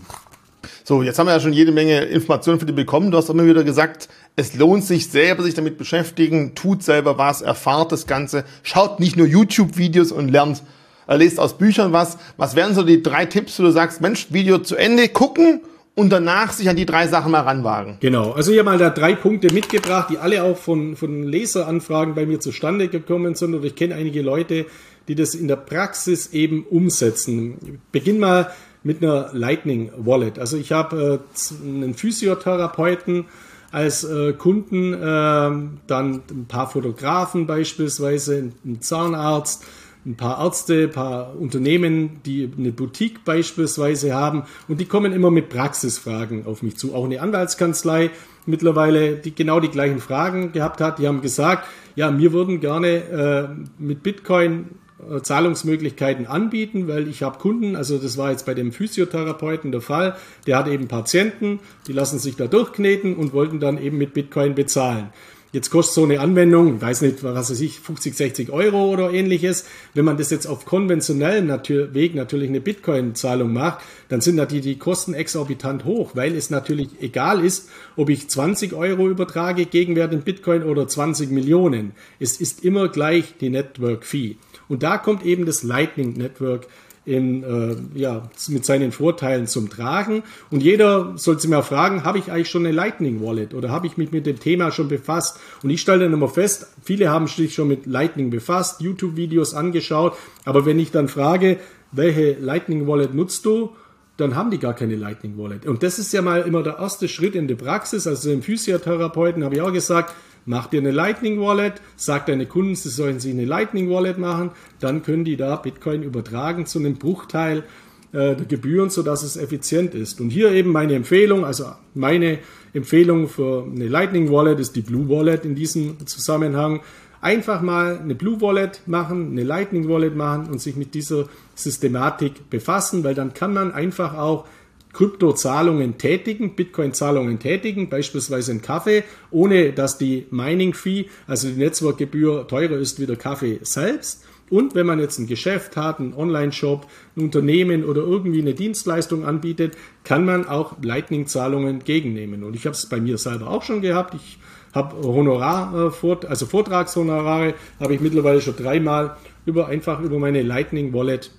So, jetzt haben wir ja schon jede Menge Informationen für dich bekommen. Du hast immer wieder gesagt, es lohnt sich selber, sich damit beschäftigen, tut selber was, erfahrt das Ganze, schaut nicht nur YouTube-Videos und lernt, äh, lest aus Büchern was. Was wären so die drei Tipps, wo du sagst, Mensch, Video zu Ende gucken und danach sich an die drei Sachen mal ranwagen. Genau, also hier mal da drei Punkte mitgebracht, die alle auch von, von Leseranfragen bei mir zustande gekommen sind und ich kenne einige Leute, die das in der Praxis eben umsetzen. Beginn mal mit einer Lightning Wallet. Also ich habe äh, einen Physiotherapeuten als äh, Kunden, äh, dann ein paar Fotografen beispielsweise, einen Zahnarzt, ein paar Ärzte, ein paar Unternehmen, die eine Boutique beispielsweise haben und die kommen immer mit Praxisfragen auf mich zu. Auch eine Anwaltskanzlei mittlerweile, die genau die gleichen Fragen gehabt hat. Die haben gesagt, ja, wir würden gerne äh, mit Bitcoin äh, Zahlungsmöglichkeiten anbieten, weil ich habe Kunden, also das war jetzt bei dem Physiotherapeuten der Fall, der hat eben Patienten, die lassen sich da durchkneten und wollten dann eben mit Bitcoin bezahlen. Jetzt kostet so eine Anwendung, weiß nicht, was weiß ich, 50, 60 Euro oder ähnliches. Wenn man das jetzt auf konventionellem Weg natürlich eine Bitcoin-Zahlung macht, dann sind natürlich die Kosten exorbitant hoch, weil es natürlich egal ist, ob ich 20 Euro übertrage Gegenwert in Bitcoin oder 20 Millionen. Es ist immer gleich die Network Fee. Und da kommt eben das Lightning Network in, äh, ja, mit seinen Vorteilen zum Tragen. Und jeder sollte sich mal fragen, habe ich eigentlich schon eine Lightning Wallet oder habe ich mich mit dem Thema schon befasst? Und ich stelle dann immer fest, viele haben sich schon mit Lightning befasst, YouTube-Videos angeschaut, aber wenn ich dann frage, welche Lightning Wallet nutzt du? dann haben die gar keine Lightning Wallet. Und das ist ja mal immer der erste Schritt in der Praxis. Also im Physiotherapeuten habe ich auch gesagt, Mach dir eine Lightning Wallet, sag deine Kunden, sie sollen sich eine Lightning Wallet machen, dann können die da Bitcoin übertragen zu einem Bruchteil äh, der Gebühren, sodass es effizient ist. Und hier eben meine Empfehlung, also meine Empfehlung für eine Lightning Wallet ist die Blue Wallet in diesem Zusammenhang. Einfach mal eine Blue Wallet machen, eine Lightning Wallet machen und sich mit dieser Systematik befassen, weil dann kann man einfach auch Kryptozahlungen tätigen, Bitcoin-Zahlungen tätigen, beispielsweise in Kaffee, ohne dass die Mining-Fee, also die Netzwerkgebühr, teurer ist wie der Kaffee selbst. Und wenn man jetzt ein Geschäft hat, einen Online-Shop, ein Unternehmen oder irgendwie eine Dienstleistung anbietet, kann man auch Lightning-Zahlungen gegennehmen. Und ich habe es bei mir selber auch schon gehabt. Ich habe Honorar, äh, also Vortragshonorare, habe ich mittlerweile schon dreimal über einfach über meine Lightning Wallet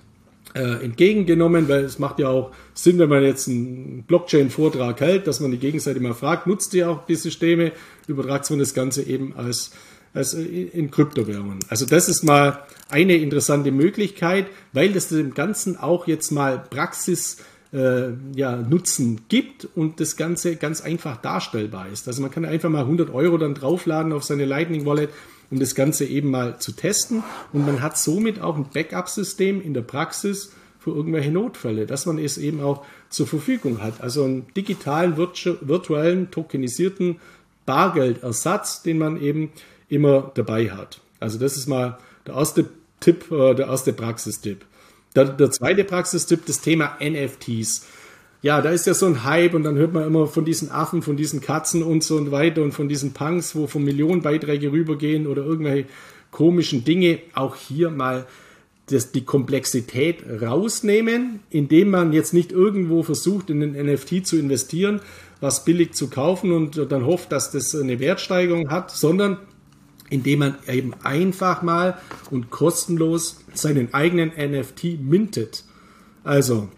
äh, entgegengenommen, weil es macht ja auch Sinn, wenn man jetzt einen Blockchain-Vortrag hält, dass man die Gegenseite mal fragt, nutzt ihr auch die Systeme, übertragt man das Ganze eben als, als in Kryptowährungen. Also das ist mal eine interessante Möglichkeit, weil das dem Ganzen auch jetzt mal Praxis äh, ja, Nutzen gibt und das Ganze ganz einfach darstellbar ist. Also man kann einfach mal 100 Euro dann draufladen auf seine Lightning Wallet um das Ganze eben mal zu testen. Und man hat somit auch ein Backup-System in der Praxis für irgendwelche Notfälle, dass man es eben auch zur Verfügung hat. Also einen digitalen, virtuellen, tokenisierten Bargeldersatz, den man eben immer dabei hat. Also das ist mal der erste Tipp, äh, der erste Praxistipp. Der, der zweite Praxistipp, das Thema NFTs ja, da ist ja so ein Hype und dann hört man immer von diesen Affen, von diesen Katzen und so weiter und von diesen Punks, wo von Millionenbeiträge rübergehen oder irgendwelche komischen Dinge. Auch hier mal das, die Komplexität rausnehmen, indem man jetzt nicht irgendwo versucht, in den NFT zu investieren, was billig zu kaufen und dann hofft, dass das eine Wertsteigerung hat, sondern indem man eben einfach mal und kostenlos seinen eigenen NFT mintet. Also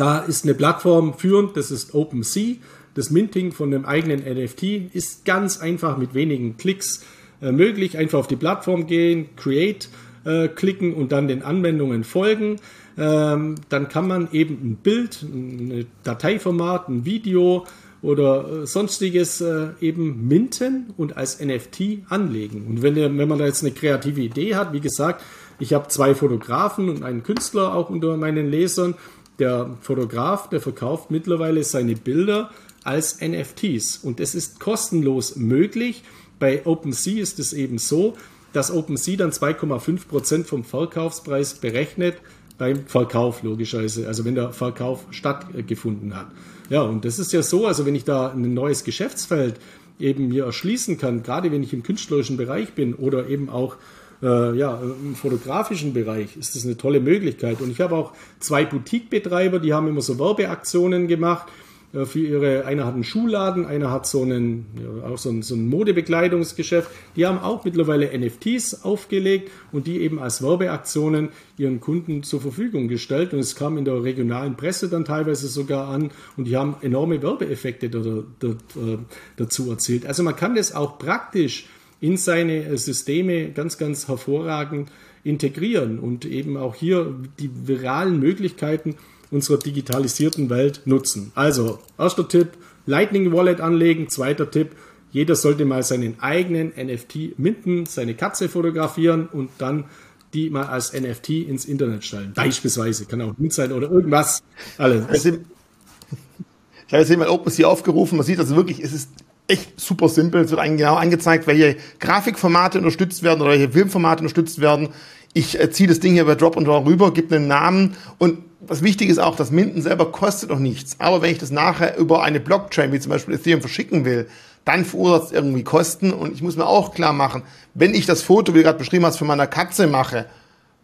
da ist eine Plattform führend, das ist OpenSea. Das Minting von einem eigenen NFT ist ganz einfach mit wenigen Klicks äh, möglich. Einfach auf die Plattform gehen, Create äh, klicken und dann den Anwendungen folgen. Ähm, dann kann man eben ein Bild, ein Dateiformat, ein Video oder äh, sonstiges äh, eben minten und als NFT anlegen. Und wenn, wenn man da jetzt eine kreative Idee hat, wie gesagt, ich habe zwei Fotografen und einen Künstler auch unter meinen Lesern der Fotograf, der verkauft mittlerweile seine Bilder als NFTs und es ist kostenlos möglich. Bei OpenSea ist es eben so, dass OpenSea dann 2,5% vom Verkaufspreis berechnet beim Verkauf logischerweise, also wenn der Verkauf stattgefunden hat. Ja, und das ist ja so, also wenn ich da ein neues Geschäftsfeld eben mir erschließen kann, gerade wenn ich im künstlerischen Bereich bin oder eben auch äh, ja, im fotografischen Bereich ist das eine tolle Möglichkeit. Und ich habe auch zwei Boutique-Betreiber, die haben immer so Werbeaktionen gemacht äh, für ihre, einer hat einen Schuhladen, einer hat so einen, ja, auch so ein, so ein Modebekleidungsgeschäft. Die haben auch mittlerweile NFTs aufgelegt und die eben als Werbeaktionen ihren Kunden zur Verfügung gestellt. Und es kam in der regionalen Presse dann teilweise sogar an und die haben enorme Werbeeffekte äh, dazu erzielt. Also man kann das auch praktisch in seine äh, Systeme ganz, ganz hervorragend integrieren und eben auch hier die viralen Möglichkeiten unserer digitalisierten Welt nutzen. Also, erster Tipp, Lightning Wallet anlegen. Zweiter Tipp, jeder sollte mal seinen eigenen NFT minten, seine Katze fotografieren und dann die mal als NFT ins Internet stellen. Beispielsweise, kann auch Hund sein oder irgendwas. Alles. Ich habe jetzt mal OpenSea aufgerufen, man sieht also wirklich, es ist echt super simpel. Es wird eigentlich genau angezeigt, welche Grafikformate unterstützt werden oder welche Filmformate unterstützt werden. Ich äh, ziehe das Ding hier bei Drop und Draw rüber, gebe einen Namen und was wichtig ist auch, das Minden selber kostet noch nichts. Aber wenn ich das nachher über eine Blockchain, wie zum Beispiel Ethereum, verschicken will, dann verursacht es irgendwie Kosten. Und ich muss mir auch klar machen, wenn ich das Foto, wie du gerade beschrieben hast, für meine Katze mache,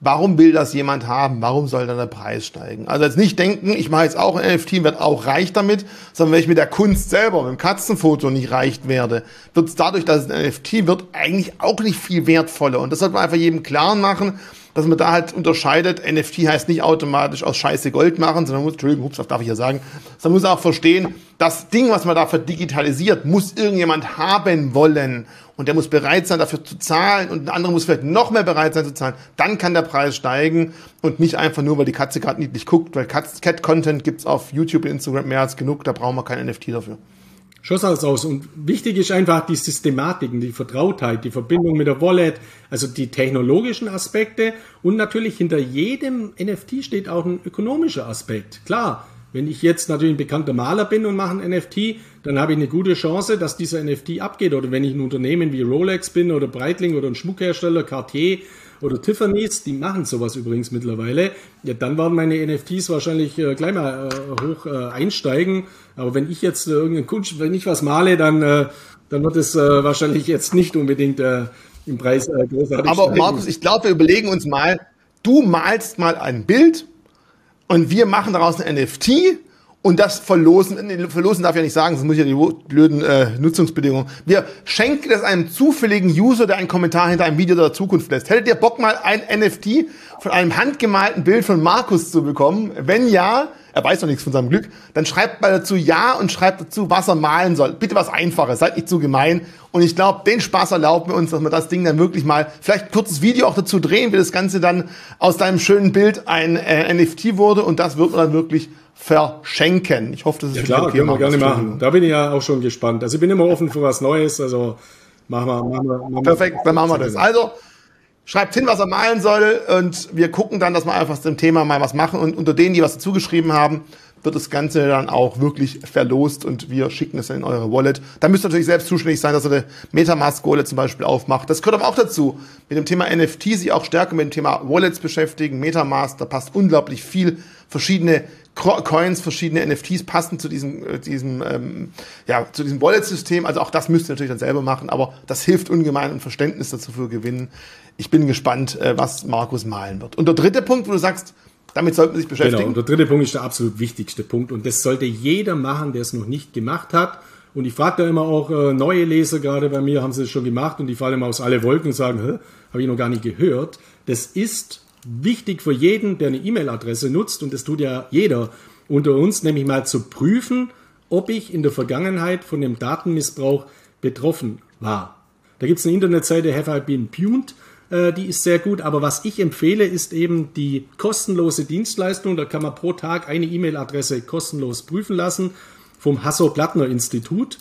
Warum will das jemand haben? Warum soll dann der Preis steigen? Also jetzt nicht denken, ich mache jetzt auch ein NFT, werde auch reich damit, sondern wenn ich mit der Kunst selber, mit dem Katzenfoto nicht reich werde, wird es dadurch, dass es ein NFT wird, eigentlich auch nicht viel wertvoller. Und das sollte man einfach jedem klar machen, dass man da halt unterscheidet. NFT heißt nicht automatisch aus Scheiße Gold machen, sondern muss, Entschuldigung, ups, das darf ich ja sagen, sondern muss auch verstehen, das Ding, was man da verdigitalisiert, muss irgendjemand haben wollen. Und der muss bereit sein, dafür zu zahlen und ein anderer muss vielleicht noch mehr bereit sein zu zahlen. Dann kann der Preis steigen und nicht einfach nur, weil die Katze gerade niedlich guckt, weil Cat-Content gibt's auf YouTube und Instagram mehr als genug, da brauchen wir kein NFT dafür. Schon sah es aus. Und wichtig ist einfach die Systematiken, die Vertrautheit, die Verbindung mit der Wallet, also die technologischen Aspekte. Und natürlich hinter jedem NFT steht auch ein ökonomischer Aspekt. Klar, wenn ich jetzt natürlich ein bekannter Maler bin und mache ein NFT, dann habe ich eine gute Chance, dass dieser NFT abgeht. Oder wenn ich ein Unternehmen wie Rolex bin oder Breitling oder ein Schmuckhersteller, Cartier, oder Tiffany's, die machen sowas übrigens mittlerweile, ja, dann werden meine NFTs wahrscheinlich äh, gleich mal äh, hoch äh, einsteigen. Aber wenn ich jetzt äh, irgendeine Kunst, wenn ich was male, dann, äh, dann wird es äh, wahrscheinlich jetzt nicht unbedingt äh, im Preis äh, großartig Aber steigen. Markus, ich glaube, wir überlegen uns mal, du malst mal ein Bild und wir machen daraus ein NFT und das verlosen, verlosen darf ich ja nicht sagen, sonst muss ich ja die blöden äh, Nutzungsbedingungen. Wir schenken das einem zufälligen User, der einen Kommentar hinter einem Video der Zukunft lässt. Hättet ihr Bock mal ein NFT von einem handgemalten Bild von Markus zu bekommen? Wenn ja, er weiß noch nichts von seinem Glück, dann schreibt mal dazu Ja und schreibt dazu, was er malen soll. Bitte was Einfaches, seid nicht zu gemein. Und ich glaube, den Spaß erlaubt mir uns, dass wir das Ding dann wirklich mal, vielleicht ein kurzes Video auch dazu drehen, wie das Ganze dann aus deinem schönen Bild ein äh, NFT wurde und das wird man dann wirklich verschenken. Ich hoffe, das ist ja, klar, können wir gerne machen. Da bin ich ja auch schon gespannt. Also ich bin immer offen für was Neues. Also machen wir, machen wir, machen Perfekt, dann machen wir das. Also schreibt hin, was er malen soll und wir gucken dann, dass wir einfach zum Thema mal was machen und unter denen, die was dazu geschrieben haben, wird das Ganze dann auch wirklich verlost und wir schicken es in eure Wallet. Da müsst ihr natürlich selbst zuständig sein, dass ihr eine Metamask-Wallet zum Beispiel aufmacht. Das gehört aber auch dazu. Mit dem Thema NFT sich auch stärker mit dem Thema Wallets beschäftigen. Metamask, da passt unglaublich viel verschiedene Coins, verschiedene NFTs passen zu diesem, äh, diesem, ähm, ja, zu diesem Wallet-System. Also auch das müsst ihr natürlich dann selber machen, aber das hilft ungemein und Verständnis dazu für gewinnen. Ich bin gespannt, äh, was Markus malen wird. Und der dritte Punkt, wo du sagst, damit sollte man sich beschäftigen. Genau, und der dritte Punkt ist der absolut wichtigste Punkt und das sollte jeder machen, der es noch nicht gemacht hat. Und ich frage da immer auch äh, neue Leser, gerade bei mir haben sie es schon gemacht und die fallen immer aus alle Wolken und sagen, habe ich noch gar nicht gehört. Das ist wichtig für jeden, der eine E-Mail-Adresse nutzt, und das tut ja jeder unter uns, nämlich mal zu prüfen, ob ich in der Vergangenheit von dem Datenmissbrauch betroffen war. Da gibt es eine Internetseite Have I Been Puned, äh, die ist sehr gut, aber was ich empfehle, ist eben die kostenlose Dienstleistung. Da kann man pro Tag eine E-Mail-Adresse kostenlos prüfen lassen vom Hasso-Plattner-Institut.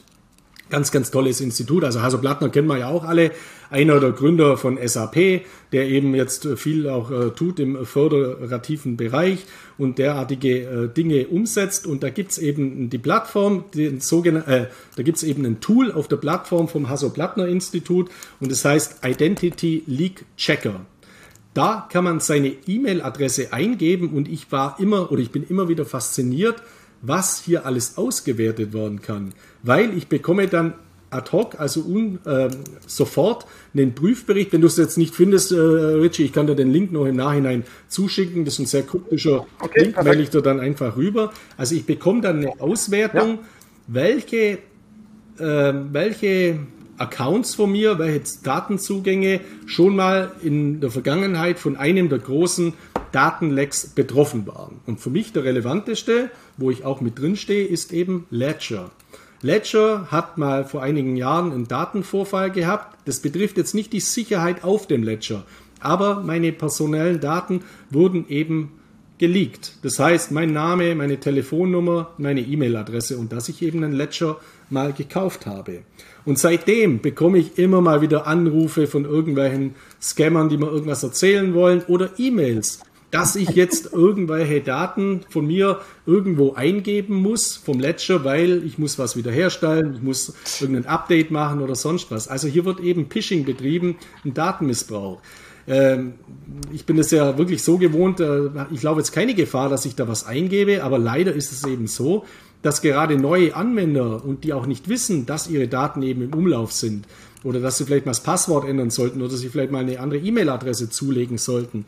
Ganz, ganz tolles Institut. Also Hasso Plattner kennen wir ja auch alle. Einer der Gründer von SAP, der eben jetzt viel auch äh, tut im föderativen Bereich und derartige äh, Dinge umsetzt. Und da gibt's eben die Plattform, den sogenannten, äh, da gibt's eben ein Tool auf der Plattform vom Hasso Plattner Institut und das heißt Identity Leak Checker. Da kann man seine E-Mail-Adresse eingeben und ich war immer oder ich bin immer wieder fasziniert, was hier alles ausgewertet werden kann, weil ich bekomme dann ad hoc, also un, äh, sofort einen Prüfbericht. Wenn du es jetzt nicht findest, äh, Richie, ich kann dir den Link noch im Nachhinein zuschicken. Das ist ein sehr kryptischer okay, Link, melde ich dir dann einfach rüber. Also ich bekomme dann eine Auswertung, ja. welche, äh, welche Accounts von mir, welche Datenzugänge schon mal in der Vergangenheit von einem der großen Datenlecks betroffen waren. Und für mich der relevanteste, wo ich auch mit drin stehe, ist eben Ledger. Ledger hat mal vor einigen Jahren einen Datenvorfall gehabt. Das betrifft jetzt nicht die Sicherheit auf dem Ledger, aber meine personellen Daten wurden eben geleakt. Das heißt, mein Name, meine Telefonnummer, meine E-Mail-Adresse und dass ich eben einen Ledger mal gekauft habe. Und seitdem bekomme ich immer mal wieder Anrufe von irgendwelchen Scammern, die mir irgendwas erzählen wollen oder E-Mails, dass ich jetzt irgendwelche Daten von mir irgendwo eingeben muss vom Ledger, weil ich muss was wiederherstellen, ich muss irgendein Update machen oder sonst was. Also hier wird eben Phishing betrieben, ein Datenmissbrauch. Ähm, ich bin es ja wirklich so gewohnt, äh, ich glaube jetzt keine Gefahr, dass ich da was eingebe, aber leider ist es eben so, dass gerade neue Anwender und die auch nicht wissen, dass ihre Daten eben im Umlauf sind oder dass sie vielleicht mal das Passwort ändern sollten oder sie vielleicht mal eine andere E-Mail-Adresse zulegen sollten,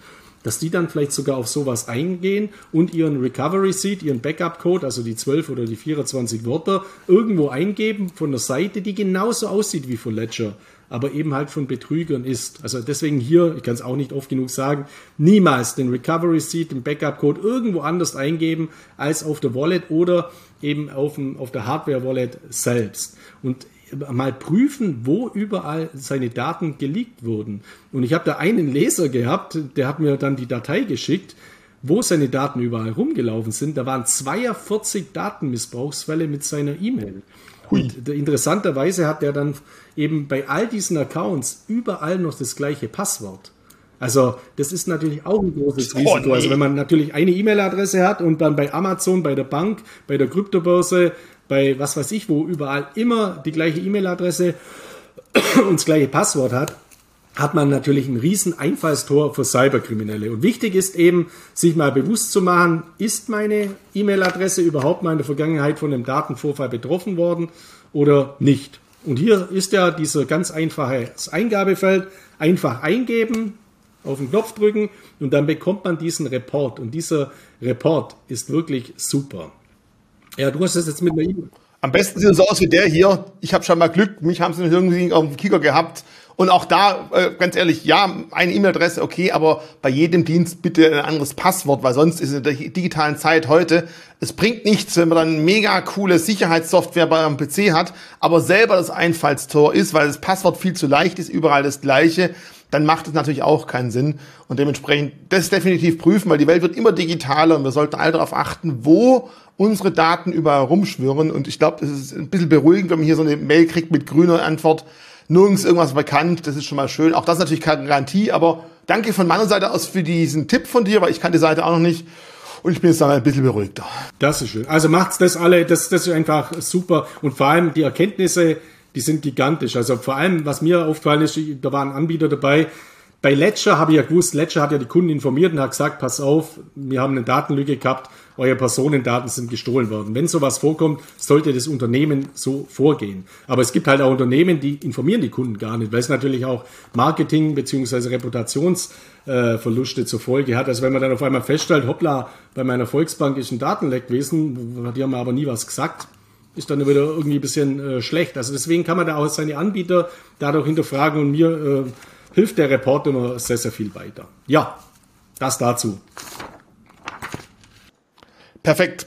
dass die dann vielleicht sogar auf sowas eingehen und ihren Recovery Seed, ihren Backup-Code, also die 12 oder die 24 Wörter, irgendwo eingeben von der Seite, die genauso aussieht wie von Ledger aber eben halt von Betrügern ist. Also deswegen hier, ich kann es auch nicht oft genug sagen, niemals den Recovery Seed, den Backup-Code irgendwo anders eingeben als auf der Wallet oder eben auf, dem, auf der Hardware-Wallet selbst. Und mal prüfen, wo überall seine Daten geleakt wurden. Und ich habe da einen Leser gehabt, der hat mir dann die Datei geschickt, wo seine Daten überall rumgelaufen sind. Da waren 42 Datenmissbrauchsfälle mit seiner E-Mail. Und interessanterweise hat er dann eben bei all diesen Accounts überall noch das gleiche Passwort. Also das ist natürlich auch ein großes oh, Risiko. Nee. Also wenn man natürlich eine E-Mail-Adresse hat und dann bei Amazon, bei der Bank, bei der Kryptobörse, bei was weiß ich wo, überall immer die gleiche E-Mail-Adresse und das gleiche Passwort hat, hat man natürlich ein riesen Einfallstor für Cyberkriminelle. Und wichtig ist eben, sich mal bewusst zu machen, ist meine E-Mail-Adresse überhaupt mal in der Vergangenheit von einem Datenvorfall betroffen worden oder nicht. Und hier ist ja dieser ganz einfache Eingabefeld, einfach eingeben, auf den Knopf drücken und dann bekommt man diesen Report. Und dieser Report ist wirklich super. Ja, du hast das jetzt mit einer E-Mail. Am besten sieht es so aus wie der hier. Ich habe schon mal Glück, mich haben sie irgendwie auf dem Kicker gehabt und auch da, äh, ganz ehrlich, ja, eine E-Mail-Adresse, okay, aber bei jedem Dienst bitte ein anderes Passwort, weil sonst ist in der digitalen Zeit heute, es bringt nichts, wenn man dann mega coole Sicherheitssoftware bei einem PC hat, aber selber das Einfallstor ist, weil das Passwort viel zu leicht ist, überall das gleiche, dann macht es natürlich auch keinen Sinn. Und dementsprechend das definitiv prüfen, weil die Welt wird immer digitaler und wir sollten alle darauf achten, wo unsere Daten überall rumschwirren. Und ich glaube, das ist ein bisschen beruhigend, wenn man hier so eine Mail kriegt mit grüner Antwort nirgends irgendwas bekannt. Das ist schon mal schön. Auch das ist natürlich keine Garantie, aber danke von meiner Seite aus für diesen Tipp von dir, weil ich kann die Seite auch noch nicht. Und ich bin jetzt dann ein bisschen beruhigter. Das ist schön. Also macht's das alle, das, das ist einfach super. Und vor allem die Erkenntnisse, die sind gigantisch. Also vor allem, was mir aufgefallen ist, da waren Anbieter dabei, bei Ledger habe ich ja gewusst, Ledger hat ja die Kunden informiert und hat gesagt, pass auf, wir haben eine Datenlücke gehabt, eure Personendaten sind gestohlen worden. Wenn sowas vorkommt, sollte das Unternehmen so vorgehen. Aber es gibt halt auch Unternehmen, die informieren die Kunden gar nicht, weil es natürlich auch Marketing- bzw. Reputationsverluste zur Folge hat. Also wenn man dann auf einmal feststellt, hoppla, bei meiner Volksbank ist ein Datenleck gewesen, die haben aber nie was gesagt, ist dann wieder irgendwie ein bisschen äh, schlecht. Also deswegen kann man da auch seine Anbieter dadurch hinterfragen und mir äh, hilft der Report immer sehr, sehr viel weiter. Ja, das dazu. Perfekt.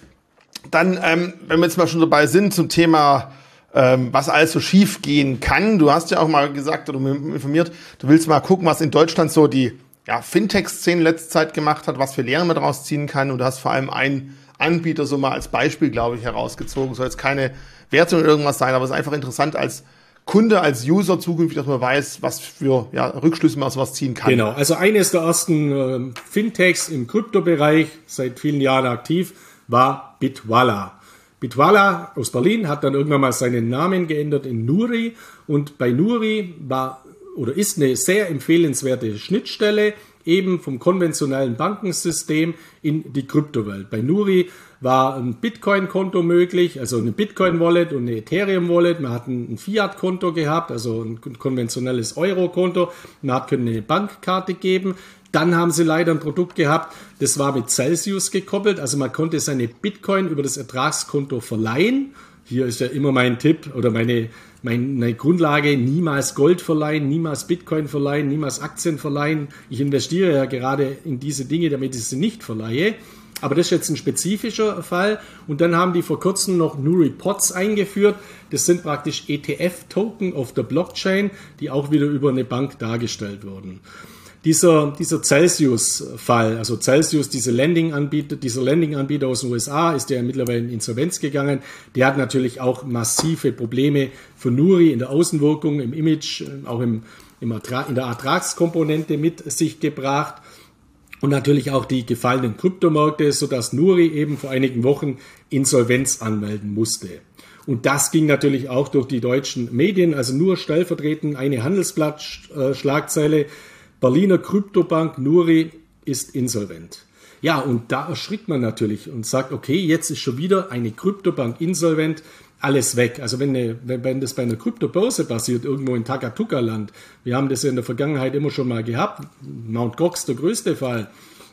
Dann, ähm, wenn wir jetzt mal schon dabei sind zum Thema, ähm, was alles so schief gehen kann. Du hast ja auch mal gesagt oder informiert, du willst mal gucken, was in Deutschland so die ja, Fintech-Szene letzte Zeit gemacht hat, was für Lehren man daraus ziehen kann. Und du hast vor allem einen Anbieter so mal als Beispiel, glaube ich, herausgezogen. Soll jetzt keine Wertung oder irgendwas sein, aber es ist einfach interessant als Kunde, als User zukünftig, dass man weiß, was für ja, Rückschlüsse man aus was ziehen kann. Genau, also eines der ersten äh, Fintechs im Kryptobereich, seit vielen Jahren aktiv, war Bitwala. Bitwala aus Berlin hat dann irgendwann mal seinen Namen geändert in Nuri und bei Nuri war oder ist eine sehr empfehlenswerte Schnittstelle eben vom konventionellen Bankensystem in die Kryptowelt. Bei Nuri war ein Bitcoin-Konto möglich, also eine Bitcoin-Wallet und eine Ethereum-Wallet. Man hat ein Fiat-Konto gehabt, also ein konventionelles Euro-Konto. Man hat eine Bankkarte geben. Dann haben sie leider ein Produkt gehabt, das war mit Celsius gekoppelt. Also man konnte seine Bitcoin über das Ertragskonto verleihen. Hier ist ja immer mein Tipp oder meine, meine Grundlage, niemals Gold verleihen, niemals Bitcoin verleihen, niemals Aktien verleihen. Ich investiere ja gerade in diese Dinge, damit ich sie nicht verleihe. Aber das ist jetzt ein spezifischer Fall. Und dann haben die vor kurzem noch Nuri Pots eingeführt. Das sind praktisch ETF-Token auf der Blockchain, die auch wieder über eine Bank dargestellt wurden. Dieser, dieser Celsius-Fall, also Celsius, diese Landing-Anbieter, dieser Landing-Anbieter aus den USA, ist ja mittlerweile in Insolvenz gegangen. Der hat natürlich auch massive Probleme für Nuri in der Außenwirkung, im Image, auch im, im in der Ertragskomponente mit sich gebracht und natürlich auch die gefallenen Kryptomärkte, sodass Nuri eben vor einigen Wochen Insolvenz anmelden musste. Und das ging natürlich auch durch die deutschen Medien, also nur stellvertretend eine Handelsblatt-Schlagzeile. Berliner Kryptobank Nuri ist insolvent. Ja, und da erschrickt man natürlich und sagt, okay, jetzt ist schon wieder eine Kryptobank insolvent, alles weg. Also wenn, eine, wenn das bei einer Kryptobörse passiert, irgendwo in Takatuka-Land, wir haben das ja in der Vergangenheit immer schon mal gehabt, Mount Gox der größte Fall,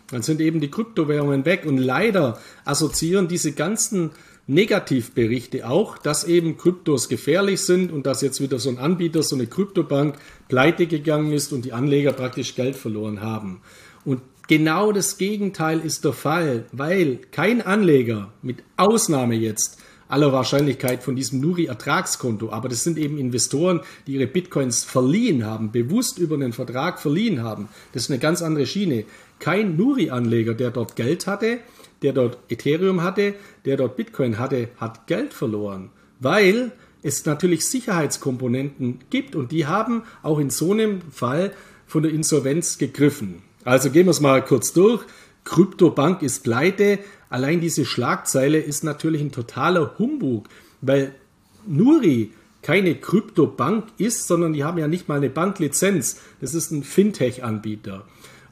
dann sind eben die Kryptowährungen weg und leider assoziieren diese ganzen Negativberichte auch, dass eben Kryptos gefährlich sind und dass jetzt wieder so ein Anbieter, so eine Kryptobank pleite gegangen ist und die Anleger praktisch Geld verloren haben. Und genau das Gegenteil ist der Fall, weil kein Anleger, mit Ausnahme jetzt aller Wahrscheinlichkeit von diesem Nuri-Ertragskonto, aber das sind eben Investoren, die ihre Bitcoins verliehen haben, bewusst über einen Vertrag verliehen haben. Das ist eine ganz andere Schiene. Kein Nuri-Anleger, der dort Geld hatte, der dort Ethereum hatte, der dort Bitcoin hatte, hat Geld verloren, weil es natürlich Sicherheitskomponenten gibt und die haben auch in so einem Fall von der Insolvenz gegriffen. Also gehen wir es mal kurz durch. Kryptobank ist pleite. Allein diese Schlagzeile ist natürlich ein totaler Humbug, weil Nuri keine Kryptobank ist, sondern die haben ja nicht mal eine Banklizenz. Das ist ein Fintech-Anbieter.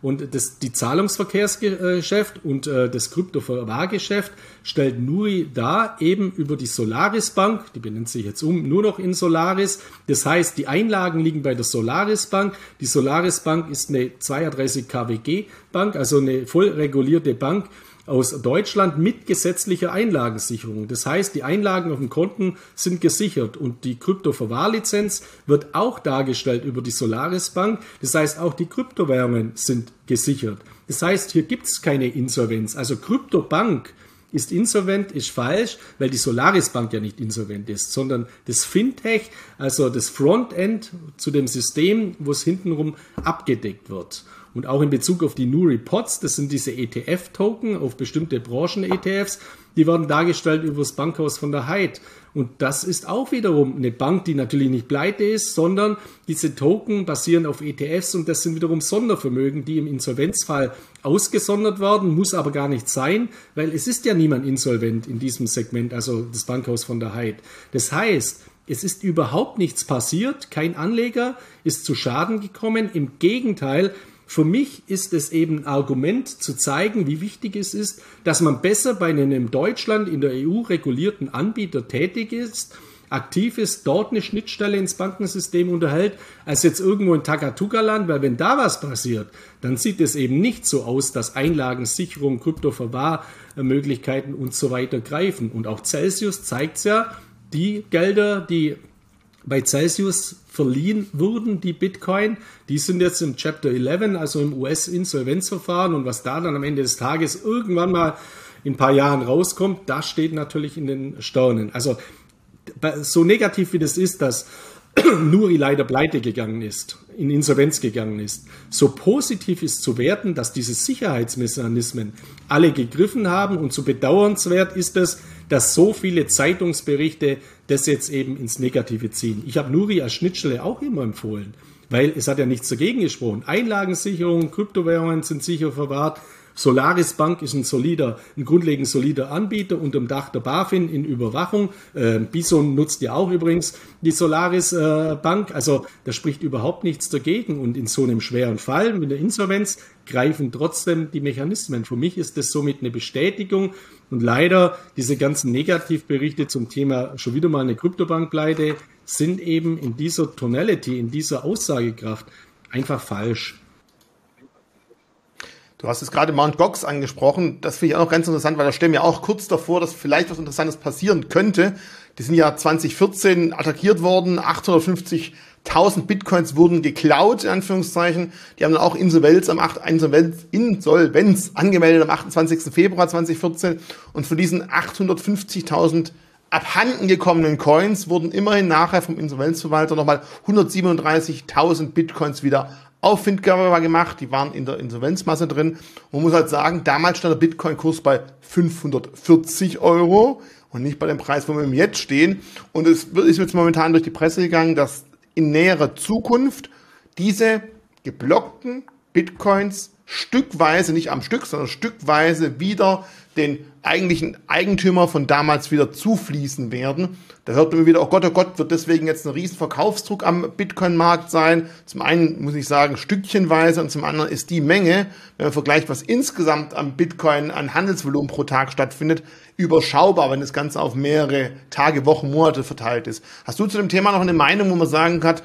Und das, die Zahlungsverkehrsgeschäft und äh, das Kryptoverwahrgeschäft stellt Nuri dar, eben über die Solaris Bank, die benennt sich jetzt um, nur noch in Solaris. Das heißt, die Einlagen liegen bei der Solaris Bank. Die Solaris Bank ist eine 32 KWG Bank, also eine voll regulierte Bank aus Deutschland mit gesetzlicher Einlagensicherung. Das heißt, die Einlagen auf dem Konten sind gesichert und die Kryptoverwahrlizenz wird auch dargestellt über die Solaris Bank. Das heißt, auch die Kryptowährungen sind gesichert. Das heißt, hier gibt es keine Insolvenz. Also Kryptobank ist insolvent, ist falsch, weil die Solaris Bank ja nicht insolvent ist, sondern das Fintech, also das Frontend zu dem System, wo es hintenrum abgedeckt wird. Und auch in Bezug auf die New Reports, das sind diese ETF-Token auf bestimmte Branchen-ETFs, die werden dargestellt über das Bankhaus von der Hyde. Und das ist auch wiederum eine Bank, die natürlich nicht pleite ist, sondern diese Token basieren auf ETFs und das sind wiederum Sondervermögen, die im Insolvenzfall ausgesondert werden, muss aber gar nicht sein, weil es ist ja niemand insolvent in diesem Segment, also das Bankhaus von der Hyde. Das heißt, es ist überhaupt nichts passiert, kein Anleger ist zu Schaden gekommen, im Gegenteil, für mich ist es eben ein Argument zu zeigen, wie wichtig es ist, dass man besser bei einem in Deutschland in der EU regulierten Anbieter tätig ist, aktiv ist, dort eine Schnittstelle ins Bankensystem unterhält, als jetzt irgendwo in Takatuka-Land, weil wenn da was passiert, dann sieht es eben nicht so aus, dass Einlagensicherung, Kryptoverwahrmöglichkeiten und so weiter greifen. Und auch Celsius zeigt es ja, die Gelder, die bei Celsius verliehen wurden, die Bitcoin. Die sind jetzt im Chapter 11, also im US-Insolvenzverfahren. Und was da dann am Ende des Tages irgendwann mal in ein paar Jahren rauskommt, das steht natürlich in den Sternen. Also so negativ wie das ist, dass Nuri leider pleite gegangen ist, in Insolvenz gegangen ist. So positiv ist zu werten, dass diese Sicherheitsmechanismen alle gegriffen haben und so bedauernswert ist es, dass so viele Zeitungsberichte das jetzt eben ins Negative ziehen. Ich habe Nuri als Schnittstelle auch immer empfohlen, weil es hat ja nichts dagegen gesprochen. Einlagensicherung, Kryptowährungen sind sicher verwahrt. Solaris Bank ist ein solider, ein grundlegend solider Anbieter unter dem Dach der BaFin in Überwachung. Äh, Bison nutzt ja auch übrigens die Solaris äh, Bank. Also da spricht überhaupt nichts dagegen. Und in so einem schweren Fall mit der Insolvenz greifen trotzdem die Mechanismen. Für mich ist das somit eine Bestätigung. Und leider diese ganzen Negativberichte zum Thema schon wieder mal eine Kryptobankpleite sind eben in dieser Tonality, in dieser Aussagekraft einfach falsch. Du hast es gerade Mount Gox angesprochen. Das finde ich auch noch ganz interessant, weil da stellen wir auch kurz davor, dass vielleicht was Interessantes passieren könnte. Die sind ja 2014 attackiert worden. 850.000 Bitcoins wurden geklaut, in Anführungszeichen. Die haben dann auch Insolvenz am 8, Insolvenz, Insolvenz angemeldet am 28. Februar 2014. Und von diesen 850.000 abhanden gekommenen Coins wurden immerhin nachher vom Insolvenzverwalter nochmal 137.000 Bitcoins wieder auffindbar gemacht. Die waren in der Insolvenzmasse drin. Man muss halt sagen, damals stand der Bitcoin-Kurs bei 540 Euro und nicht bei dem Preis, wo wir jetzt stehen. Und es ist jetzt momentan durch die Presse gegangen, dass in näherer Zukunft diese geblockten Bitcoins stückweise, nicht am Stück, sondern stückweise wieder den eigentlichen Eigentümer von damals wieder zufließen werden. Da hört man wieder, oh Gott, oh Gott, wird deswegen jetzt ein riesen Verkaufsdruck am Bitcoin-Markt sein. Zum einen muss ich sagen, stückchenweise und zum anderen ist die Menge, wenn man vergleicht, was insgesamt am Bitcoin an Handelsvolumen pro Tag stattfindet, überschaubar, wenn das Ganze auf mehrere Tage, Wochen, Monate verteilt ist. Hast du zu dem Thema noch eine Meinung, wo man sagen kann,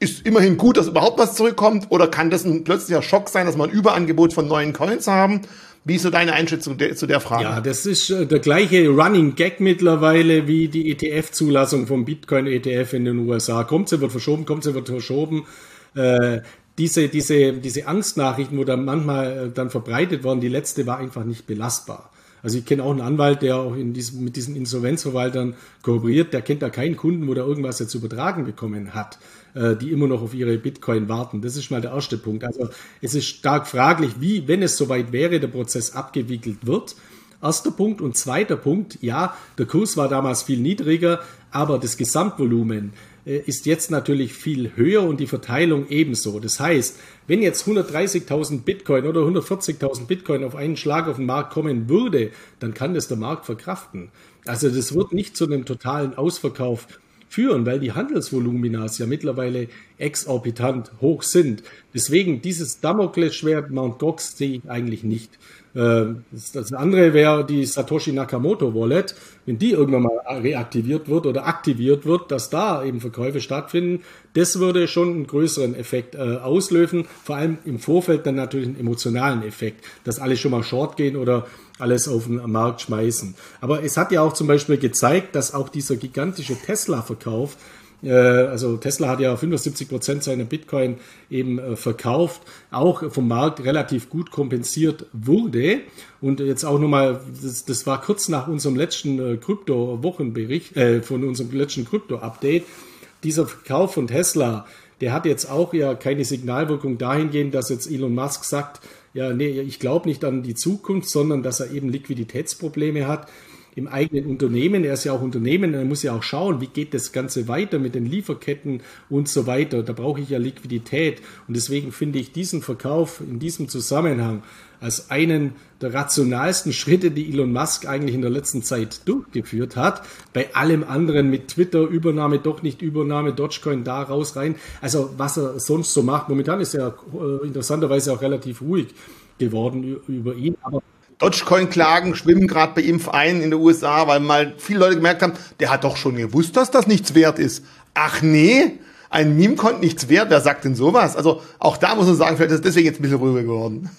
ist immerhin gut, dass überhaupt was zurückkommt? Oder kann das ein plötzlicher Schock sein, dass wir ein Überangebot von neuen Coins haben? Wie ist so deine Einschätzung de zu der Frage? Ja, das ist äh, der gleiche Running Gag mittlerweile wie die ETF-Zulassung vom Bitcoin-ETF in den USA. Kommt sie, wird verschoben, kommt sie, wird verschoben. Äh, diese, diese, diese Angstnachrichten, wo dann manchmal äh, dann verbreitet worden, die letzte war einfach nicht belastbar. Also ich kenne auch einen Anwalt, der auch in diesem, mit diesen Insolvenzverwaltern kooperiert, der kennt da keinen Kunden, wo der irgendwas jetzt übertragen bekommen hat. Äh, die immer noch auf ihre Bitcoin warten. Das ist mal der erste Punkt. Also es ist stark fraglich, wie, wenn es soweit wäre, der Prozess abgewickelt wird. Erster Punkt und zweiter Punkt, ja, der Kurs war damals viel niedriger, aber das Gesamtvolumen äh, ist jetzt natürlich viel höher und die Verteilung ebenso. Das heißt, wenn jetzt 130.000 Bitcoin oder 140.000 Bitcoin auf einen Schlag auf den Markt kommen würde, dann kann das der Markt verkraften. Also das wird nicht zu einem totalen Ausverkauf führen, weil die Handelsvolumina ja mittlerweile exorbitant hoch sind. Deswegen dieses Damoklesschwert Mount Gox sehe ich eigentlich nicht. Äh, das andere wäre die Satoshi Nakamoto Wallet. Wenn die irgendwann mal reaktiviert wird oder aktiviert wird, dass da eben Verkäufe stattfinden, das würde schon einen größeren Effekt äh, auslösen. Vor allem im Vorfeld dann natürlich einen emotionalen Effekt, dass alle schon mal short gehen oder alles auf den Markt schmeißen. Aber es hat ja auch zum Beispiel gezeigt, dass auch dieser gigantische Tesla-Verkauf also Tesla hat ja 75 Prozent seiner Bitcoin eben äh, verkauft, auch vom Markt relativ gut kompensiert wurde. Und jetzt auch nochmal, das, das war kurz nach unserem letzten äh, Krypto-Wochenbericht, äh, von unserem letzten Krypto-Update. Dieser Verkauf von Tesla, der hat jetzt auch ja keine Signalwirkung dahingehend, dass jetzt Elon Musk sagt, ja, nee, ich glaube nicht an die Zukunft, sondern dass er eben Liquiditätsprobleme hat im eigenen Unternehmen. Er ist ja auch Unternehmen, er muss ja auch schauen, wie geht das Ganze weiter mit den Lieferketten und so weiter. Da brauche ich ja Liquidität. Und deswegen finde ich diesen Verkauf in diesem Zusammenhang als einen der rationalsten Schritte, die Elon Musk eigentlich in der letzten Zeit durchgeführt hat. Bei allem anderen mit Twitter, Übernahme, doch nicht Übernahme, Dogecoin da raus rein. Also was er sonst so macht. Momentan ist er äh, interessanterweise auch relativ ruhig geworden über ihn. Aber Dogecoin-Klagen schwimmen gerade bei ihm ein in den USA, weil mal viele Leute gemerkt haben, der hat doch schon gewusst, dass das nichts wert ist. Ach nee, ein Meme konnte nichts wert, wer sagt denn sowas? Also auch da muss man sagen, vielleicht ist es deswegen jetzt ein bisschen ruhiger geworden.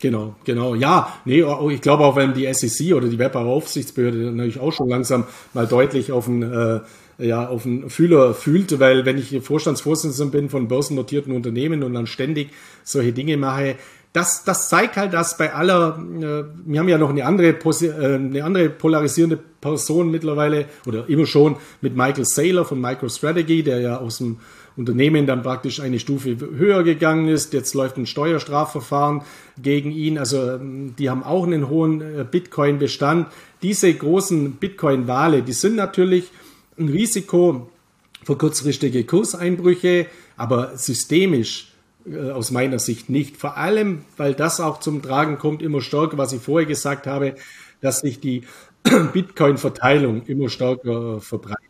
Genau, genau. Ja, nee, ich glaube auch, wenn die SEC oder die Wettbewerbsaufsichtsbehörde natürlich auch schon langsam mal deutlich auf den, äh, ja, auf den Fühler fühlt, weil wenn ich Vorstandsvorsitzender bin von börsennotierten Unternehmen und dann ständig solche Dinge mache, das, das zeigt halt, dass bei aller, äh, wir haben ja noch eine andere, äh, eine andere polarisierende Person mittlerweile oder immer schon mit Michael Saylor von MicroStrategy, der ja aus dem Unternehmen dann praktisch eine Stufe höher gegangen ist. Jetzt läuft ein Steuerstrafverfahren gegen ihn. Also ähm, die haben auch einen hohen äh, Bitcoin-Bestand. Diese großen Bitcoin-Wale, die sind natürlich ein Risiko für kurzfristige Kurseinbrüche, aber systemisch äh, aus meiner Sicht nicht. Vor allem, weil das auch zum Tragen kommt, immer stärker, was ich vorher gesagt habe, dass sich die Bitcoin-Verteilung immer stärker äh, verbreitet.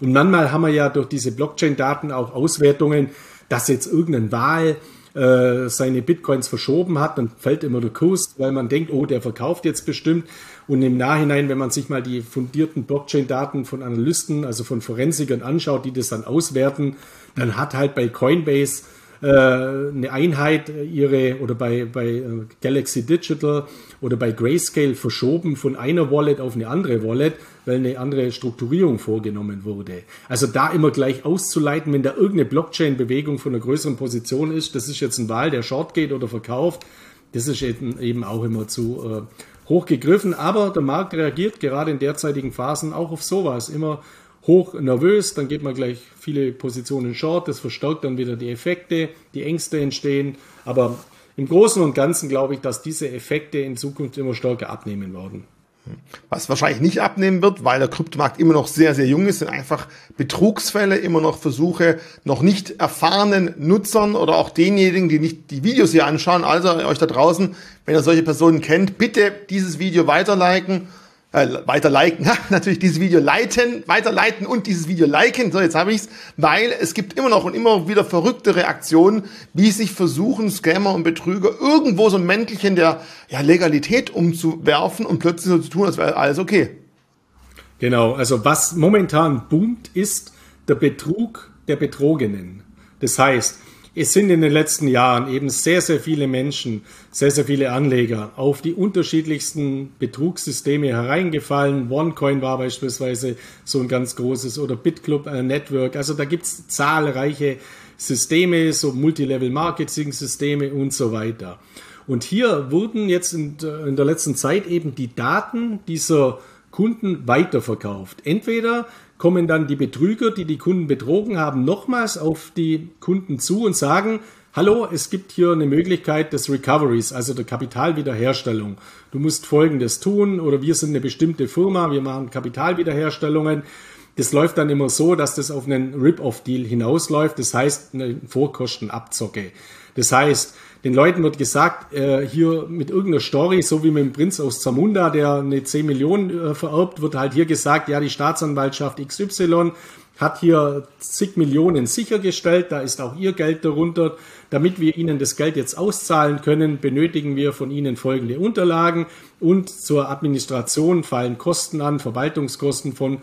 Und manchmal haben wir ja durch diese Blockchain-Daten auch Auswertungen, dass jetzt irgendein Wahl äh, seine Bitcoins verschoben hat, dann fällt immer der Kurs, weil man denkt, oh, der verkauft jetzt bestimmt. Und im Nachhinein, wenn man sich mal die fundierten Blockchain-Daten von Analysten, also von Forensikern anschaut, die das dann auswerten, dann hat halt bei Coinbase äh, eine Einheit äh, ihre oder bei, bei äh, Galaxy Digital oder bei Grayscale verschoben von einer Wallet auf eine andere Wallet, weil eine andere Strukturierung vorgenommen wurde. Also da immer gleich auszuleiten, wenn da irgendeine Blockchain-Bewegung von einer größeren Position ist, das ist jetzt ein Wahl, der short geht oder verkauft, das ist eben auch immer zu äh, hoch gegriffen. Aber der Markt reagiert gerade in derzeitigen Phasen auch auf sowas immer hoch nervös, dann geht man gleich viele Positionen short, das verstärkt dann wieder die Effekte, die Ängste entstehen. Aber im Großen und Ganzen glaube ich, dass diese Effekte in Zukunft immer stärker abnehmen werden. Was wahrscheinlich nicht abnehmen wird, weil der Kryptomarkt immer noch sehr, sehr jung ist, sind einfach Betrugsfälle, immer noch Versuche, noch nicht erfahrenen Nutzern oder auch denjenigen, die nicht die Videos hier anschauen. Also euch da draußen, wenn ihr solche Personen kennt, bitte dieses Video weiterliken äh, weiter liken, natürlich dieses Video leiten, weiterleiten und dieses Video liken. So, jetzt habe ich's, weil es gibt immer noch und immer wieder verrückte Reaktionen, wie sich versuchen Scammer und Betrüger irgendwo so ein Mäntelchen der ja, Legalität umzuwerfen und plötzlich so zu tun, als wäre alles okay. Genau, also was momentan boomt, ist der Betrug der Betrogenen. Das heißt, es sind in den letzten Jahren eben sehr, sehr viele Menschen, sehr, sehr viele Anleger auf die unterschiedlichsten Betrugssysteme hereingefallen. OneCoin war beispielsweise so ein ganz großes oder BitClub äh, Network. Also da gibt's zahlreiche Systeme, so Multilevel-Marketing-Systeme und so weiter. Und hier wurden jetzt in, in der letzten Zeit eben die Daten dieser Kunden weiterverkauft. Entweder kommen dann die Betrüger, die die Kunden betrogen haben, nochmals auf die Kunden zu und sagen, hallo, es gibt hier eine Möglichkeit des Recoveries, also der Kapitalwiederherstellung. Du musst Folgendes tun oder wir sind eine bestimmte Firma, wir machen Kapitalwiederherstellungen. Das läuft dann immer so, dass das auf einen Rip-Off-Deal hinausläuft, das heißt eine Vorkostenabzocke. Das heißt, den Leuten wird gesagt, äh, hier mit irgendeiner Story, so wie mit dem Prinz aus Zamunda, der eine 10 Millionen äh, vererbt, wird halt hier gesagt, ja, die Staatsanwaltschaft XY hat hier zig Millionen sichergestellt, da ist auch ihr Geld darunter. Damit wir Ihnen das Geld jetzt auszahlen können, benötigen wir von Ihnen folgende Unterlagen und zur Administration fallen Kosten an, Verwaltungskosten von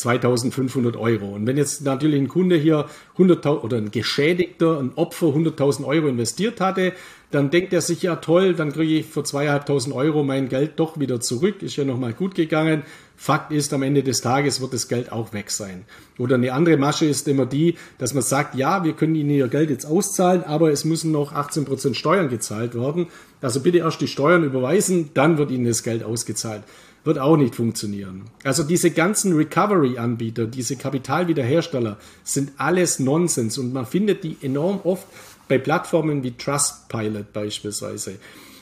2500 Euro. Und wenn jetzt natürlich ein Kunde hier 100.000 oder ein Geschädigter, ein Opfer 100.000 Euro investiert hatte, dann denkt er sich ja toll, dann kriege ich für 2.500 Euro mein Geld doch wieder zurück, ist ja nochmal gut gegangen. Fakt ist, am Ende des Tages wird das Geld auch weg sein. Oder eine andere Masche ist immer die, dass man sagt, ja, wir können Ihnen Ihr Geld jetzt auszahlen, aber es müssen noch 18 Prozent Steuern gezahlt werden. Also bitte erst die Steuern überweisen, dann wird Ihnen das Geld ausgezahlt wird auch nicht funktionieren. Also diese ganzen Recovery-Anbieter, diese Kapitalwiederhersteller sind alles Nonsens und man findet die enorm oft bei Plattformen wie Trustpilot beispielsweise.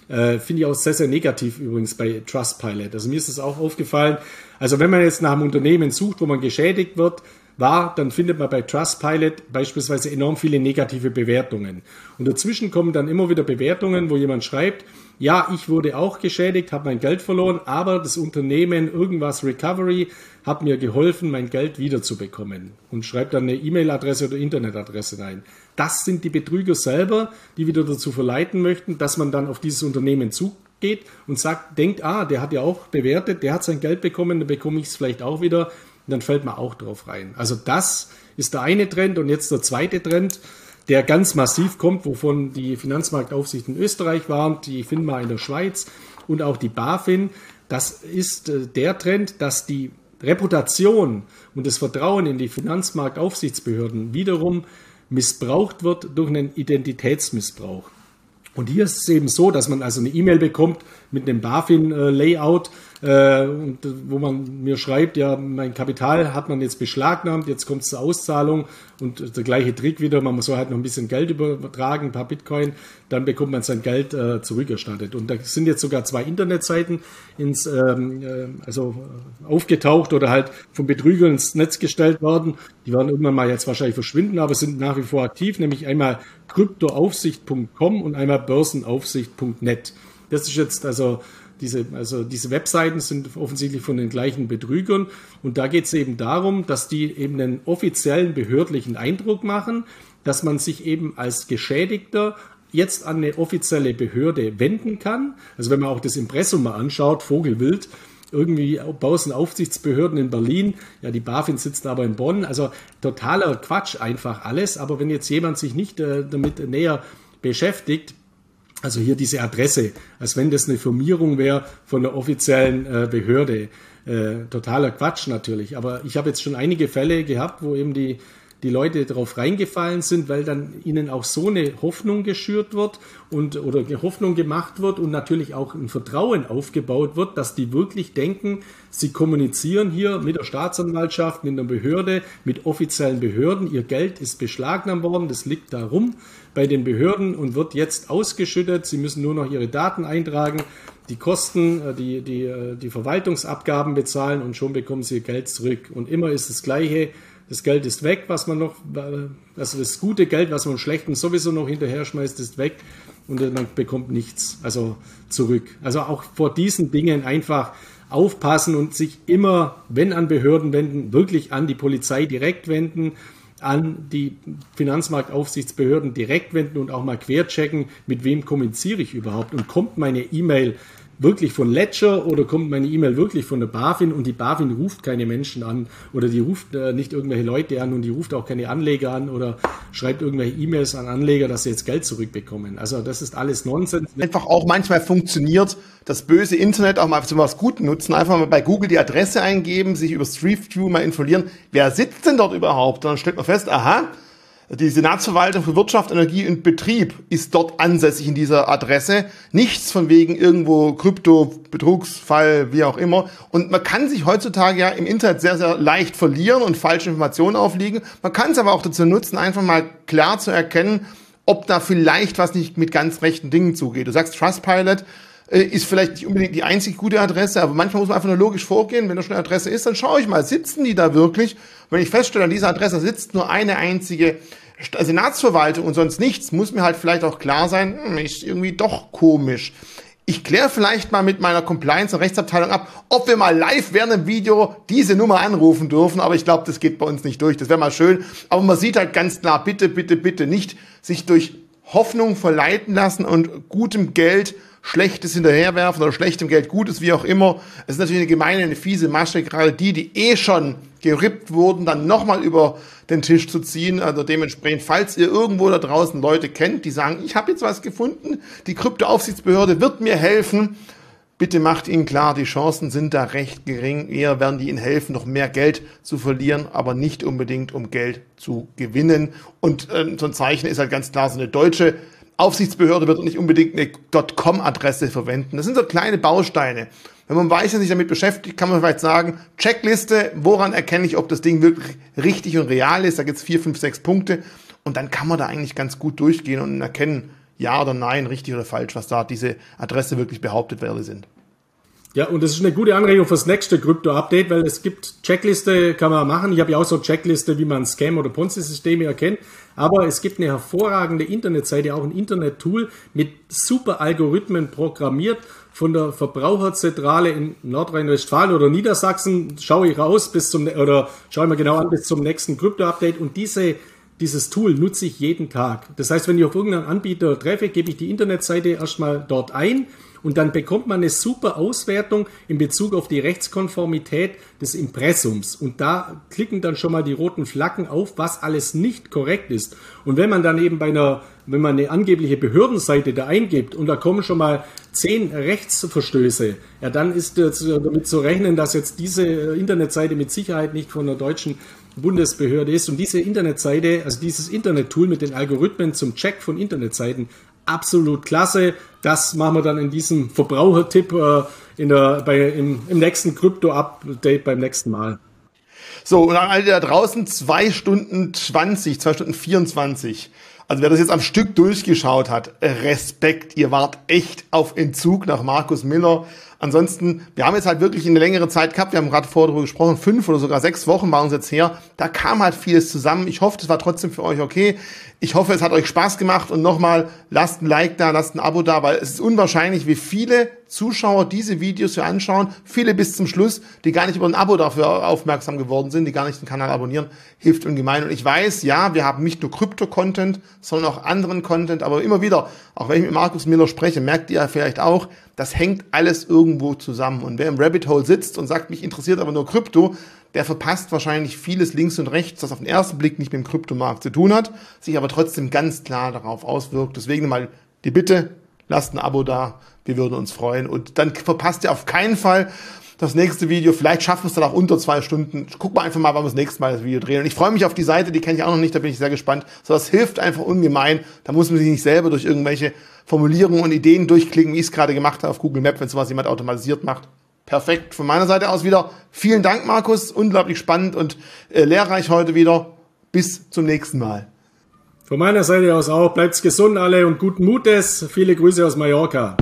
Äh, Finde ich auch sehr, sehr negativ übrigens bei Trustpilot. Also mir ist es auch aufgefallen. Also wenn man jetzt nach einem Unternehmen sucht, wo man geschädigt wird, war, dann findet man bei Trustpilot beispielsweise enorm viele negative Bewertungen. Und dazwischen kommen dann immer wieder Bewertungen, wo jemand schreibt, ja, ich wurde auch geschädigt, habe mein Geld verloren, aber das Unternehmen irgendwas Recovery hat mir geholfen, mein Geld wiederzubekommen und schreibt dann eine E-Mail-Adresse oder Internetadresse rein. Das sind die Betrüger selber, die wieder dazu verleiten möchten, dass man dann auf dieses Unternehmen zugeht und sagt, denkt, ah, der hat ja auch bewertet, der hat sein Geld bekommen, dann bekomme ich es vielleicht auch wieder und dann fällt man auch drauf rein. Also das ist der eine Trend und jetzt der zweite Trend der ganz massiv kommt, wovon die Finanzmarktaufsicht in Österreich warnt, die FINMA in der Schweiz und auch die BaFin. Das ist äh, der Trend, dass die Reputation und das Vertrauen in die Finanzmarktaufsichtsbehörden wiederum missbraucht wird durch einen Identitätsmissbrauch. Und hier ist es eben so, dass man also eine E-Mail bekommt mit einem BaFin-Layout, äh, und, wo man mir schreibt, ja, mein Kapital hat man jetzt beschlagnahmt, jetzt kommt es zur Auszahlung und der gleiche Trick wieder, man soll halt noch ein bisschen Geld übertragen, ein paar Bitcoin, dann bekommt man sein Geld äh, zurückerstattet. Und da sind jetzt sogar zwei Internetseiten ins, ähm, äh, also aufgetaucht oder halt von Betrügern ins Netz gestellt worden. Die werden irgendwann mal jetzt wahrscheinlich verschwinden, aber sind nach wie vor aktiv, nämlich einmal kryptoaufsicht.com und einmal börsenaufsicht.net. Das ist jetzt also diese, also diese Webseiten sind offensichtlich von den gleichen Betrügern. Und da geht es eben darum, dass die eben einen offiziellen behördlichen Eindruck machen, dass man sich eben als Geschädigter jetzt an eine offizielle Behörde wenden kann. Also wenn man auch das Impressum mal anschaut, Vogelwild, irgendwie Bausenaufsichtsbehörden in Berlin, ja, die BaFin sitzt aber in Bonn, also totaler Quatsch einfach alles. Aber wenn jetzt jemand sich nicht äh, damit näher beschäftigt, also hier diese Adresse, als wenn das eine Firmierung wäre von der offiziellen äh, Behörde. Äh, totaler Quatsch natürlich. Aber ich habe jetzt schon einige Fälle gehabt, wo eben die die Leute darauf reingefallen sind, weil dann ihnen auch so eine Hoffnung geschürt wird und oder Hoffnung gemacht wird und natürlich auch ein Vertrauen aufgebaut wird, dass die wirklich denken, sie kommunizieren hier mit der Staatsanwaltschaft, mit der Behörde, mit offiziellen Behörden, ihr Geld ist beschlagnahmt worden, das liegt da rum bei den Behörden und wird jetzt ausgeschüttet, sie müssen nur noch ihre Daten eintragen die Kosten, äh, die, die, äh, die Verwaltungsabgaben bezahlen und schon bekommen sie ihr Geld zurück. Und immer ist das Gleiche. Das Geld ist weg, was man noch, also das gute Geld, was man schlechten sowieso noch hinterher schmeißt, ist weg und man bekommt nichts, also zurück. Also auch vor diesen Dingen einfach aufpassen und sich immer, wenn an Behörden wenden, wirklich an die Polizei direkt wenden, an die Finanzmarktaufsichtsbehörden direkt wenden und auch mal querchecken, mit wem kommuniziere ich überhaupt und kommt meine E-Mail wirklich von Ledger oder kommt meine E-Mail wirklich von der BaFin und die BaFin ruft keine Menschen an oder die ruft äh, nicht irgendwelche Leute an und die ruft auch keine Anleger an oder schreibt irgendwelche E-Mails an Anleger, dass sie jetzt Geld zurückbekommen. Also das ist alles Nonsens. Einfach auch manchmal funktioniert das böse Internet auch mal zu was Guten nutzen. Einfach mal bei Google die Adresse eingeben, sich über Street View mal informieren. Wer sitzt denn dort überhaupt? Dann stellt man fest, aha, die Senatsverwaltung für Wirtschaft, Energie und Betrieb ist dort ansässig in dieser Adresse. Nichts von wegen irgendwo Krypto, Betrugsfall, wie auch immer. Und man kann sich heutzutage ja im Internet sehr, sehr leicht verlieren und falsche Informationen aufliegen. Man kann es aber auch dazu nutzen, einfach mal klar zu erkennen, ob da vielleicht was nicht mit ganz rechten Dingen zugeht. Du sagst Trustpilot, ist vielleicht nicht unbedingt die einzig gute Adresse, aber manchmal muss man einfach nur logisch vorgehen. Wenn da schon eine Adresse ist, dann schaue ich mal, sitzen die da wirklich? Wenn ich feststelle, an dieser Adresse sitzt nur eine einzige Senatsverwaltung und sonst nichts, muss mir halt vielleicht auch klar sein, hm, ist irgendwie doch komisch. Ich kläre vielleicht mal mit meiner Compliance- und Rechtsabteilung ab, ob wir mal live während dem Video diese Nummer anrufen dürfen, aber ich glaube, das geht bei uns nicht durch. Das wäre mal schön. Aber man sieht halt ganz klar, bitte, bitte, bitte nicht sich durch Hoffnung verleiten lassen und gutem Geld Schlechtes hinterherwerfen oder schlechtem Geld Gutes, wie auch immer. Es ist natürlich eine gemeine, eine fiese Masche, gerade die, die eh schon gerippt wurden, dann nochmal über den Tisch zu ziehen. Also dementsprechend, falls ihr irgendwo da draußen Leute kennt, die sagen, ich habe jetzt was gefunden, die Kryptoaufsichtsbehörde wird mir helfen, bitte macht ihnen klar, die Chancen sind da recht gering. Eher werden die ihnen helfen, noch mehr Geld zu verlieren, aber nicht unbedingt, um Geld zu gewinnen. Und äh, so ein Zeichen ist halt ganz klar so eine deutsche Aufsichtsbehörde wird nicht unbedingt eine .com-Adresse verwenden. Das sind so kleine Bausteine. Wenn man weiß, dass sich damit beschäftigt, kann man vielleicht sagen, Checkliste, woran erkenne ich, ob das Ding wirklich richtig und real ist. Da gibt es vier, fünf, sechs Punkte. Und dann kann man da eigentlich ganz gut durchgehen und erkennen, ja oder nein, richtig oder falsch, was da diese Adresse wirklich behauptet werde sind. Ja, und das ist eine gute Anregung fürs nächste Krypto-Update, weil es gibt Checkliste, kann man machen. Ich habe ja auch so Checkliste, wie man Scam- oder Ponzi-Systeme erkennt. Aber es gibt eine hervorragende Internetseite, auch ein Internet-Tool mit super Algorithmen programmiert von der Verbraucherzentrale in Nordrhein-Westfalen oder Niedersachsen. Schaue ich raus bis zum, oder schaue ich mir genau an bis zum nächsten Krypto-Update. Und diese dieses Tool nutze ich jeden Tag. Das heißt, wenn ich auf irgendeinen Anbieter treffe, gebe ich die Internetseite erstmal dort ein und dann bekommt man eine super Auswertung in Bezug auf die Rechtskonformität des Impressums. Und da klicken dann schon mal die roten Flaggen auf, was alles nicht korrekt ist. Und wenn man dann eben bei einer, wenn man eine angebliche Behördenseite da eingibt und da kommen schon mal zehn Rechtsverstöße, ja, dann ist damit zu rechnen, dass jetzt diese Internetseite mit Sicherheit nicht von der deutschen Bundesbehörde ist. Und diese Internetseite, also dieses Internet-Tool mit den Algorithmen zum Check von Internetseiten, absolut klasse. Das machen wir dann in diesem Verbrauchertipp äh, in der, bei, im, im nächsten Krypto-Update beim nächsten Mal. So, und an alle da draußen, zwei Stunden 20, zwei Stunden 24. Also wer das jetzt am Stück durchgeschaut hat, Respekt, ihr wart echt auf Entzug nach Markus Miller. Ansonsten, wir haben jetzt halt wirklich eine längere Zeit gehabt, wir haben gerade vorher darüber gesprochen, fünf oder sogar sechs Wochen waren uns jetzt her. Da kam halt vieles zusammen. Ich hoffe, das war trotzdem für euch okay. Ich hoffe, es hat euch Spaß gemacht und nochmal lasst ein Like da, lasst ein Abo da, weil es ist unwahrscheinlich, wie viele Zuschauer diese Videos hier anschauen. Viele bis zum Schluss, die gar nicht über ein Abo dafür aufmerksam geworden sind, die gar nicht den Kanal abonnieren, hilft ungemein. Und ich weiß, ja, wir haben nicht nur Krypto-Content, sondern auch anderen Content, aber immer wieder, auch wenn ich mit Markus Miller spreche, merkt ihr ja vielleicht auch, das hängt alles irgendwo zusammen. Und wer im Rabbit Hole sitzt und sagt, mich interessiert aber nur Krypto, der verpasst wahrscheinlich vieles links und rechts, das auf den ersten Blick nicht mit dem Kryptomarkt zu tun hat, sich aber trotzdem ganz klar darauf auswirkt. Deswegen mal die Bitte, lasst ein Abo da, wir würden uns freuen. Und dann verpasst ihr auf keinen Fall das nächste Video. Vielleicht schaffen wir es dann auch unter zwei Stunden. Guck mal einfach mal, wann wir das nächste Mal das Video drehen. Und ich freue mich auf die Seite, die kenne ich auch noch nicht, da bin ich sehr gespannt. So, das hilft einfach ungemein. Da muss man sich nicht selber durch irgendwelche Formulierungen und Ideen durchklicken, wie ich es gerade gemacht habe auf Google Maps, wenn sowas jemand automatisiert macht. Perfekt. Von meiner Seite aus wieder vielen Dank, Markus. Unglaublich spannend und äh, lehrreich heute wieder. Bis zum nächsten Mal. Von meiner Seite aus auch. Bleibt's gesund alle und guten Mutes. Viele Grüße aus Mallorca.